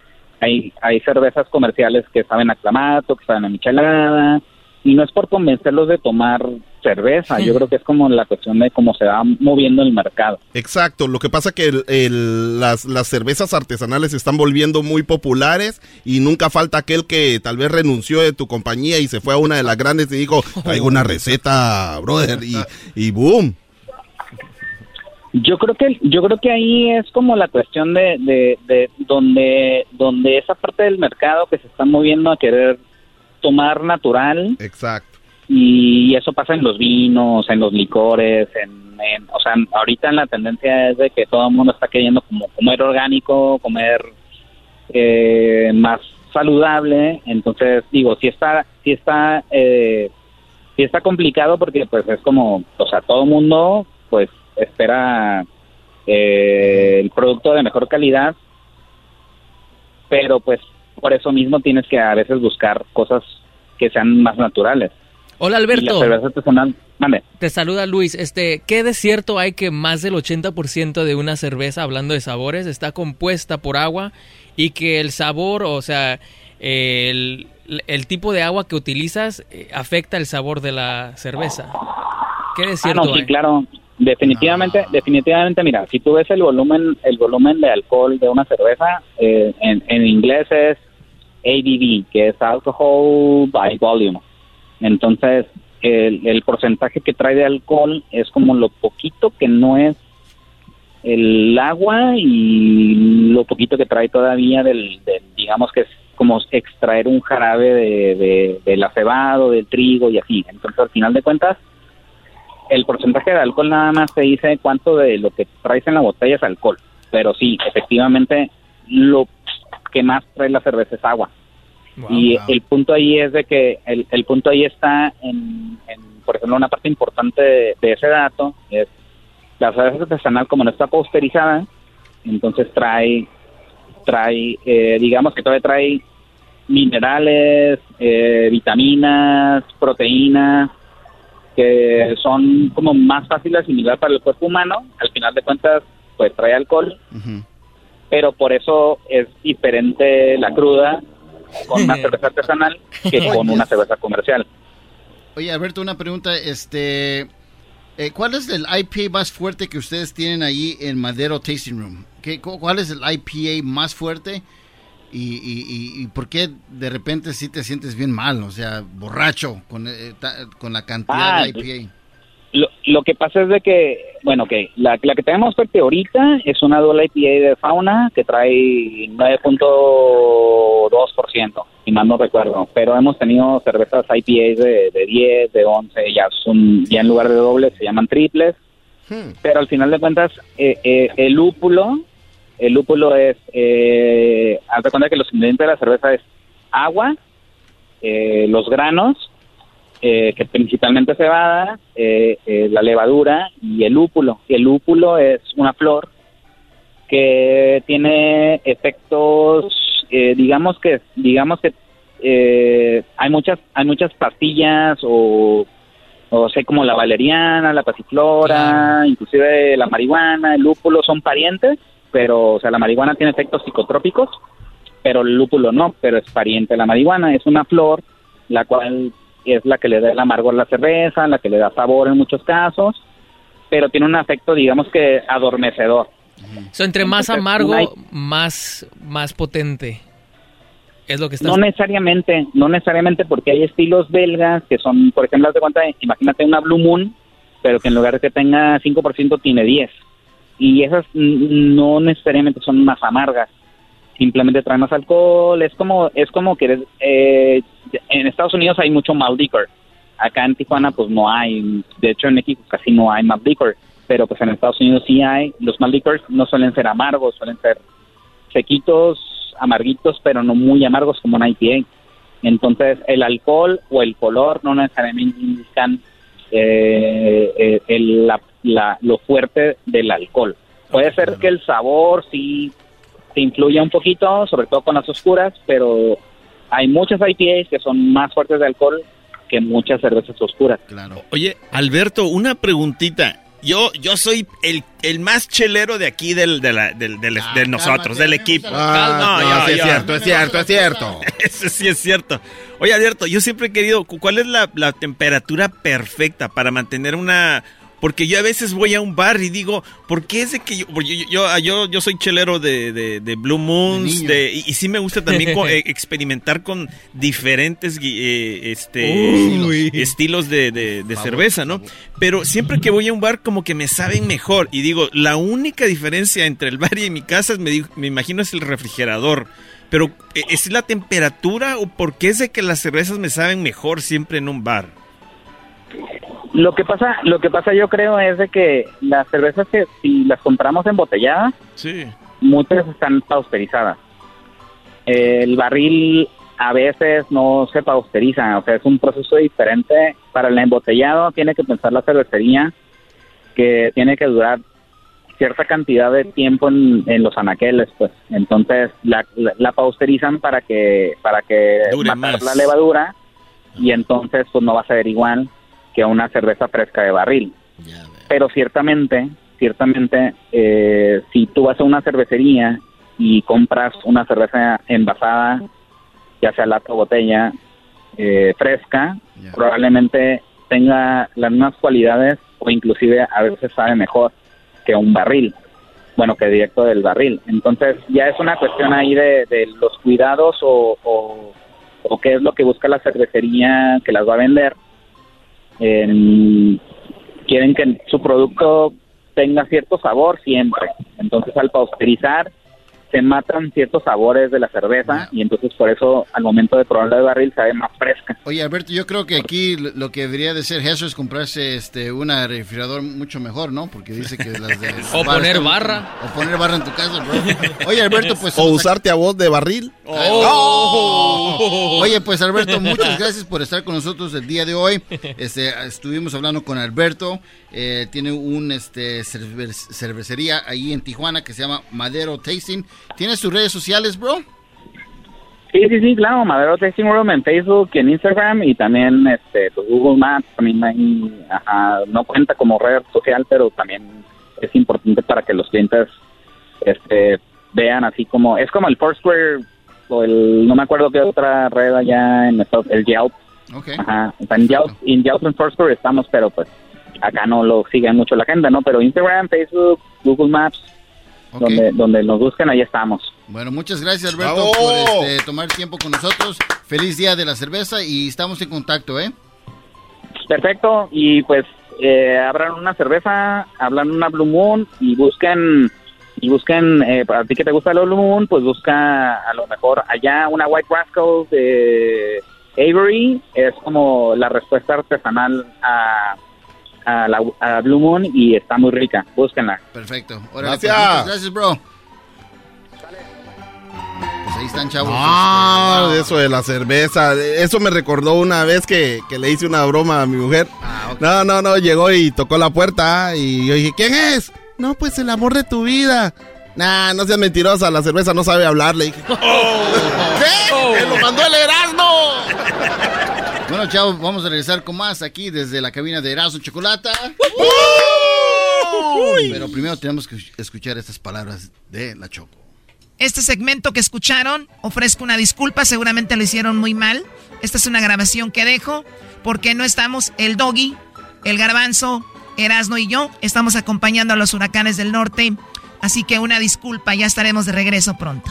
hay, hay cervezas comerciales que saben a clamato, que saben a michelada, y no es por convencerlos de tomar cerveza, yo creo que es como la cuestión de cómo se va moviendo el mercado. Exacto, lo que pasa que el, las, las cervezas artesanales se están volviendo muy populares y nunca falta aquel que tal vez renunció de tu compañía y se fue a una de las grandes y dijo, traigo una receta, brother, y, y boom. Yo creo que yo creo que ahí es como la cuestión de, de, de donde donde esa parte del mercado que se está moviendo a querer tomar natural. Exacto. Y eso pasa en los vinos, en los licores, en, o sea, ahorita la tendencia es de que todo el mundo está queriendo como comer orgánico, comer eh, más saludable. Entonces, digo, si está, si está, eh, si está complicado porque pues es como, o sea, todo el mundo pues espera eh, el producto de mejor calidad, pero pues por eso mismo tienes que a veces buscar cosas que sean más naturales. Hola Alberto. artesanal, mande. Te saluda Luis. Este, ¿qué de cierto hay que más del 80% de una cerveza, hablando de sabores, está compuesta por agua y que el sabor, o sea, el, tipo de agua que utilizas eh, afecta el sabor de la cerveza? ¿Qué de cierto ah, no, sí, claro. Definitivamente, definitivamente, mira, si tú ves el volumen, el volumen de alcohol de una cerveza, eh, en, inglés es ABV, que es Alcohol by Volume. Entonces, el, el porcentaje que trae de alcohol es como lo poquito que no es el agua y lo poquito que trae todavía del, digamos que es como extraer un jarabe de, de, del acebado, del trigo y así. Entonces, al final de cuentas, el porcentaje de alcohol nada más se dice cuánto de lo que traes en la botella es alcohol. Pero sí, efectivamente, lo que más trae la cerveza es agua. y el punto ahí es de que el, el punto ahí está en, por ejemplo, una parte importante de, ese dato es la cerveza artesanal como no está posterizada, entonces trae, trae, eh, digamos que todavía trae minerales, eh, vitaminas, proteínas, que son como más fáciles de asimilar para el cuerpo humano. Al final de cuentas, pues trae alcohol, pero por eso es diferente la cruda con una *laughs* cerveza artesanal que con una cerveza comercial. Oye, Alberto, una pregunta, este, eh, ¿cuál es el IPA más fuerte que ustedes tienen ahí en Madero Tasting Room? ¿Qué, ¿Cuál es el IPA más fuerte? Y, y, por qué de repente sí te sientes bien mal, o sea, borracho con, eh, con la cantidad de IPA. Ah, lo, lo, que pasa es de que, bueno, que la, la que tenemos fuerte ahorita es una doble IPA de fauna que trae 9.2%, si mal no recuerdo, pero hemos tenido cervezas IPA de, de 10, de 11, ya, son, ya en lugar de dobles se llaman triples, hmm. pero al final de cuentas eh, eh, el lúpulo el lúpulo es, eh, haz de cuenta que los ingredientes de la cerveza es agua, eh, los granos, eh, que principalmente cebada, eh, eh, la levadura y el lúpulo. el lúpulo es una flor que tiene efectos, digamos que, digamos que hay muchas, hay muchas pastillas o o sea, como la valeriana, la pasiflora, inclusive la marihuana, el lúpulo son parientes pero, o sea, la marihuana tiene efectos psicotrópicos, pero el lúpulo no, pero es pariente de la marihuana, es una flor, la cual es la que le da el amargor a la cerveza, la que le da sabor en muchos casos, pero tiene un efecto, digamos que adormecedor. So, entre más amargo, más, más potente. Es lo que No necesariamente, no necesariamente porque hay estilos belgas que son, por ejemplo, de cuenta, imagínate una Blue Moon, pero que en lugar de que tenga 5% tiene 10 y esas no necesariamente son más amargas. simplemente trae más alcohol. Es como, es como que eh, en Estados Unidos hay mucho malt liquor. Acá en Tijuana pues no hay, de hecho en México casi no hay malt liquor, pero pues en Estados Unidos sí hay. Los malt liquors no suelen ser amargos, suelen ser sequitos, amarguitos, pero no muy amargos como un IPA. Entonces el alcohol o el color no necesariamente indican eh, eh, el, la, la, lo fuerte del alcohol. Puede ser que el sabor sí te influya un poquito, sobre todo con las oscuras, pero hay muchas IPAs que son más fuertes de alcohol que muchas cervezas oscuras. Claro. Oye, Alberto, una preguntita. Yo, yo soy el, el más chelero de aquí del, de, la, del, del- de nosotros, del equipo. Ah, no, sí es cierto, es cierto, es cierto. *laughs* Eso sí es cierto. Oye, Alberto, yo siempre he querido, cu- ¿cuál es la, la temperatura perfecta para mantener una... Porque yo a veces voy a un bar y digo, ¿por qué es de que yo... porque yo, yo, yo, yo soy chelero de, de, de Blue Moons de, y, y sí me gusta también co- *laughs* eh, experimentar con diferentes eh, este, Uy. estilos de, de- cerveza, ¿no? Pero siempre que voy a un bar como que me saben mejor. Y digo, la única diferencia entre el bar y mi casa, es, me, digo- me imagino, es el refrigerador. Pero ¿e- ¿es la temperatura o por qué es de que las cervezas me saben mejor siempre en un bar? Lo que pasa, lo que pasa yo creo es de que las cervezas que si las compramos embotelladas, Sí. muchas están pasteurizadas. El barril a veces no se pasteuriza, o sea, es un proceso diferente. Para el embotellado tiene que pensar la cervecería que tiene que durar cierta cantidad de tiempo en, en los anaqueles, pues. Entonces la, la, la pasteurizan para que para que Dure matar más. la levadura y entonces pues no va a ser igual que una cerveza fresca de barril. Pero ciertamente, ciertamente, eh, si tú vas a una cervecería y compras una cerveza envasada, ya sea lata o botella, eh, fresca, probablemente tenga las mismas cualidades o inclusive a veces sabe mejor que un barril, bueno, que directo del barril. Entonces ya es una cuestión ahí de, de los cuidados o, o, o qué es lo que busca la cervecería que las va a vender. En- quieren que su producto tenga cierto sabor siempre. Entonces al pasteurizar se matan ciertos sabores de la cerveza y entonces por eso al momento de probarla de barril sabe más fresca. Oye, Alberto, yo creo que aquí lo que debería de ser Jesús es comprarse este una refrigerador mucho mejor, ¿no? Porque dice que las de... *laughs* O poner están- barra. O poner barra en tu casa, bro. Oye, Alberto, pues... O usarte a voz de barril. Oh. Oye, pues Alberto, muchas gracias por estar con nosotros el día de hoy. Este, estuvimos hablando con Alberto. eh, tiene un este cerve- cervecería ahí en Tijuana que se llama Madero Tasting. ¿Tienes tus redes sociales, bro? Sí, sí, sí, claro, Madero Tasting Room en Facebook y en Instagram y también este pues, Google Maps también ahí, ajá, no cuenta como red social, pero también es importante para que los clientes este vean así como es como el Foursquare o el no me acuerdo qué otra red allá en Estados el Yelp. Ok. Ajá, en Yelp, en Yelp en Foursquare estamos, pero pues acá no lo sigue mucho la gente, ¿no? Pero Instagram, Facebook, Google Maps, donde donde nos busquen ahí estamos. Bueno, muchas gracias, Alberto, ¡Bravo! por este, tomar tiempo con nosotros. Feliz día de la cerveza y estamos en contacto, ¿eh? Perfecto, y pues eh, abran una cerveza, hablan una Blue Moon y busquen, y busquen, eh, para ti que te gusta la Blue Moon, pues busca a lo mejor allá una White Rascal de Avery, es como la respuesta artesanal a, a la a Blue Moon y está muy rica, búsquenla. Perfecto. Órale, pues, Gracias. muchas gracias, bro. Pues ahí están, chavos. Ah, Este, de eso de la cerveza. Eso me recordó una vez que, que le hice una broma a mi mujer. Ah, No, no, no, llegó y tocó la puerta y yo dije, ¿quién es? No, pues el amor de tu vida. Nah, no seas mentirosa, la cerveza no sabe hablar, le dije. *laughs* ¿Qué? ¡Me lo mandó el Erasmo! Bueno, chavos, vamos a regresar con más aquí desde la cabina de Erasmo Chocolata. Pero primero tenemos que escuchar estas palabras de la Choco. Este segmento que escucharon, ofrezco una disculpa, seguramente lo hicieron muy mal. Esta es una grabación que dejo porque no estamos el Doggy, el Garbanzo, Erasno y yo. Estamos acompañando a los huracanes del norte. Así que una disculpa, ya estaremos de regreso pronto.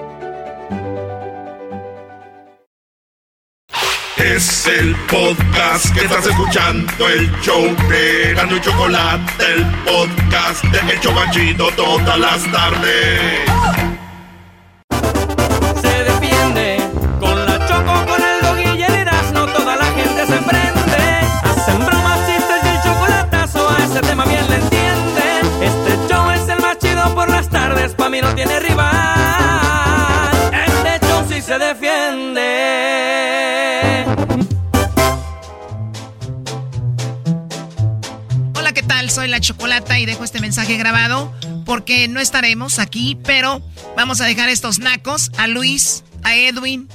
Es el podcast que estás escuchando, el show de Gano y Chocolate, el podcast de Hecho Machito todas las tardes. Se defiende con la choco, con el dog y el toda la gente se prende. Hacen bromas, chistes y el chocolatazo, a ese tema bien le entiende. Este show es el más chido por las tardes, pa' mí no tiene rival. La Chocolata y dejo este mensaje grabado porque no estaremos aquí, pero vamos a dejar estos nacos a Luis, a Edwin,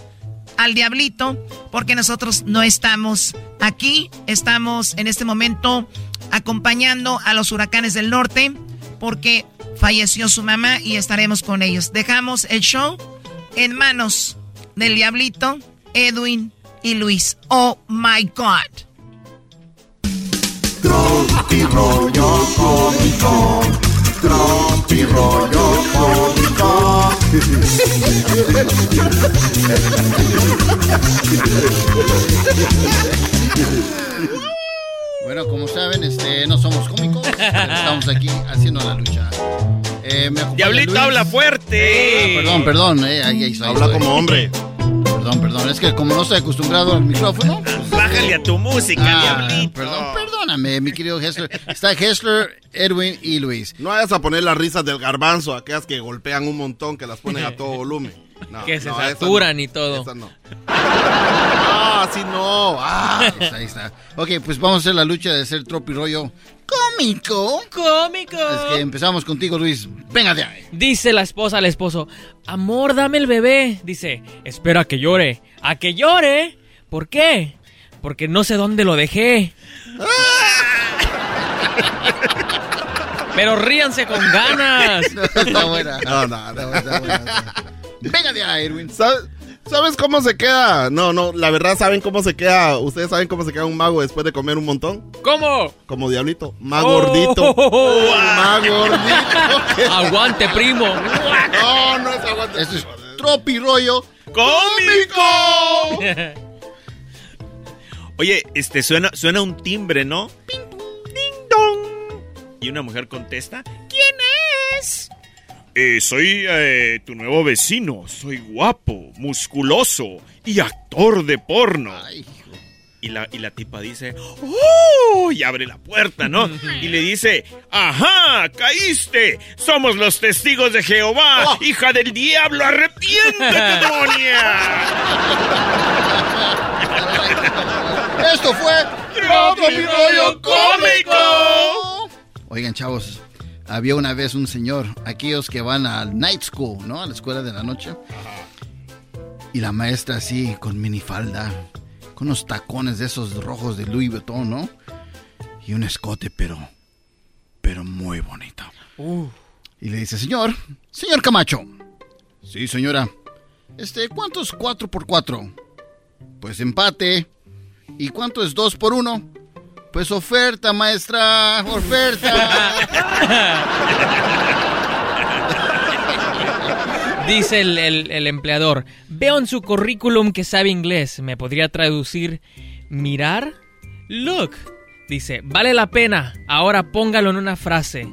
al Diablito, porque nosotros no estamos aquí. Estamos en este momento acompañando a los huracanes del norte porque falleció su mamá y estaremos con ellos. Dejamos el show en manos del Diablito, Edwin y Luis. Oh my God. Tropi rollo cómico. Tropi rollo cómico. Bueno, como saben, este, no somos cómicos, pero estamos aquí haciendo la lucha. Eh, me Diablito, Luis. habla fuerte. Ah, perdón, perdón. eh, ahí- ahí estoy, Habla como hombre. Perdón, perdón. Es que como no estoy acostumbrado al micrófono. pues, Bájale a tu música, ah, Diablito. Perdón, perdóname, mi querido Hessler. Está Hessler, Edwin y Luis. No vayas a poner las risas del garbanzo, aquellas que golpean un montón, que las ponen a todo volumen. No, que se no, saturan no, y todo. esa no. Ah, así no. Ah. Pues ahí está. Ok, pues vamos a hacer la lucha de ser tropi rollo cómico. Cómico. Es que empezamos contigo, Luis. Venga de ahí. Dice la esposa al esposo, amor, dame el bebé. Dice, espera a que llore. ¿A que llore? ¿Por qué? Porque no sé dónde lo dejé. *laughs* Pero ríanse con ganas. *laughs* Está buena. No, no, no. Está buena, está buena. Venga de ahí, Edwin. ¿Sabes, ¿Sabes cómo se queda? No, no, la verdad, ¿saben cómo se queda? ¿Ustedes saben cómo se queda un mago después de comer un montón? ¿Cómo? Como diablito. Más Oh. gordito. Más gordito. *laughs* Aguante, primo. No, no es aguante. Esto es tropi rollo ¡Cómico! *laughs* Oye, este suena, suena un timbre, ¿no? Ping, ding dong. Y una mujer contesta: ¿Quién es? Eh, soy eh, tu nuevo vecino. Soy guapo, musculoso y actor de porno. Y la, y la tipa dice, ¡Oh! Y abre la puerta, ¿no? Y le dice, ¡Ajá! ¡Caíste! ¡Somos los testigos de Jehová! ¡Hija del diablo! ¡Arrepiéntete, *laughs* demonia! Esto fue Tropi Rollo Cómico. Oigan, chavos, había una vez un señor, aquellos que van al night school, ¿no? A la escuela de la noche. Y la maestra así, con minifalda, con unos tacones de esos rojos de Louis Vuitton, ¿no? Y un escote, pero, pero muy bonito. Y le dice, señor, señor Camacho. Sí, señora. Este, ¿cuánto es 4 por 4? Pues empate. ¿Y cuánto es 2 por 1? Pues oferta, maestra, oferta. *laughs* Dice el, el- el empleador, veo en su currículum que sabe inglés. ¿Me podría traducir mirar? Look. Dice, vale la pena. Ahora póngalo en una frase.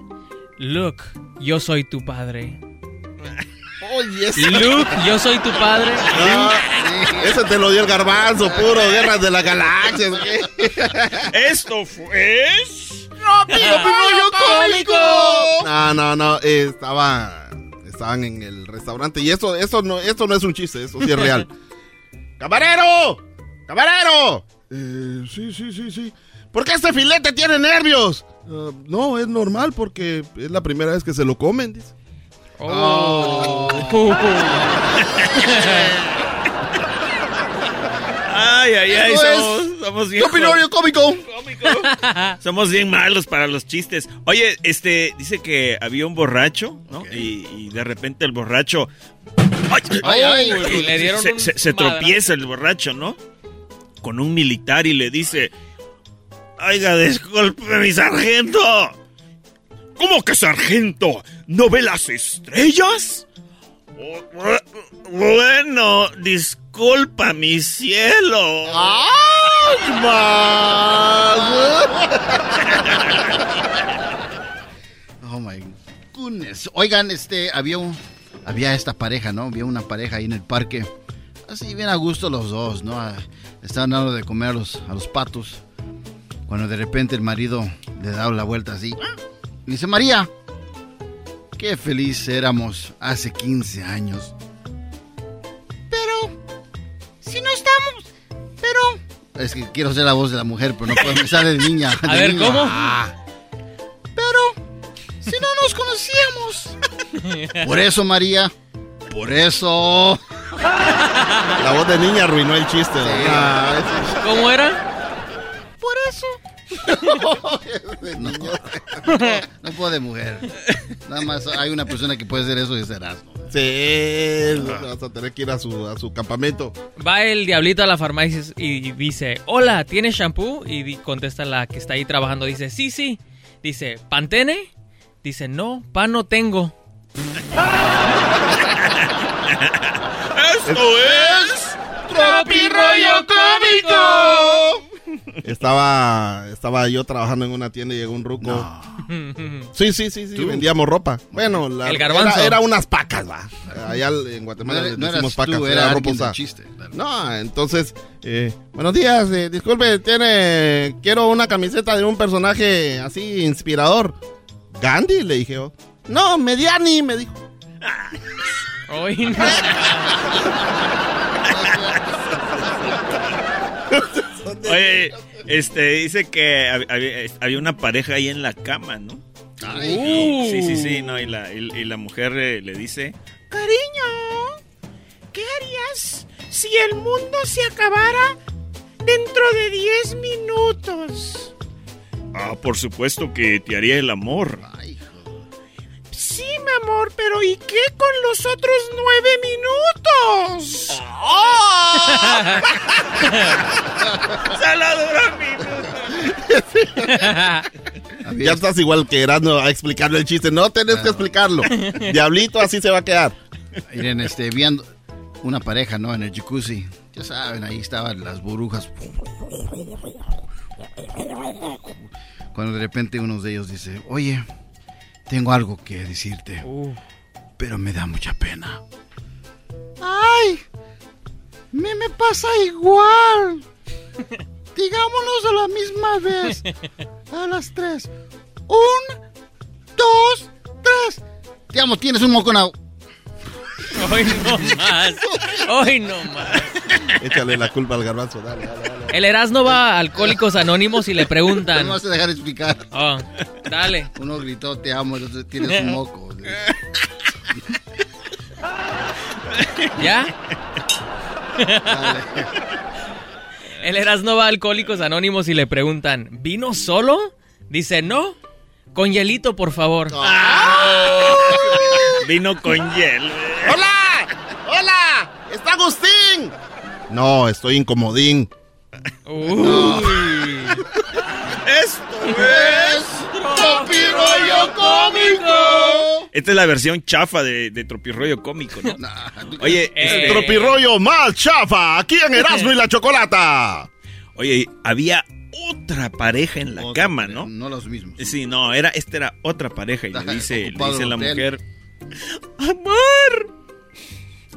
Look, yo soy tu padre. Oye, ese- Luke, yo soy tu padre. Ah, ese te lo dio el garbanzo, puro guerras de las galaxias. Esto fue. No, no, no, eh, estaba, estaban en el restaurante y esto, esto no, esto no es un chiste, esto sí es real. *laughs* ¡Camarero! ¡Camarero! Eh, sí, sí, sí, sí. ¿Por qué este filete tiene nervios? "Ah, no, es normal porque es la primera vez que se lo comen, dice. Oh. *laughs* Ay, ay, ay, es somos, somos bien Tropi Rollo Cómico. cómico. Somos bien malos para los chistes. Oye, este, dice que había un borracho, ¿no? Y, y de repente el borracho. ¡Ay! Ay, ay, y le dieron se, un se- se tropieza el borracho, ¿no? Con un militar y le dice: Oiga, disculpe, mi sargento. ¿Cómo que sargento? ¿No ve las estrellas? Bueno, disculpa, mi cielo. Oh my goodness. Oigan, este, había un, había esta pareja, ¿no? Había una pareja ahí en el parque. Así bien a gusto los dos, ¿no? Ah, Estaban dando de comer a los, a los patos. Cuando de repente el marido le da la vuelta así. Dice, María, qué feliz éramos hace 15 años. Pero, si no estamos, pero... Es que quiero hacer la voz de la mujer, pero no puedo me sale de niña. *laughs* A de ver, niña. ¿cómo? Ah. Pero, si no nos conocíamos. *laughs* Por eso, María. Por eso. La voz de niña arruinó el chiste. Ah, ¿Cómo era? Por eso. *laughs* no, no puedo de mujer. Nada más hay una persona que puede hacer eso y serás. Sí, vas a tener que ir a su, a su campamento. Va el diablito a la farmacia y dice, hola, ¿tienes shampoo? Y contesta la que está ahí trabajando, dice, sí, sí. Dice, ¿pantene? Dice, no, pan no tengo. *laughs* ¡Esto es Tropi Rollo Cómico. *laughs* Estaba, estaba yo trabajando en una tienda y llegó un ruco. *laughs* Sí, sí, sí, sí. Vendíamos ropa. Bueno, la, El garbanzo. Era, era unas pacas, va. Allá en Guatemala No no decimos eras pacas. tú, era era ropa chiste. No, entonces, eh, buenos días, eh, disculpe, tiene, quiero una camiseta de un personaje así inspirador. Gandhi, le dije yo. No, Mediani, me dijo. *laughs* Hoy no. *laughs* Oye, este, dice que hab- había, había una pareja ahí en la cama, ¿no? Ay. Sí, sí, sí, no, y la, y, y la mujer eh, le dice, Cariño, ¿qué harías si el mundo se acabara dentro de 10 minutos? ah, por supuesto que te haría el amor. Sí, mi amor, pero ¿y qué con los otros nueve minutos? *laughs* *laughs* Ya estás igual que Erasmo a explicarle el chiste. No tenés que explicarlo. Diablito, así se va a quedar. Miren, este, viendo una pareja, ¿no? En el jacuzzi. Ya saben, ahí estaban las burbujas. Cuando de repente uno de ellos dice, oye, tengo algo que decirte, pero me da mucha pena. ¡Ay! Me me pasa igual. *laughs* Digámonos a la misma vez. A las tres. Un, dos, tres. Te amo, tienes un moco en Hoy no más. Hoy no más. Échale la culpa al garbanzo, dale, dale, dale. El Erasmo va a Alcohólicos Anónimos y le preguntan. *laughs* No vas a dejar explicar. Oh, dale. Uno gritó, te amo, el otro tienes un moco. *laughs* ¿Ya? El Erasmo va a Alcohólicos Anónimos y le preguntan, ¿vino solo? Dice, no. Con hielito, por favor. Vino con hielo. ¡Hola! ¡Hola! ¡Está Agustín! No, estoy incomodín. Esto es Tropirollo Cómico. Esta es la versión chafa de, de Tropirroyo cómico, ¿no? Oye, El este- tropirollo más chafa, aquí en Erasmo y la Chocolata. Oye, había otra pareja en la cama, ¿no? No los mismos. Sí, no, era, esta era otra pareja y le *laughs* dice, le dice la mujer, Amor.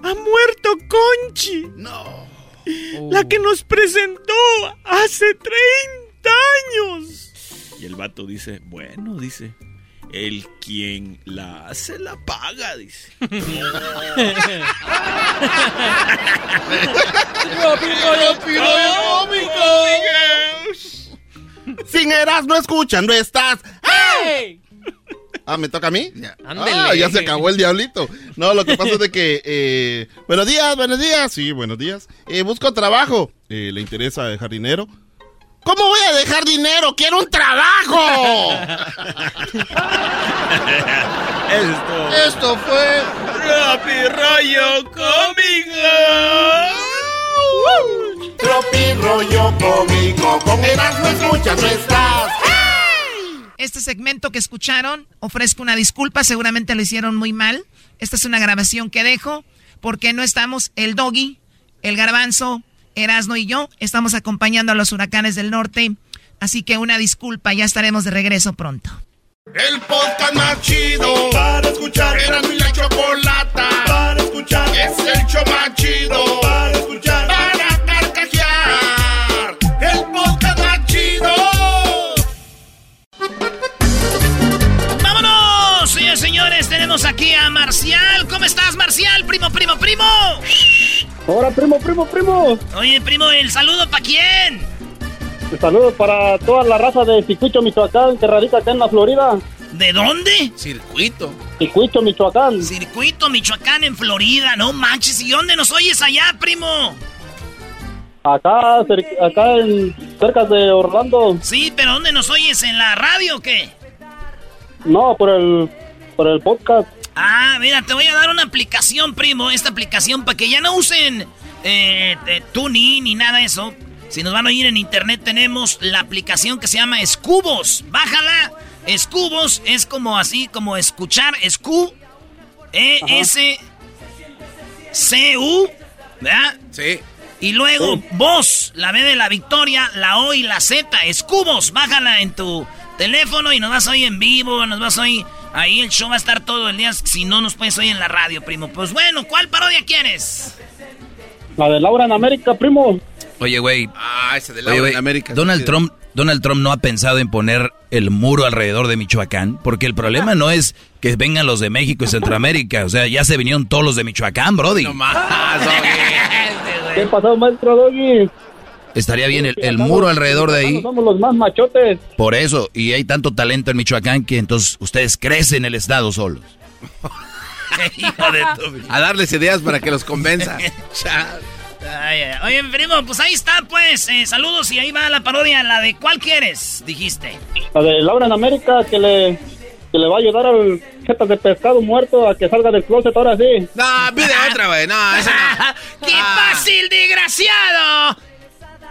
Ha muerto Conchi. No. La que nos presentó hace 30 años. y el vato dice, bueno, dice, el quien la hace la paga, dice. *laughs* Sin Erasmo escuchando estás. ¡Hey! *laughs* Ah, ¿me toca a mí? Ándele. Ah, ya se acabó el diablito. No, lo que pasa es de que... eh, buenos días, buenos días. Sí, buenos días. Eh, busco trabajo. Eh, ¿Le interesa dejar dinero? ¿Cómo voy a dejar dinero? ¡Quiero un trabajo! *laughs* Esto. Esto fue Tropi Rollo Cómico. Tropi rollo cómico, con Erasmo escuchas no estás. Este segmento que escucharon, ofrezco una disculpa, seguramente lo hicieron muy mal. Esta es una grabación que dejo, porque no estamos el doggy, el garbanzo, Erasno y yo, estamos acompañando a los huracanes del norte. Así que una disculpa, ya estaremos de regreso pronto. El podcast más chido para escuchar. Era mi la chocolata para escuchar. Es el show para escuchar. Tenemos aquí a Marcial. ¿Cómo estás, Marcial? Primo, primo, primo. Ahora, primo, primo, primo. Oye, primo, ¿el saludo para quién? Saludos para toda la raza de Circuito, Michoacán, que radica acá en la Florida. ¿De dónde? Circuito. Circuito, Michoacán. Circuito, Michoacán, en Florida. No manches, ¿y dónde nos oyes allá, primo? Acá, acá en, cerca de Orlando. Sí, pero ¿dónde nos oyes? ¿En la radio o qué? No, por el, por el podcast. Ah, mira, te voy a dar una aplicación, primo. Esta aplicación para que ya no usen eh, eh, TuneIn ni nada de eso. Si nos van a oír en internet, tenemos la aplicación que se llama Escubos. Bájala. Escubos es como así, como escuchar. Escu. E-S. C-U. ¿Verdad? Sí. Y luego voz, la B de la victoria, la O y la Z, escubos, bájala en tu teléfono y nos vas a oír en vivo, nos vas a oír ahí, el show va a estar todo el día, si no nos puedes oír en la radio, primo. Pues bueno, ¿cuál parodia quieres? La de Laura en América, primo. Oye, güey. Ah, ese de Laura en América. Donald Trump, Donald Trump no ha pensado en poner el muro alrededor de Michoacán, porque el problema no es que vengan los de México y Centroamérica, o sea, ya se vinieron todos los de Michoacán, Brody. No más, *laughs* ¿Qué pasó, maestro Doggy? Estaría bien el, el muro alrededor de ahí. Somos los más machotes. Por eso, y hay tanto talento en Michoacán que entonces ustedes crecen el estado solos. *laughs* A darles ideas para que los convenza. *laughs* Ay, ay, ay. Oye, primo, pues ahí está, pues, eh, saludos y ahí va la parodia, la de ¿cuál quieres? Dijiste. La de Laura en América, que le, que le va a ayudar al jeta de pescado muerto a que salga del closet ahora sí. No, pide otra, güey. No, esa no. *laughs* ¡Qué fácil, desgraciado!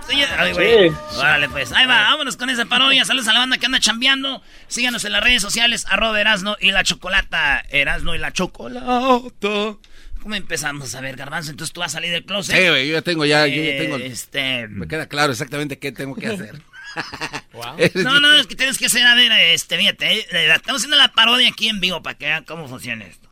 Señor- Ay, güey. Órale, pues. Ahí va, vámonos con esa parodia. Saludos a la banda que anda chambeando. Síganos en las redes sociales, arroba Erasno y la Chocolata. Erasno y la Chocolata. ¿Cómo empezamos? A ver, Garbanzo, entonces tú vas a salir del closet. Sí, güey, yo ya tengo ya, yo ya tengo. Este... Me queda claro exactamente qué tengo que hacer. *laughs* *laughs* No, no, es que tienes que hacer, a ver, este, fíjate, eh, estamos haciendo la parodia aquí en vivo para que vean cómo funciona esto.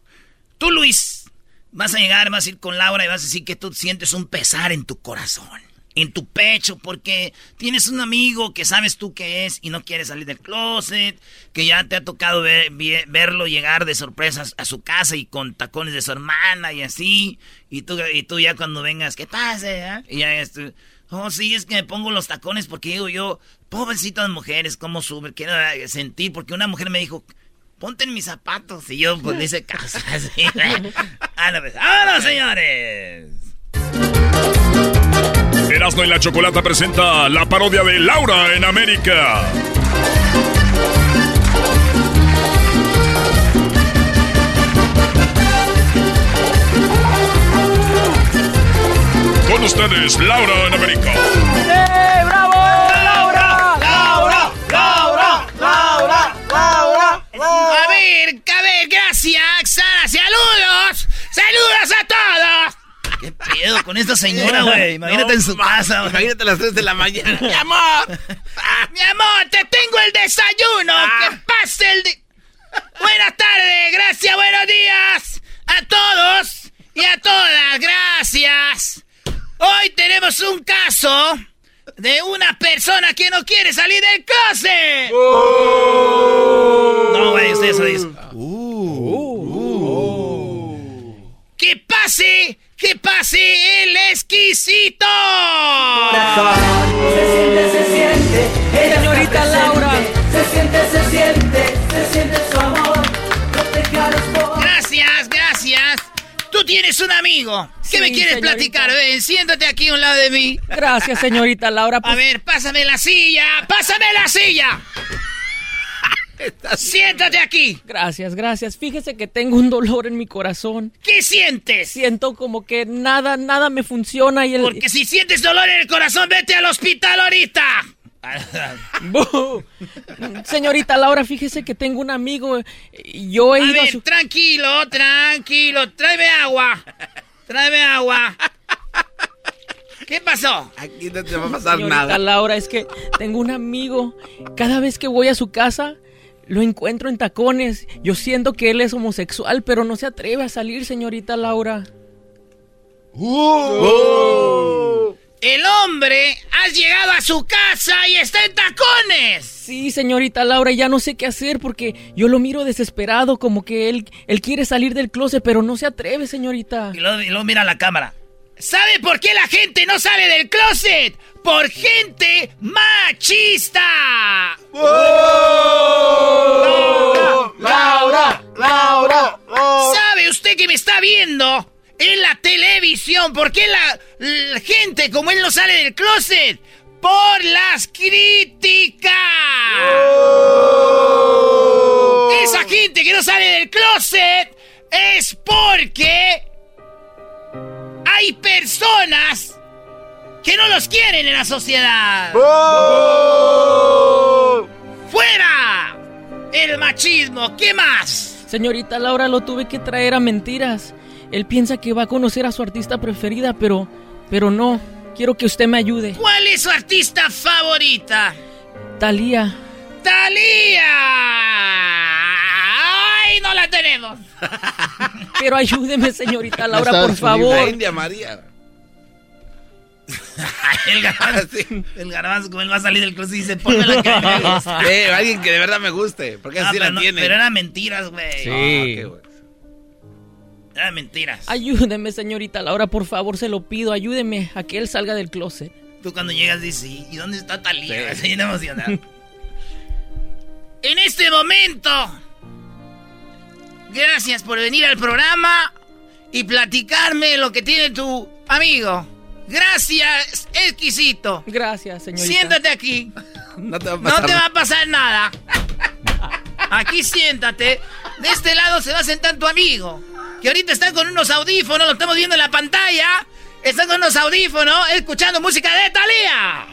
Tú, Luis, vas a llegar, vas a ir con Laura y vas a decir que tú sientes un pesar en tu corazón, en tu pecho, porque tienes un amigo que sabes tú que es y no quiere salir del closet, que ya te ha tocado ver- verlo llegar de sorpresas a su casa y con tacones de su hermana y así, y tú, y tú ya cuando vengas, ¿qué pasa? eh?" Y ya es tú, Oh, sí, es que me pongo los tacones porque digo yo, pobrecitas mujeres, cómo suben, quiero eh, sentir, porque una mujer me dijo, ponte en mis zapatos, y yo pues le hice caso, *laughs* así. *laughs* Ahora, pues, ¡Vámonos, señores! Erasmo y la Chocolata presenta la parodia de Laura en América. Con ustedes, Laura en América. ¡Eh, bravo! ¡Laura! ¡Laura! ¡Laura! ¡Laura! ¡Laura! A ver, a ver, gracias, Sara, saludos, saludos a todos. ¿Qué pedo con esta señora, *laughs* güey? Imagínate en su casa, güey. Imagínate a las 3 de la mañana. *laughs* ¡Mi amor! Mi amor, te tengo el desayuno. Que pase el de... Buenas tardes, gracias, buenos días a todos y a todas, gracias. Hoy tenemos un caso de una persona que no quiere salir del closet. No, güey, usted eso dice. ¡Que pase! ¡Que pase el exquisito! Se siente, se siente. Ella Señorita Laura. Se siente, se siente. Se siente su amor. No te quedes por. Gracias, gracias. Tú tienes un amigo. ¿Qué Sí, me quieres señorita. platicar? Ven, siéntate aquí a un lado de mí. Gracias, señorita Laura. A pues- ver, pásame la silla. ¡Pásame la silla! Siéntate aquí. Gracias, gracias. Fíjese que tengo un dolor en mi corazón. ¿Qué sientes? Siento como que nada, nada me funciona y el... Porque si sientes dolor en el corazón, vete al hospital ahorita. *laughs* Señorita Laura, fíjese que tengo un amigo. y Yo he A ido a su... tranquilo, tranquilo. Tráeme agua. Tráeme agua. ¿Qué pasó? Aquí no te va a pasar Señorita nada. Laura, es que tengo un amigo. Cada vez que voy a su casa, lo encuentro en tacones. Yo siento que él es homosexual, pero no se atreve a salir, señorita Laura. El hombre ha llegado a su casa y está en tacones. Sí, señorita Laura, ya no sé qué hacer porque yo lo miro desesperado, como que él, él quiere salir del closet, pero no se atreve, señorita. Y luego, y luego mira la cámara. ¿Sabe por qué la gente no sale del closet? Por gente machista. Laura, Laura. ¿Sabe usted que me está viendo en la televisión? ¿Por qué la, la gente como él no sale del closet? Por las críticas. Esa gente que no sale del closet es porque hay personas que no los quieren en la sociedad. ¡Fuera! El machismo, ¿qué más? Señorita Laura, lo tuve que traer a mentiras. Él piensa que va a conocer a su artista preferida, pero, pero no. Quiero que usted me ayude. ¿Cuál es su artista favorita? Talía. ¡Talía! ¡Ay, no la tenemos! *laughs* Pero ayúdeme, señorita Laura, No por favor. La India María. *laughs* El garbanzo, el garbanzo, como él va a salir del closet y dice, ponme la que me gusta. Eh, alguien que de verdad me guste. Porque así la no- tiene. pero eran mentiras, güey. Sí. Ah, qué. Eran mentiras. Ayúdeme, señorita Laura, por favor, se lo pido. Ayúdeme a que él salga del closet. Tú cuando llegas dices, "¿Y- ¿y dónde está Talía? *laughs* Estoy bien emocionado. en este momento, gracias por venir al programa y platicarme lo que tiene tu amigo. Gracias, exquisito. Gracias, señorita. Siéntate aquí. *laughs* No te va a No pasar te va nada. a pasar nada. Aquí siéntate. De este lado se va a sentar tu amigo. Que ahorita está con unos audífonos, lo estamos viendo en la pantalla. Está con unos audífonos, escuchando música de Thalía.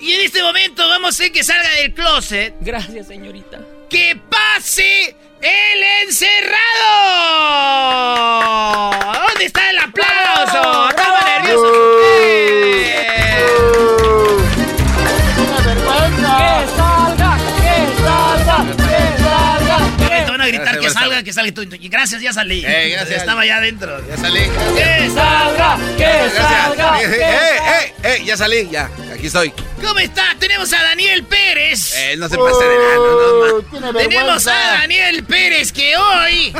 Y en este momento vamos a hacer que salga del closet. Gracias, señorita. ¡Que pase el encerrado! ¿Dónde está el aplauso? Estaba nervioso. ¡Que salga! ¡Que salga! ¡Que salga! Te van a gritar Gracias, que salga, que salga. Y gracias, ya salí. Eh, gracias. Estaba ya adentro. Ya salí. ¡Que salga! ¡Que salga! Gracias. ¡Que Eh, salga! eh, eh, ya salí, ya. Aquí estoy. ¿Cómo está? Tenemos a Daniel Pérez. Eh, no se pase de nada, no, no, Tenemos a Daniel Pérez que hoy.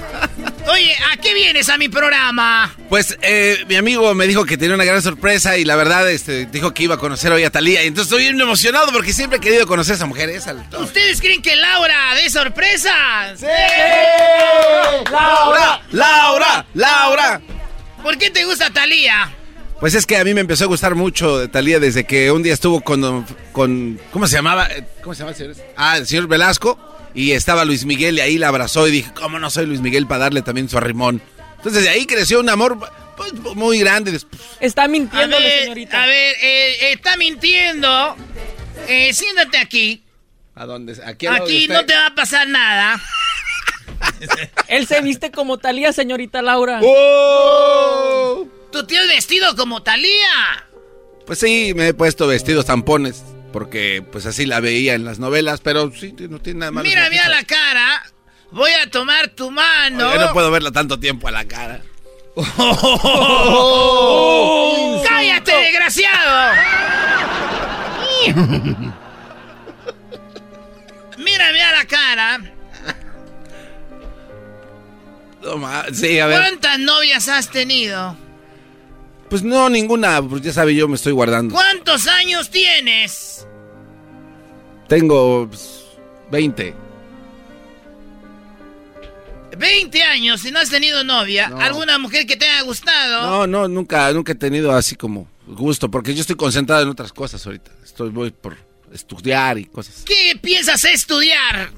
Oye, ¿a qué vienes a mi programa? Pues eh, mi amigo me dijo que tenía una gran sorpresa y la verdad este, dijo que iba a conocer hoy a Talía. Y entonces estoy bien emocionado porque siempre he querido conocer a esa mujer. Esa, ¿Ustedes creen que Laura de sorpresa? ¡Sí! ¡Laura! ¡Laura! ¡Laura! ¿Por qué te gusta Talía? Pues es que a mí me empezó a gustar mucho de Talía desde que un día estuvo con, con ¿cómo se llamaba? Eh, ¿Cómo se llama el señor? Ah, el señor Velasco. Y estaba Luis Miguel y ahí la abrazó y dije, ¿cómo no soy Luis Miguel para darle también su arrimón? Entonces de ahí creció un amor pues, muy grande. Después, Está A mintiéndole, ver, señorita. a ver, eh, está mintiendo. Eh, siéntate aquí. ¿A dónde? Aquí, de Aquí no te va a pasar nada. Él se viste como Talía, señorita Laura. ¡Oh! Tú tienes vestido como Talía. Pues sí, me he puesto vestidos tampones porque pues así la veía en las novelas, pero sí, no tiene nada malo. Mira, mira la cara. Voy a tomar tu mano. No puedo verla tanto tiempo a la cara. *laughs* ¡Cállate, desgraciado! Mira, mira la cara. No ma- sí, a ver. ¿Cuántas novias has tenido? Pues no, ninguna, pues ya sabe, yo me estoy guardando. ¿Cuántos años tienes? Tengo pues, 20. 20 años y no has tenido novia. ¿Alguna mujer que te haya gustado? No, no, nunca, nunca he tenido así como gusto, porque yo estoy concentrado en otras cosas ahorita. Estoy voy por estudiar y cosas. ¿Qué piensas estudiar?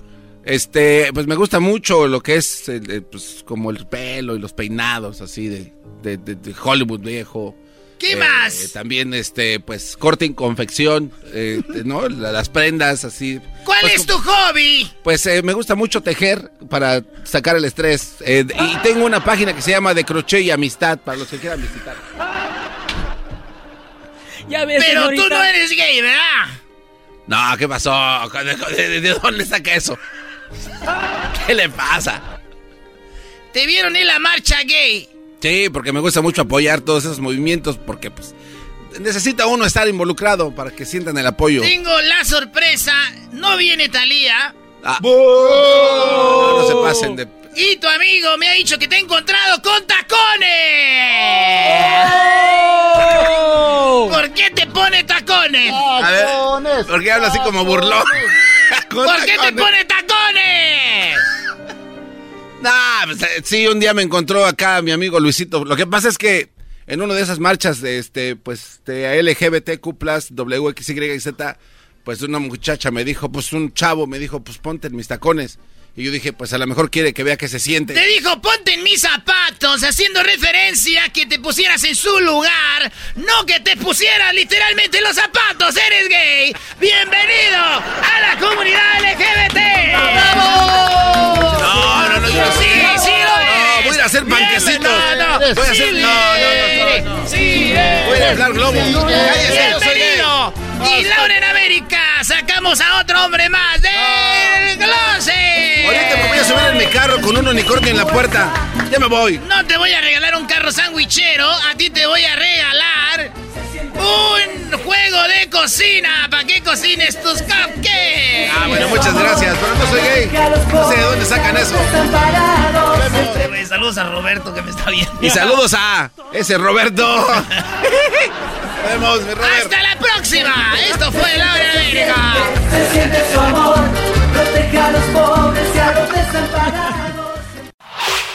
Este, pues me gusta mucho lo que es, eh, eh, pues, como el pelo y los peinados así de, de, de- de Hollywood viejo. ¿Qué Eh, más? También, este, pues, corte y confección, eh, ¿no? La- Las prendas así. ¿Cuál Pues, es tu hobby? Pues eh, me gusta mucho tejer para sacar el estrés. Eh, y tengo una página que se llama De Crochet y Amistad para los que quieran visitar. Ya ves, Pero tú no eres gay, ¿verdad? No, ¿qué pasó? ¿De, de- de dónde saca eso? *laughs* ¿Qué le pasa? Te vieron en la marcha gay. Sí, porque me gusta mucho apoyar todos esos movimientos porque pues necesita uno estar involucrado para que sientan el apoyo. Tengo la sorpresa. No viene Talía. Ah. No, no se pasen de... Y tu amigo me ha dicho que te ha encontrado con tacones. ¿Por qué te pone tacones? A ver, ¿por qué habla así como burlón? *laughs* ¿Por qué te tacones. pone tacones? Nah, pues, eh, sí, un día me encontró acá mi amigo Luisito. Lo que pasa es que en una de esas marchas de este, pues, de LGBTQ+, WXYZ, pues una muchacha me dijo, pues un chavo me dijo, pues ponte en mis tacones. Y yo dije, pues a lo mejor quiere que vea que se siente. Te dijo, ponte en mis zapatos, haciendo referencia a que te pusieras en su lugar, no que te pusieras literalmente en los zapatos. Eres gay. Bienvenido a la comunidad LGBT. ¡Bravo! Sí, sí lo No, voy a hacer panquecitos. No, no, Voy a hacer- no, no, no. Sí. Voy a hablar globo. Cállese, yo soy. Y Laura en América, sacamos a otro hombre más del closet. Ahorita me voy a subir en mi carro con un unicornio en la puerta. Ya me voy. No te voy a regalar un carro sandwichero, a ti te voy a regalar un juego de cocina para que cocines tus cupcakes. Ah, bueno, muchas gracias, pero no soy gay. No sé de dónde sacan eso. Saludos a Roberto que me está viendo. Y saludos a ese Roberto. *laughs* Nos vemos, mi Robert. ¡Hasta la próxima! Esto fue Laura en América. Se siente su amor, protege a los pobres y a los desamparados.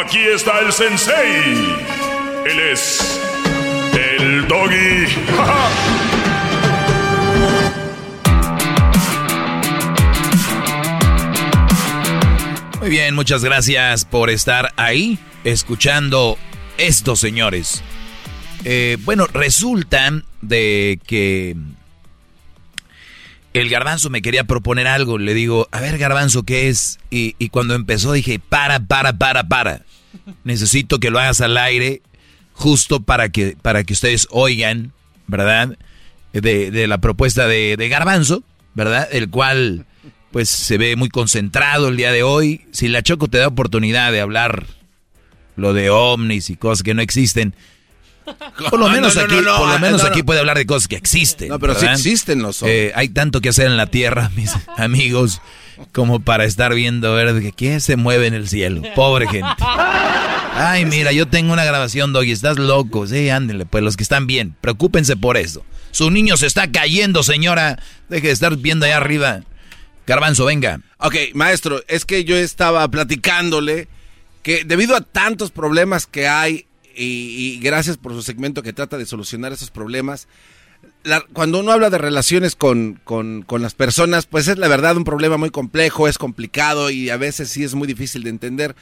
Aquí está el sensei. Él es. El doggy. *laughs* Muy bien, muchas gracias por estar ahí escuchando estos señores. Eh, bueno, resulta de que el garbanzo me quería proponer algo. Le digo, a ver garbanzo, ¿qué es? Y, y cuando empezó dije, para, para, para, para. Necesito que lo hagas al aire justo para que, para que ustedes oigan, ¿verdad? De, de la propuesta de, de garbanzo, ¿verdad? El cual pues se ve muy concentrado el día de hoy. Si la Choco te da oportunidad de hablar lo de ovnis y cosas que no existen, por lo No, menos no, no, aquí, no, no, por lo menos no, aquí no. puede hablar de cosas que existen. No, pero sí ¿verdad? existen los. Eh, hay tanto que hacer en la tierra, *laughs* mis amigos, como para estar viendo ver que quién se mueve en el cielo. Pobre gente. Ay, mira, yo tengo una grabación, Doggy, estás loco. Sí, ándenle, pues los que están bien, preocúpense por eso. Su niño se está cayendo, señora. Deje de estar viendo allá arriba. Garbanzo, venga. Ok, maestro, es que yo estaba platicándole que debido a tantos problemas que hay y, y gracias por su segmento que trata de solucionar esos problemas, la- cuando uno habla de relaciones con, con- con las personas, pues es la verdad un problema muy complejo, es complicado y a veces sí es muy difícil de entender.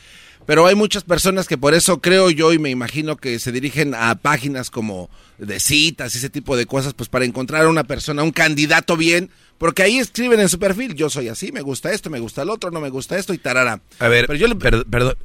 Pero hay muchas personas que por eso creo yo y me imagino que se dirigen a páginas como de citas y ese tipo de cosas, pues para encontrar a una persona, un candidato bien, porque ahí escriben en su perfil, yo soy así, me gusta esto, me gusta el otro, no me gusta esto y tarara. A ver, Pero yo le- per- perdón.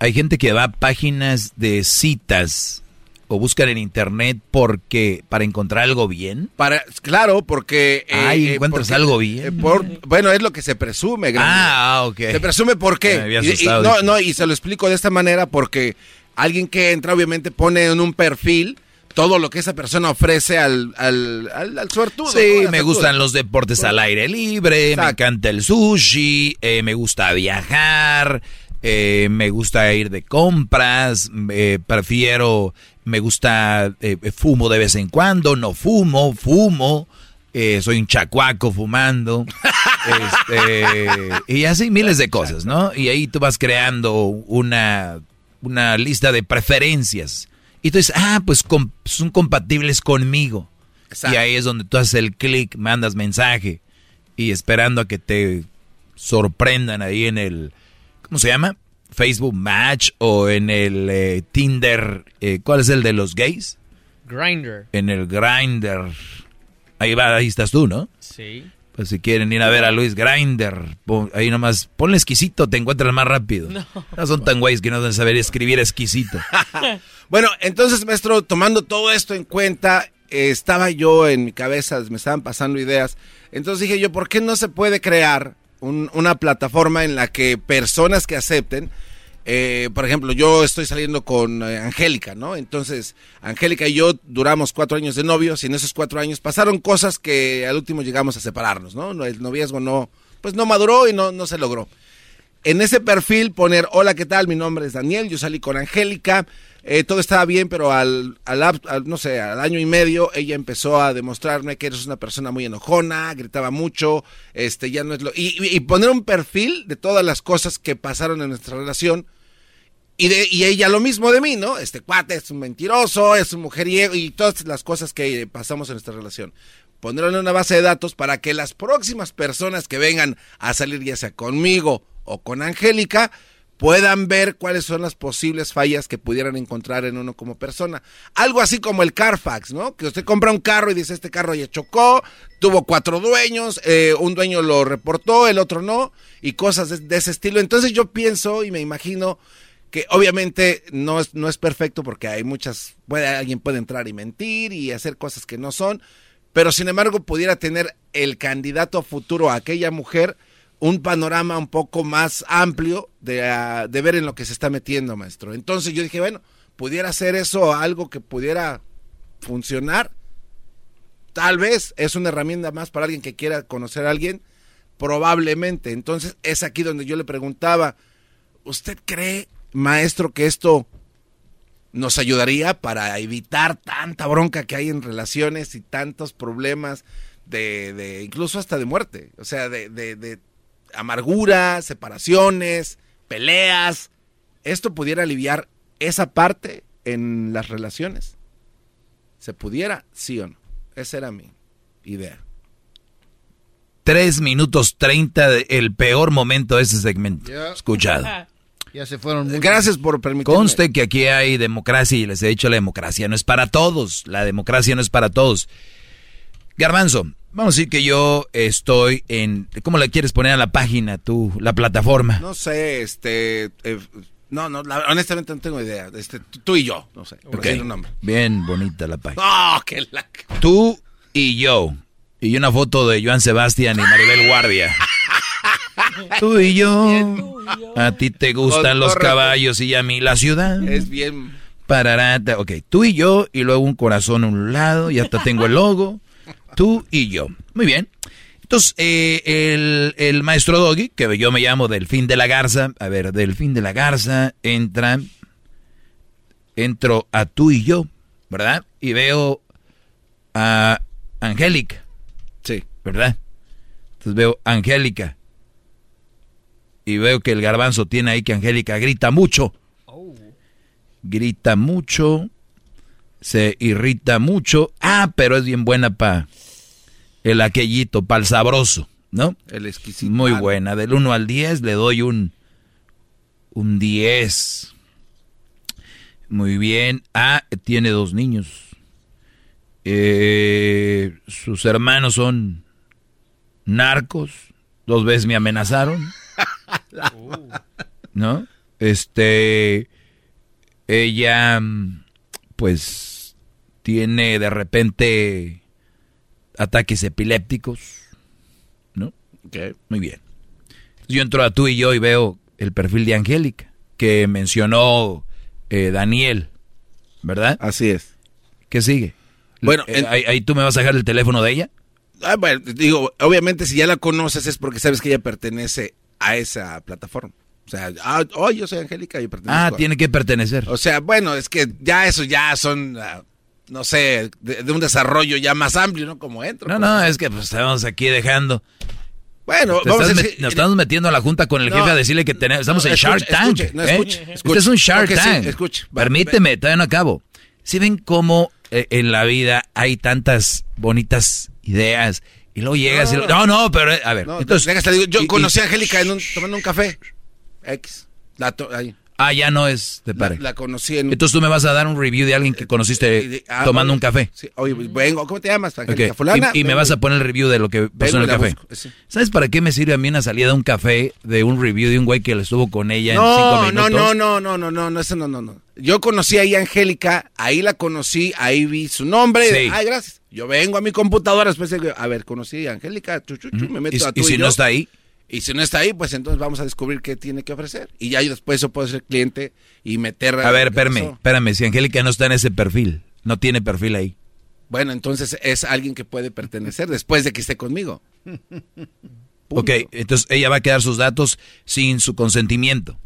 Eh, Hay gente que va a páginas de citas o buscan en internet porque para encontrar algo bien? Para, claro, porque... eh, Ay, ¿encuentras algo bien? Eh, por, bueno, es lo que se presume. Ah, ok. Se presume por qué. Me había Y- no, no, y se lo explico de esta manera porque alguien que entra obviamente pone en un perfil todo lo que esa persona ofrece al, al, al, al suertudo. Sí, me gustan los deportes al aire libre, me encanta el sushi, eh, me gusta viajar, eh, me gusta ir de compras, eh, prefiero, me gusta, eh, fumo de vez en cuando, no fumo, fumo, soy un chacuaco fumando, *laughs* este, y así miles de cosas, ¿no? Y ahí tú vas creando una, una lista de preferencias. Y tú dices, ah, pues com- son compatibles conmigo. Y ahí es donde tú haces el clic, mandas mensaje y esperando a que te sorprendan ahí en el, ¿cómo se llama? Facebook Match o en el eh, Tinder, eh, ¿cuál es el de los gays? Grinder. En el Grinder. Ahí va, ahí estás tú, ¿no? Sí. Pues si quieren ir a ver a Luis Grinder, ahí nomás, ponle exquisito, te encuentras más rápido. No. No son tan güeyes que no deben saber escribir exquisito. *laughs* Bueno, entonces, maestro, tomando todo esto en cuenta, eh, estaba yo en mi cabeza, me estaban pasando ideas. Entonces dije yo, ¿por qué no se puede crear un- una plataforma en la que personas que acepten, eh, por ejemplo, yo estoy saliendo con eh, Angélica, ¿no? Entonces, Angélica y yo duramos cuatro años de novios y en esos cuatro años pasaron cosas que al último llegamos a separarnos, ¿no? El noviazgo no, pues no maduró y no, no se logró en ese perfil poner, hola, ¿qué tal? Mi nombre es Daniel, yo salí con Angélica, eh, todo estaba bien, pero al, al, al, no sé, al año y medio ella empezó a demostrarme que eres una persona muy enojona, gritaba mucho, este, ya no es lo... Y, y- poner un perfil de todas las cosas que pasaron en nuestra relación y, de, y ella lo mismo de mí, ¿no? Este cuate es un mentiroso, es un mujeriego y todas las cosas que pasamos en nuestra relación. Ponerlo en una base de datos para que las próximas personas que vengan a salir ya sea conmigo o con Angélica puedan ver cuáles son las posibles fallas que pudieran encontrar en uno como persona. Algo así como el Carfax, ¿no? Que usted compra un carro y dice, este carro ya chocó, tuvo cuatro dueños, eh, un dueño lo reportó, el otro no, y cosas de, ese estilo. Entonces yo pienso y me imagino que obviamente no es, no es perfecto porque hay muchas, puede, alguien puede entrar y mentir y hacer cosas que no son, pero sin embargo pudiera tener el candidato futuro a aquella mujer un panorama un poco más amplio de, ah, de ver en lo que se está metiendo, maestro. Entonces yo dije, bueno, pudiera ser eso algo que pudiera funcionar. Tal vez es una herramienta más para alguien que quiera conocer a alguien, probablemente. Entonces es aquí donde yo le preguntaba, ¿usted cree, maestro, que esto nos ayudaría para evitar tanta bronca que hay en relaciones y tantos problemas de, de incluso hasta de muerte? O sea, de, de, de amargura, separaciones, peleas. ¿Esto pudiera aliviar esa parte en las relaciones? ¿Se pudiera? ¿Sí o no? Esa era mi idea. Tres minutos treinta, de- el peor momento de ese segmento. Escuchado. *laughs* Ya se fueron. muchos. Gracias por permitirme. Conste que aquí hay democracia y les he dicho la democracia no es para todos. La democracia no es para todos. Garbanzo, vamos a decir que yo estoy en... ¿Cómo le quieres poner a la página tú, la plataforma? No sé, este... eh, no, no, la- honestamente no tengo idea. Este, tú- y yo, no sé. por Ok, decir un nombre. Bien bonita la página. ¡Oh, qué la... Tú y yo. Y una foto de Joan Sebastián y Maribel Guardia. *laughs* Tú y yo. A ti te gustan Con los caballos y a mí la ciudad. Es bien... Pararata. Ok, tú y yo, y luego un corazón a un lado, y hasta tengo el logo. Tú y yo. Muy bien. Entonces, eh, el, el maestro Doggy, que yo me llamo Delfín de la Garza, a ver, Delfín de la Garza, entra, entro a tú y yo, ¿verdad? Y veo a Angélica. Sí. ¿Verdad? Entonces veo Angélica. Y veo que el garbanzo tiene ahí que Angélica grita mucho. Grita mucho. Se irrita mucho. Ah, pero es bien buena para el aquellito, para el sabroso, ¿no? El exquisito. Muy buena. Del 1 al 10 le doy un, un 10. Muy bien. Ah, tiene dos niños. Eh, sus hermanos son narcos. Dos veces me amenazaron. *laughs* ¿No? Este. Ella. pues tiene de repente ataques epilépticos, ¿no? Muy bien. Yo entro a tú y yo y veo el perfil de Angélica, que mencionó eh, Daniel, ¿verdad? Así es. ¿Qué sigue? Bueno, Eh, ahí, ahí tú me vas a dejar el teléfono de ella. Ah, bueno, digo, obviamente si ya la conoces es porque sabes que ella pertenece a esa plataforma. O sea, ah, oh, yo soy Angélica y pertenezco. Ah, a- tiene que pertenecer. O sea, bueno, es que ya eso ya son, ah, no sé, de, de un desarrollo ya más amplio, ¿no? Como entro. No, no, es que pues estamos aquí dejando. Bueno, Te vamos a decir- nos estamos metiendo a la junta con el No. jefe a decirle que tenemos, estamos No, en escuche, Shark Tank. escuche, no, ¿eh? escuche, este es un Shark sí, Tank. escuche. Va, Permíteme, todavía no acabo. Si ven cómo eh, en la vida hay tantas bonitas ideas y luego llegas y... No, no, pero eh, a ver. No, entonces, déjate, digo, yo y- conocí y- a Angélica en un- tomando un café. X. La to- ahí. Ah, ya no es de La, pareja. la conocí en... Entonces tú me vas a dar un review de alguien que conociste y de- ah, tomando un café. Sí, oye, vengo, ¿cómo te llamas? Ok, Angélica fulana. Y, y me vas a poner el review de lo que pasó en y el café. sí. ¿Sabes para qué me sirve a mí una salida de un café de un review de un güey que estuvo con ella en No, cinco no, minutos? no, no, no, no, no, no, eso no, no, no. Yo conocí ahí a Angélica, ahí la conocí, ahí vi su nombre. Sí. Ay, gracias. Yo vengo a mi computadora, después de, a ver, conocí a Angélica, chu, chu, chu, me meto ¿Y- a y tú si no yo. está ahí? Y si no está ahí, pues entonces vamos a descubrir qué tiene que ofrecer. Y ya después yo puedo ser cliente y meter... A ver, espérame, pasó. espérame. Si Angélica no está en ese perfil, no tiene perfil ahí. Bueno, entonces es alguien que puede pertenecer después de que esté conmigo. *laughs* Ok, entonces ella va a quedar sus datos sin su consentimiento.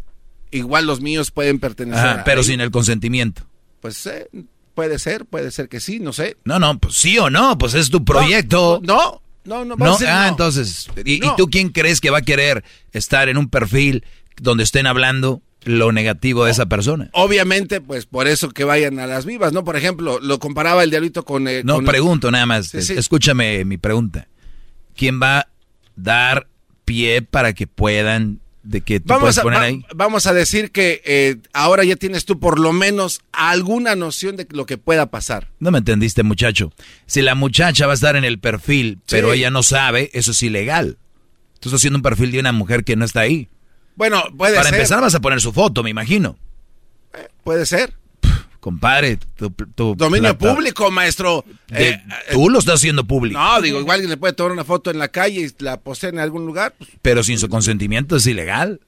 Igual los míos pueden pertenecer. Ajá, pero ahí. sin el consentimiento. Pues eh, puede ser, puede ser que sí, no sé. No, no, pues sí o no, pues es tu proyecto. No, no, no. vamos No, a decir ah, no. entonces, ¿y, y No. tú quién crees que va a querer estar en un perfil donde estén hablando lo negativo de esa persona? Obviamente, pues por eso que vayan a las vivas, ¿no? Por ejemplo, lo comparaba el diablito con... eh, No, con- pregunto nada más. Sí, sí. Escúchame mi pregunta. ¿Quién va a dar pie para que puedan, de que tú Vamos a, poner va- vamos a decir que eh, ahora ya tienes tú por lo menos alguna noción de lo que pueda pasar. No me entendiste, muchacho. Si la muchacha va a estar en el perfil, pero ella no sabe, eso es ilegal. Tú estás haciendo un perfil de una mujer que no está ahí. Bueno, puede Para ser. empezar vas a poner su foto, me imagino. Puede ser. Compadre, tu, tu Dominio plata- público, maestro. de- Eh, tú lo estás haciendo público. no, digo, igual alguien le puede tomar una foto en la calle y la posee en algún lugar. pues, Pero sin su consentimiento es ilegal.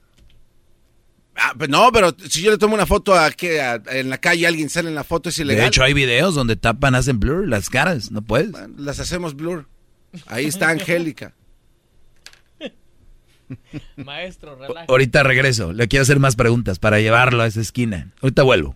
ah, pues no, pero si yo le tomo una foto a, que a- en la calle, alguien sale en la foto, es ilegal. De hecho, hay videos donde tapan, hacen blur las caras. No puedes. Las hacemos blur. Ahí está Angélica. Maestro, relaja. Ahorita regreso. Le quiero hacer más preguntas para llevarlo a esa esquina. Ahorita vuelvo.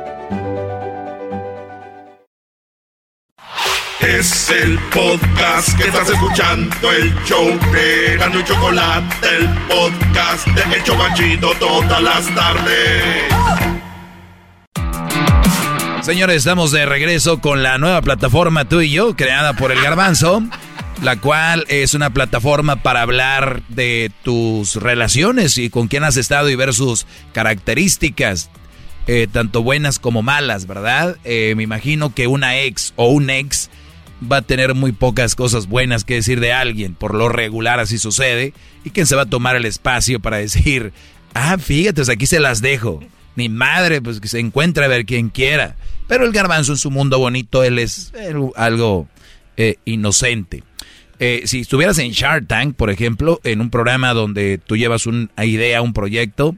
Es el podcast que estás escuchando, el show de Gano y Chocolate, el podcast de El Chobachito todas las tardes. Señores, estamos de regreso con la nueva plataforma Tú y Yo, creada por el Garbanzo, la cual es una plataforma para hablar de tus relaciones y con quién has estado y ver sus características, eh, tanto buenas como malas, ¿verdad? Eh, me imagino que una ex o un ex va a tener muy pocas cosas buenas que decir de alguien, por lo regular así sucede, y quién se va a tomar el espacio para decir, ah, fíjate, pues aquí se las dejo. Ni madre, pues que se encuentre a ver quien quiera. Pero el garbanzo en su mundo bonito, él es eh, algo eh, inocente. Eh, si estuvieras en Shark Tank, por ejemplo, en un programa donde tú llevas una idea, un proyecto,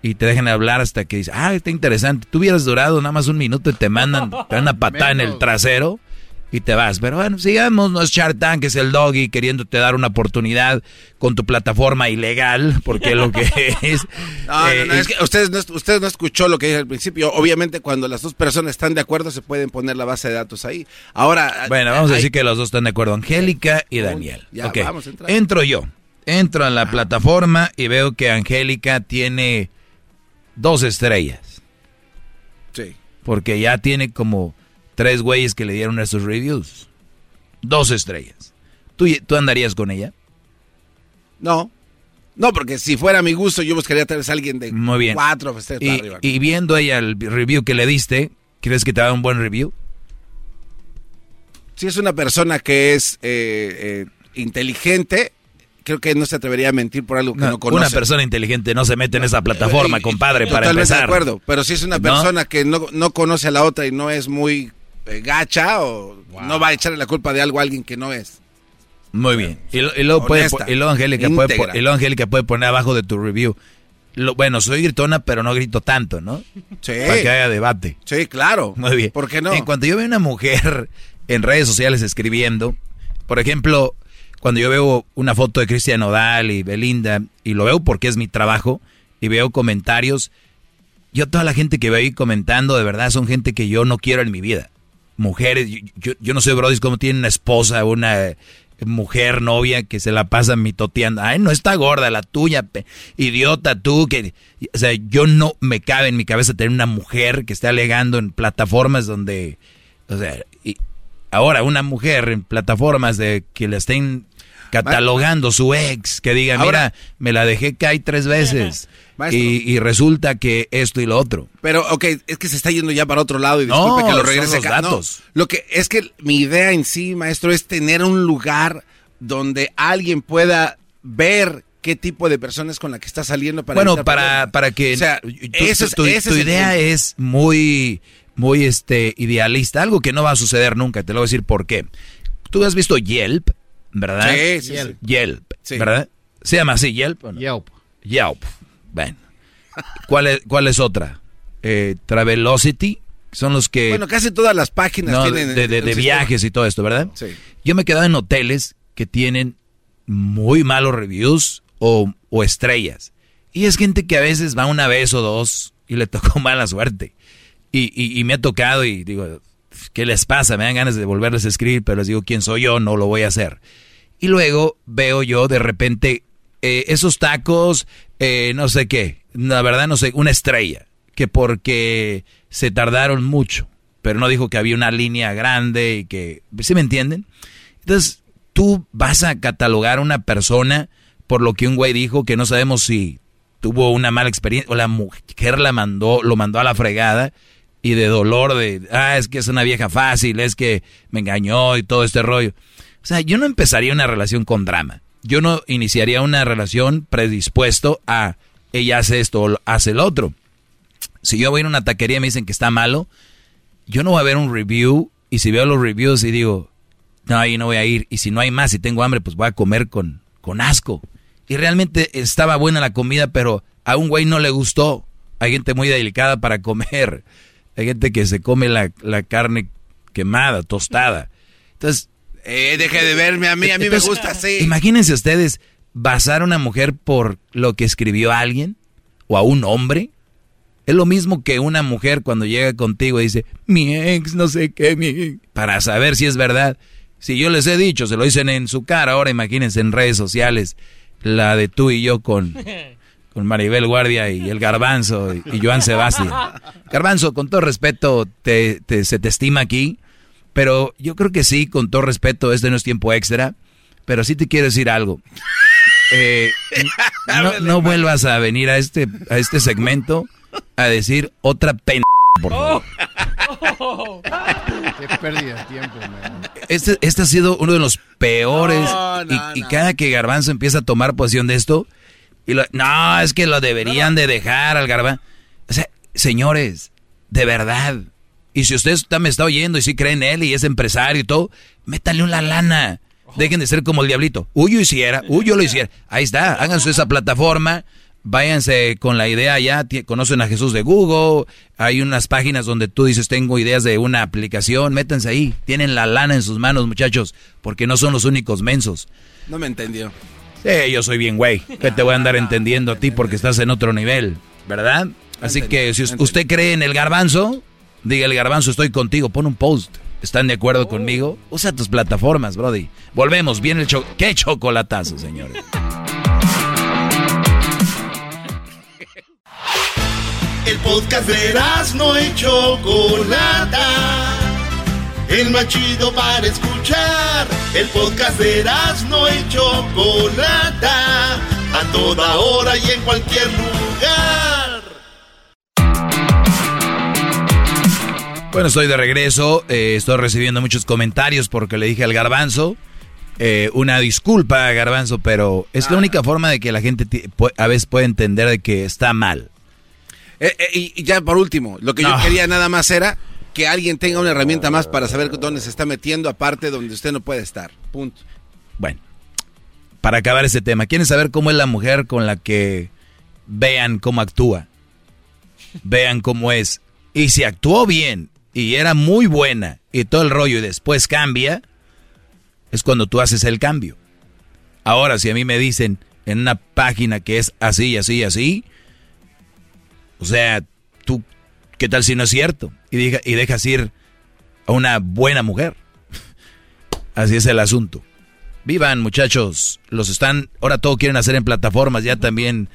y te dejan hablar hasta que dices, ah, está interesante. Tú hubieras durado nada más un minuto y te mandan, te dan una patada en el trasero y te vas. Pero bueno, sigamos, no es Shark Tank, es el doggy queriéndote dar una oportunidad con tu plataforma ilegal, porque lo que *laughs* *laughs* es. No, Eh, no, no, es que ustedes no, ustedes no escuchó lo que dije al principio. Obviamente, cuando las dos personas están de acuerdo, se pueden poner la base de datos ahí. Ahora. Bueno, vamos a decir que los dos están de acuerdo, Angélica y Daniel. ya, Ok, vamos a entrar. Entro yo, entro a la plataforma y veo que Angélica tiene dos estrellas. Sí. Porque ya tiene como tres güeyes que le dieron esos reviews. Dos estrellas. ¿Tú, ¿Tú andarías con ella? No. No, porque si fuera a mi gusto, yo buscaría tal vez a alguien de Muy bien. cuatro Y, arriba. y viendo ella el review que le diste, ¿crees que te da un buen review? Si es una persona que es eh, eh, inteligente, creo que no se atrevería a mentir por algo que no, No, conoce. una persona inteligente no se mete en esa plataforma, compadre, para Totalmente empezar. de acuerdo, pero si es una ¿No? persona que no, no conoce a la otra y no es muy gacha o no va a echarle la culpa de algo a alguien que no es. Muy bien. Y, lo- y luego, puede, y luego Angélica puede, y luego Angélica puede poner abajo de tu review. Lo- bueno, soy gritona, pero no grito tanto, ¿no? Sí. Para que haya debate. Sí, claro. Muy bien. ¿Por qué no? En cuanto yo veo una mujer en redes sociales escribiendo, por ejemplo, cuando yo veo una foto de Cristian Odal y Belinda, y lo veo porque es mi trabajo, y veo comentarios, yo toda la gente que veo ahí comentando, de verdad, son gente que yo no quiero en mi vida. Mujeres, yo, yo, yo no sé, Brody, cómo tiene una esposa, una mujer, novia, que se la pasa mitoteando. Ay, no está gorda la tuya, pe- idiota tú, que... O sea, yo no me cabe en mi cabeza tener una mujer que esté alegando en plataformas donde... O sea, y ahora una mujer en plataformas de que le estén catalogando su ex, que diga, Ahora- mira, me la dejé caer tres veces. Maestro. Y, y resulta que esto y lo otro. Pero, ok, es que se está yendo ya para otro lado y No, disculpe que lo regrese los acá. No, datos. lo que es que mi idea en sí, maestro, es tener un lugar donde alguien pueda ver qué tipo de personas con la que está saliendo para bueno, para, problemas. para que O sea, tu, eso es- tu- ese tu es idea es muy, muy este, idealista, algo que no va a suceder nunca, te lo voy a decir por qué. Tú has visto Yelp, ¿verdad? Sí, sí, Yelp, sí. Yelp, Sí. ¿verdad? ¿Se llama así Yelp? o no? Yelp. Yelp, bueno. ¿Cuál es, cuál es otra? Eh, Travelocity, son los que... Bueno, casi todas las páginas No, tienen... de, de- viajes y todo esto, ¿verdad? Sí. Yo me he quedado en hoteles que tienen muy malos reviews o, o estrellas. Y es gente que a veces va una vez o dos y le tocó *laughs* mala suerte. Y, y- y me ha tocado y digo, ¿qué les pasa? Me dan ganas de volverles a escribir, pero les digo, ¿quién soy yo? No lo voy a hacer. Y luego veo yo de repente eh, esos tacos, eh, no sé qué, la verdad no sé, una estrella, que porque se tardaron mucho, pero no dijo que había una línea grande y que, ¿sí me entienden? Entonces, tú vas a catalogar a una persona por lo que un güey dijo que no sabemos si tuvo una mala experiencia o la mujer la mandó, lo mandó a la fregada y de dolor de, ah, es que es una vieja fácil, es que me engañó y todo este rollo. O sea, yo no empezaría una relación con drama. Yo no iniciaría una relación predispuesto a ella hace esto o hace el otro. Si yo voy a una taquería y me dicen que está malo, yo no voy a ver un review y si veo los reviews y digo, no, ahí no voy a ir. Y si no hay más y tengo hambre, pues voy a comer con, con asco. Y realmente estaba buena la comida, pero a un güey no le gustó. Hay gente muy delicada para comer. Hay gente que se come la, la carne quemada, tostada. Entonces... Eh, deje de verme a mí, a mí entonces, me gusta así. Imagínense ustedes basar a una mujer por lo que escribió a alguien o a un hombre. Es lo mismo que una mujer cuando llega contigo y dice, mi ex, no sé qué, mi... para saber si es verdad. Si yo les he dicho, se lo dicen en su cara, ahora imagínense en redes sociales, la de tú y yo con, *laughs* con Maribel Guardia y el Garbanzo y, y Joan Sebastián. Garbanzo, con todo respeto, te, te- se te estima aquí, pero yo creo que sí, con todo respeto, este no es tiempo extra, pero sí te quiero decir algo. Eh, *laughs* no, no vuelvas a venir a este, a este segmento a decir otra pena, por favor. Qué pérdida de tiempo, man. Este, este ha sido uno de los peores. No, no, y, y cada que Garbanzo empieza a tomar posición de esto, y lo- no, es que lo deberían de dejar al Garbanzo. O sea, señores, de verdad. Y si usted está, me está oyendo y si cree en él y es empresario y todo, métale una lana. Dejen de ser como el diablito. Uy, yo hiciera, uy, yo lo *laughs* hiciera. Ahí está, háganse esa plataforma. Váyanse con la idea ya, conocen a Jesús de Google, hay unas páginas donde tú dices tengo ideas de una aplicación, métanse ahí, tienen la lana en sus manos muchachos, porque no son los únicos mensos. No me entendió. Sí, yo soy bien güey, que te voy a andar entendiendo a ti porque estás en otro nivel, ¿verdad? Así que si us- usted cree en el garbanzo, diga el garbanzo estoy contigo, pon un post. ¿Están de acuerdo conmigo? Usa tus plataformas, Brody. Volvemos, viene el cho ¿Qué chocolatazo, señores? El podcast de no y Chocolata. el más chido para escuchar. El podcast de Erasmo y Chocolata, a toda hora y en cualquier lugar. Bueno, estoy de regreso. eh, estoy recibiendo muchos comentarios porque le dije al garbanzo. eh, una disculpa, garbanzo, pero es la única forma de que la gente a veces puede entender de que está mal. Eh, eh, y, ya por último, lo que yo quería nada más era que alguien tenga una herramienta más para saber dónde se está metiendo, aparte donde usted no puede estar. Punto. Bueno, para acabar ese tema, ¿quieren saber cómo es la mujer con la que vean cómo actúa? Vean cómo es. Y si actuó bien y era muy buena y todo el rollo y después cambia, es cuando tú haces el cambio. Ahora, si a mí me dicen en una página que es así, así, así, o sea, tú, ¿qué tal si no es cierto? Y, deja- y dejas ir a una buena mujer. *laughs* Así es el asunto. Vivan, muchachos. Los están, ahora todo quieren hacer en plataformas, ya también.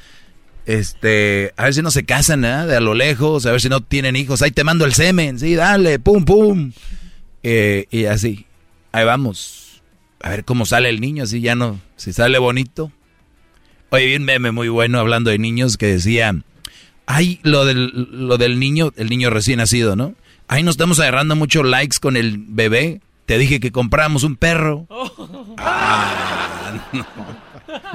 Este, a ver si no se casan, ¿eh? De a lo lejos, a ver si no tienen hijos. Ahí te mando el semen, sí, dale, pum, pum. Eh, y así, ahí vamos. A ver cómo sale el niño, así ya no, si sale bonito. Oye, vi un meme muy bueno hablando de niños que decía, ay, lo del, lo del niño, el niño recién nacido, ¿no? Ay, nos estamos agarrando muchos likes con el bebé. Te dije que compramos un perro. *laughs* Ah, no.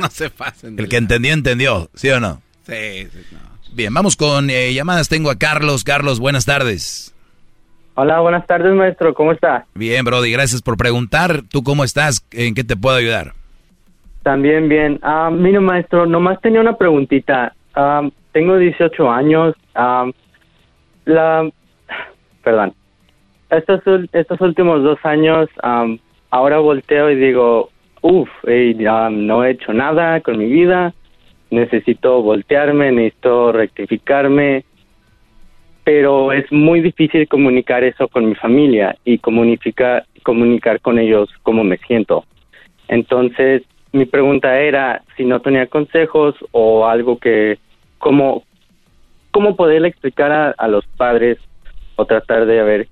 No se pasen. El que entendió, entendió, ¿sí o no? Sí, sí, no. Bien, vamos con eh, llamadas. Tengo a Carlos. Carlos, buenas tardes. Hola, buenas tardes, maestro. ¿Cómo está? Bien, Brody, gracias por preguntar. ¿Tú cómo estás? ¿En qué te puedo ayudar? También bien. Ah, mire, maestro, nomás tenía una preguntita. Ah, tengo 18 años. Ah, la, perdón. Estos, estos últimos dos años, ah, ahora volteo y digo, uff, no he hecho nada con mi vida. Necesito voltearme, necesito rectificarme. Pero es muy difícil comunicar eso con mi familia y comunicar, comunicar con ellos cómo me siento. Entonces, mi pregunta era si no tenía consejos o algo que, cómo, cómo poderle explicar a, a los padres o tratar de ver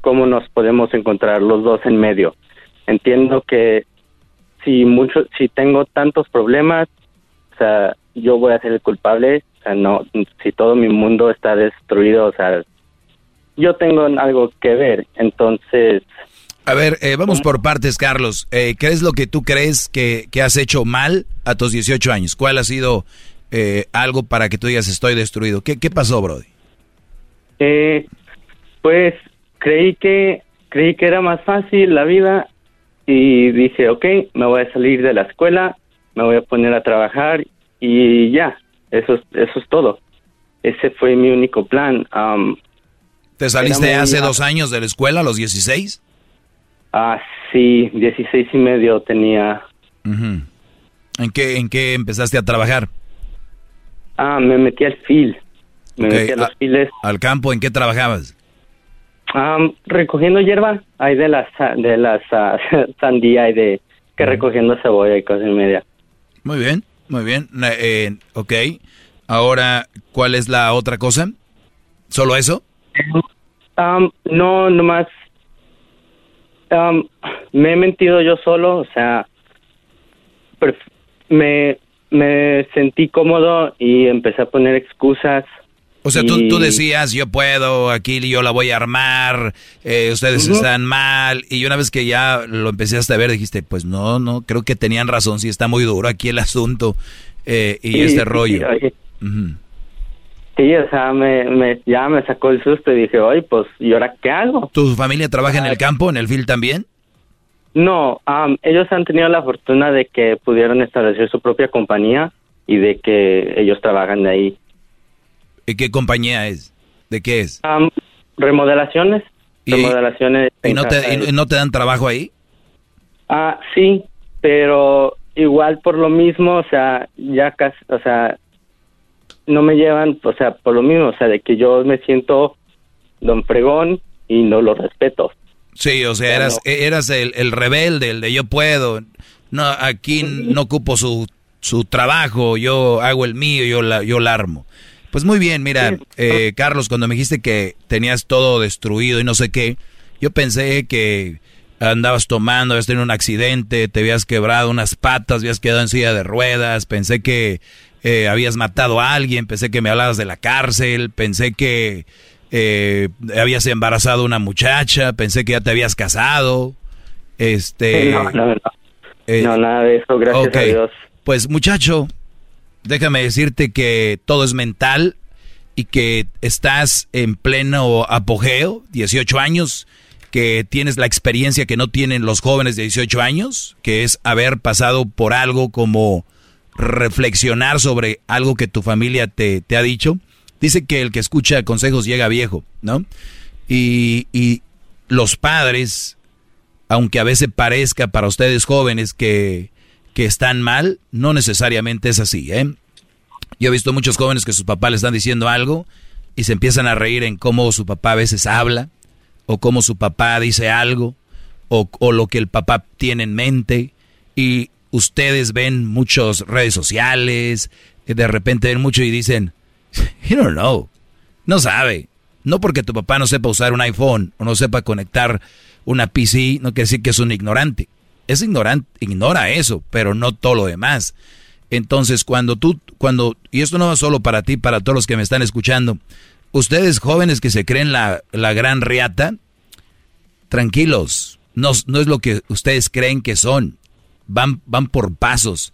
cómo nos podemos encontrar los dos en medio. Entiendo que si mucho, si tengo tantos problemas, sea, yo voy a ser el culpable, o sea, no, si todo mi mundo está destruido, o sea, yo tengo algo que ver, entonces A ver, eh, vamos por partes, Carlos. Eh, ¿Qué es lo que tú crees que, que has hecho mal a tus 18 años? ¿Cuál ha sido eh, algo para que tú digas estoy destruido? ¿Qué, qué pasó, Brody? Eh, pues creí que creí que era más fácil la vida y dije, ok, me voy a salir de la escuela, me voy a poner a trabajar y ya, eso es, eso es todo. Ese fue mi único plan. Am, ¿Te saliste hace dos años de la escuela, a los 16? ah, sí, 16 y medio tenía. ¿En, qué, ¿En qué empezaste a trabajar? Ah, me metí al fil. Me metí a los files. ¿Al campo? ¿En qué trabajabas? Am, recogiendo hierba, hay de las de las ah, *laughs* sandía y de que recogiendo cebolla y cosas y media. Muy bien, muy bien. Eh, ok. Ahora, ¿cuál es la otra cosa? ¿Solo eso? Am, no, nomás am, me he mentido yo solo, o sea, me, me sentí cómodo y empecé a poner excusas. O sea, tú, y- tú decías, yo puedo, aquí yo la voy a armar, eh, ustedes están mal. Y una vez que ya lo empezaste a ver, dijiste, pues no, no, creo que tenían razón, sí está muy duro aquí el asunto eh, y Sí, este sí, rollo. Sí, o sea, me, me, ya me sacó el susto y dije, oye, pues, ¿y ahora qué hago? ¿Tu familia trabaja en el campo, en el field también? No, am, ellos han tenido la fortuna de que pudieron establecer su propia compañía y de que ellos trabajan de ahí. ¿Y qué compañía es? ¿De qué es? Remodelaciones, remodelaciones. ¿Y no, te, de- y no te dan trabajo ahí? Ah, sí, pero igual por lo mismo, o sea, ya casi, o sea, no me llevan, o sea, por lo mismo, o sea, de que yo me siento don fregón y no lo respeto. Sí, o sea, eras, eras el, el rebelde, el de yo puedo. No, aquí no ocupo su, su trabajo, yo hago el mío, yo la, yo la armo. Pues muy bien, mira, eh, Carlos, cuando me dijiste que tenías todo destruido y no sé qué, Yo pensé que andabas tomando, habías tenido un accidente, te habías quebrado unas patas, habías quedado en silla de ruedas, pensé que eh, habías matado a alguien, pensé que me hablabas de la cárcel, pensé que eh, habías embarazado a una muchacha, pensé que ya te habías casado. Este. No, no, no. no nada de eso, gracias a Dios. Pues muchacho, déjame decirte que todo es mental y que estás en pleno apogeo, 18 años, que tienes la experiencia que no tienen los jóvenes de 18 años, que es haber pasado por algo como reflexionar sobre algo que tu familia te, te ha dicho. Dice que el que escucha consejos llega viejo, ¿no? Y, y los padres, aunque a veces parezca para ustedes jóvenes que, que están mal, no necesariamente es así, ¿eh? Yo he visto muchos jóvenes que sus papás le están diciendo algo y se empiezan a reír en cómo su papá a veces habla, o cómo su papá dice algo, o, lo que el papá tiene en mente, y ustedes ven muchas redes sociales, de repente ven mucho y dicen, *laughs* you don't know, no sabe. No porque tu papá no sepa usar un iPhone o no sepa conectar una PC, no quiere decir que es un ignorante. Es ignorante, ignora eso, pero no todo lo demás. Entonces, cuando tú, cuando, y esto no va solo para ti, para todos los que me están escuchando, ustedes jóvenes que se creen la, la gran riata, tranquilos, no, no es lo que ustedes creen que son van, van por pasos.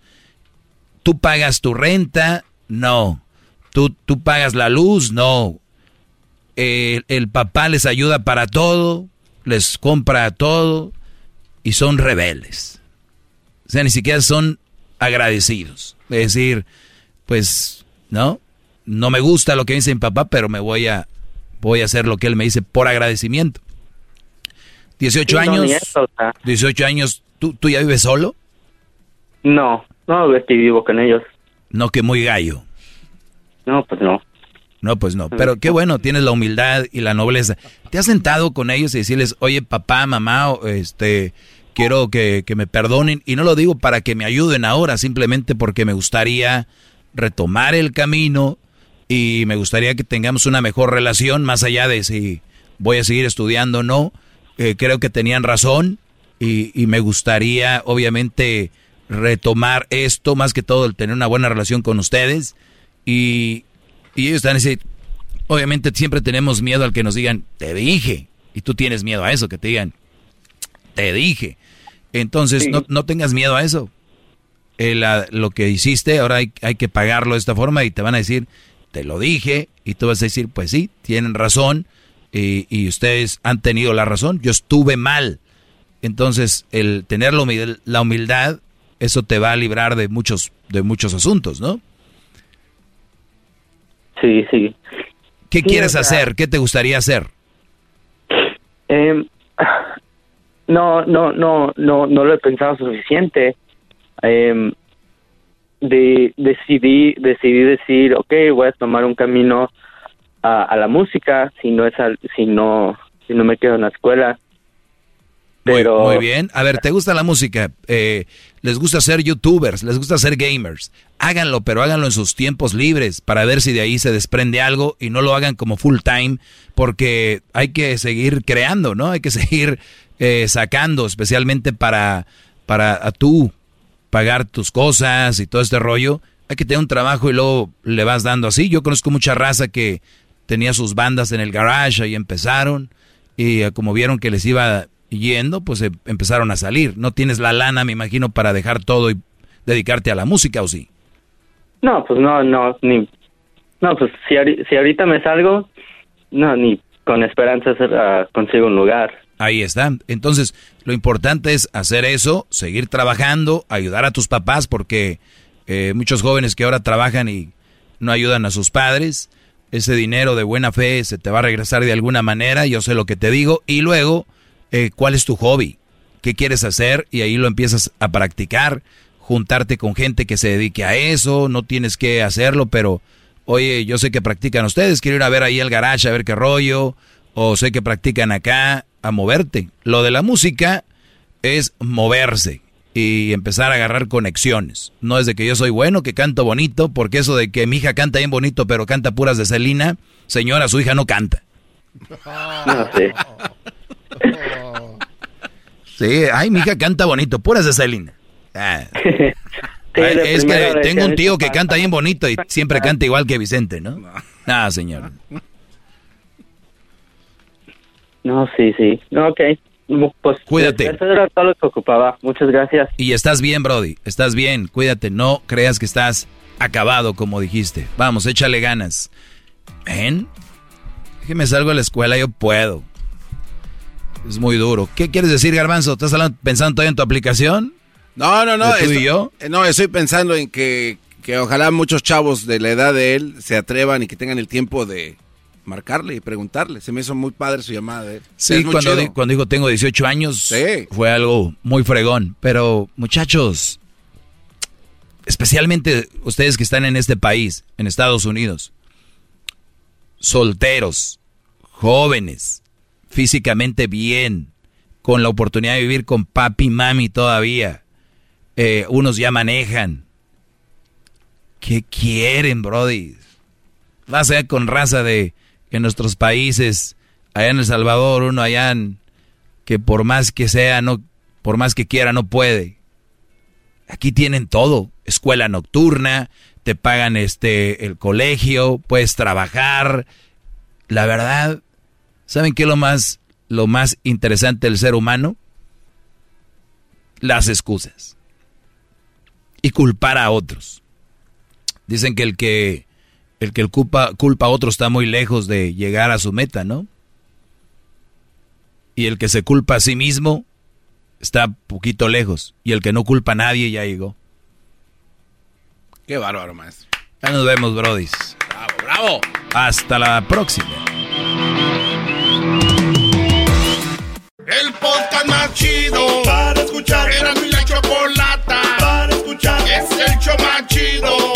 Tú pagas tu renta, no. Tú, tú pagas la luz, no. El, el papá les ayuda para todo, les compra todo y son rebeldes. O sea, ni siquiera son agradecidos. Es decir, pues, ¿no? No me gusta lo que dice mi papá, pero me voy a, voy a hacer lo que él me dice por agradecimiento. 18 años. 18 años, ¿tú, ¿tú ya vives solo? No, no estoy vivo con ellos. No, que muy gallo. No, pues no. No, pues no. Pero qué bueno, tienes la humildad y la nobleza. ¿Te has sentado con ellos y decirles, oye, papá, mamá, este, quiero que, que me perdonen? Y no lo digo para que me ayuden ahora, simplemente porque me gustaría retomar el camino y me gustaría que tengamos una mejor relación, más allá de si voy a seguir estudiando o no. Eh, creo que tenían razón y, y me gustaría, obviamente, retomar esto, más que todo el tener una buena relación con ustedes. Y, y ellos están ese, obviamente siempre tenemos miedo al que nos digan, te dije. Y tú tienes miedo a eso, que te digan, te dije. Entonces, no, no, tengas miedo a eso. El, lo que hiciste, ahora hay, hay que pagarlo de esta forma y te van a decir, te lo dije. Y tú vas a decir, pues sí, tienen razón. Y, y ustedes han tenido la razón. Yo estuve mal. Entonces, el tener la humildad, la humildad eso te va a librar de muchos, de muchos asuntos, ¿no? Sí, sí. ¿Qué quieres hacer? ¿Qué te gustaría hacer? Eh, no, no, no, no, no lo he pensado suficiente. Eh, de, decidí, decidí decir, ok, voy a tomar un camino a, a la música, si no es, al, si no, si no me quedo en la escuela. Pero... Muy, bien. A ver, ¿te gusta la música? Eh, ¿Les gusta ser youtubers? ¿Les gusta ser gamers? Háganlo, pero háganlo en sus tiempos libres para ver si de ahí se desprende algo y no lo hagan como full time porque hay que seguir creando, ¿no? Hay que *laughs* seguir eh, sacando, especialmente para, para a tú pagar tus cosas y todo este rollo. Hay que tener un trabajo y luego le vas dando así. Yo conozco mucha raza que tenía sus bandas en el garage y empezaron y eh, como vieron que les iba yendo, pues eh, empezaron a salir. No tienes la lana, me imagino, para dejar todo y dedicarte a la música, ¿o sí? No, pues no, no, ni... No, pues si, si ahorita me salgo, no, ni con esperanza uh, consigo un lugar. Ahí está. Entonces, lo importante es hacer eso, seguir trabajando, ayudar a tus papás, porque eh, muchos jóvenes que ahora trabajan y no ayudan a sus padres, ese dinero de buena fe se te va a regresar de alguna manera, yo sé lo que te digo, y luego eh, cuál es tu hobby, qué quieres hacer y ahí lo empiezas a practicar, juntarte con gente que se dedique a eso, no tienes que hacerlo, pero oye, yo sé que practican ustedes, quiero ir a ver ahí el garage a ver qué rollo, o sé que practican acá, a moverte. Lo de la música es moverse y empezar a agarrar conexiones. No es de que yo soy bueno, que canto bonito, porque eso de que mi hija canta bien bonito, pero canta puras de Celina, señora, su hija no canta. No. Sí, ay, mi hija canta bonito, puras de Selena. Ah. *laughs* es que tengo un tío que canta bien bonito y siempre canta igual que Vicente, ¿no? Ah, señor. No, sí, sí. No, ok. Pues, Cuídate. Eso era todo lo que ocupaba. Muchas gracias. Y estás bien, Brody. Estás bien. Cuídate. No creas que estás acabado, como dijiste. Vamos, échale ganas. ¿Ven? Que me salgo de la escuela, yo puedo. Es muy duro. ¿Qué quieres decir, Garbanzo? ¿Estás pensando todavía en tu aplicación? No, no, no. ¿De tú y yo? Eh, No, estoy pensando en que, que ojalá muchos chavos de la edad de él se atrevan y que tengan el tiempo de marcarle y preguntarle. Se me hizo muy padre su llamada él. Sí, cuando, di- cuando dijo tengo 18 años, fue algo muy fregón. Pero, muchachos, especialmente ustedes que están en este país, en Estados Unidos, solteros, jóvenes, físicamente bien, con la oportunidad de vivir con papi y mami todavía, eh, unos ya manejan. ¿Qué quieren, Brody? Vas a ver con raza de en nuestros países, allá en El Salvador, uno allá en- que por más que sea, no, por más que quiera, no puede. Aquí tienen todo, escuela nocturna, te pagan este el colegio, puedes trabajar. La verdad, ¿saben qué es lo más lo más interesante del ser humano? Las excusas. Y culpar a otros. Dicen que el que el que el culpa, culpa a otro está muy lejos de llegar a su meta, ¿no? Y el que se culpa a sí mismo está poquito lejos. Y el que no culpa a nadie ya llegó. Qué bárbaro, maestro. Ya nos vemos, brodis. Bravo, bravo. Hasta la próxima. El podcast más chido para escuchar. Era mi la chocolata para escuchar. Es el show más chido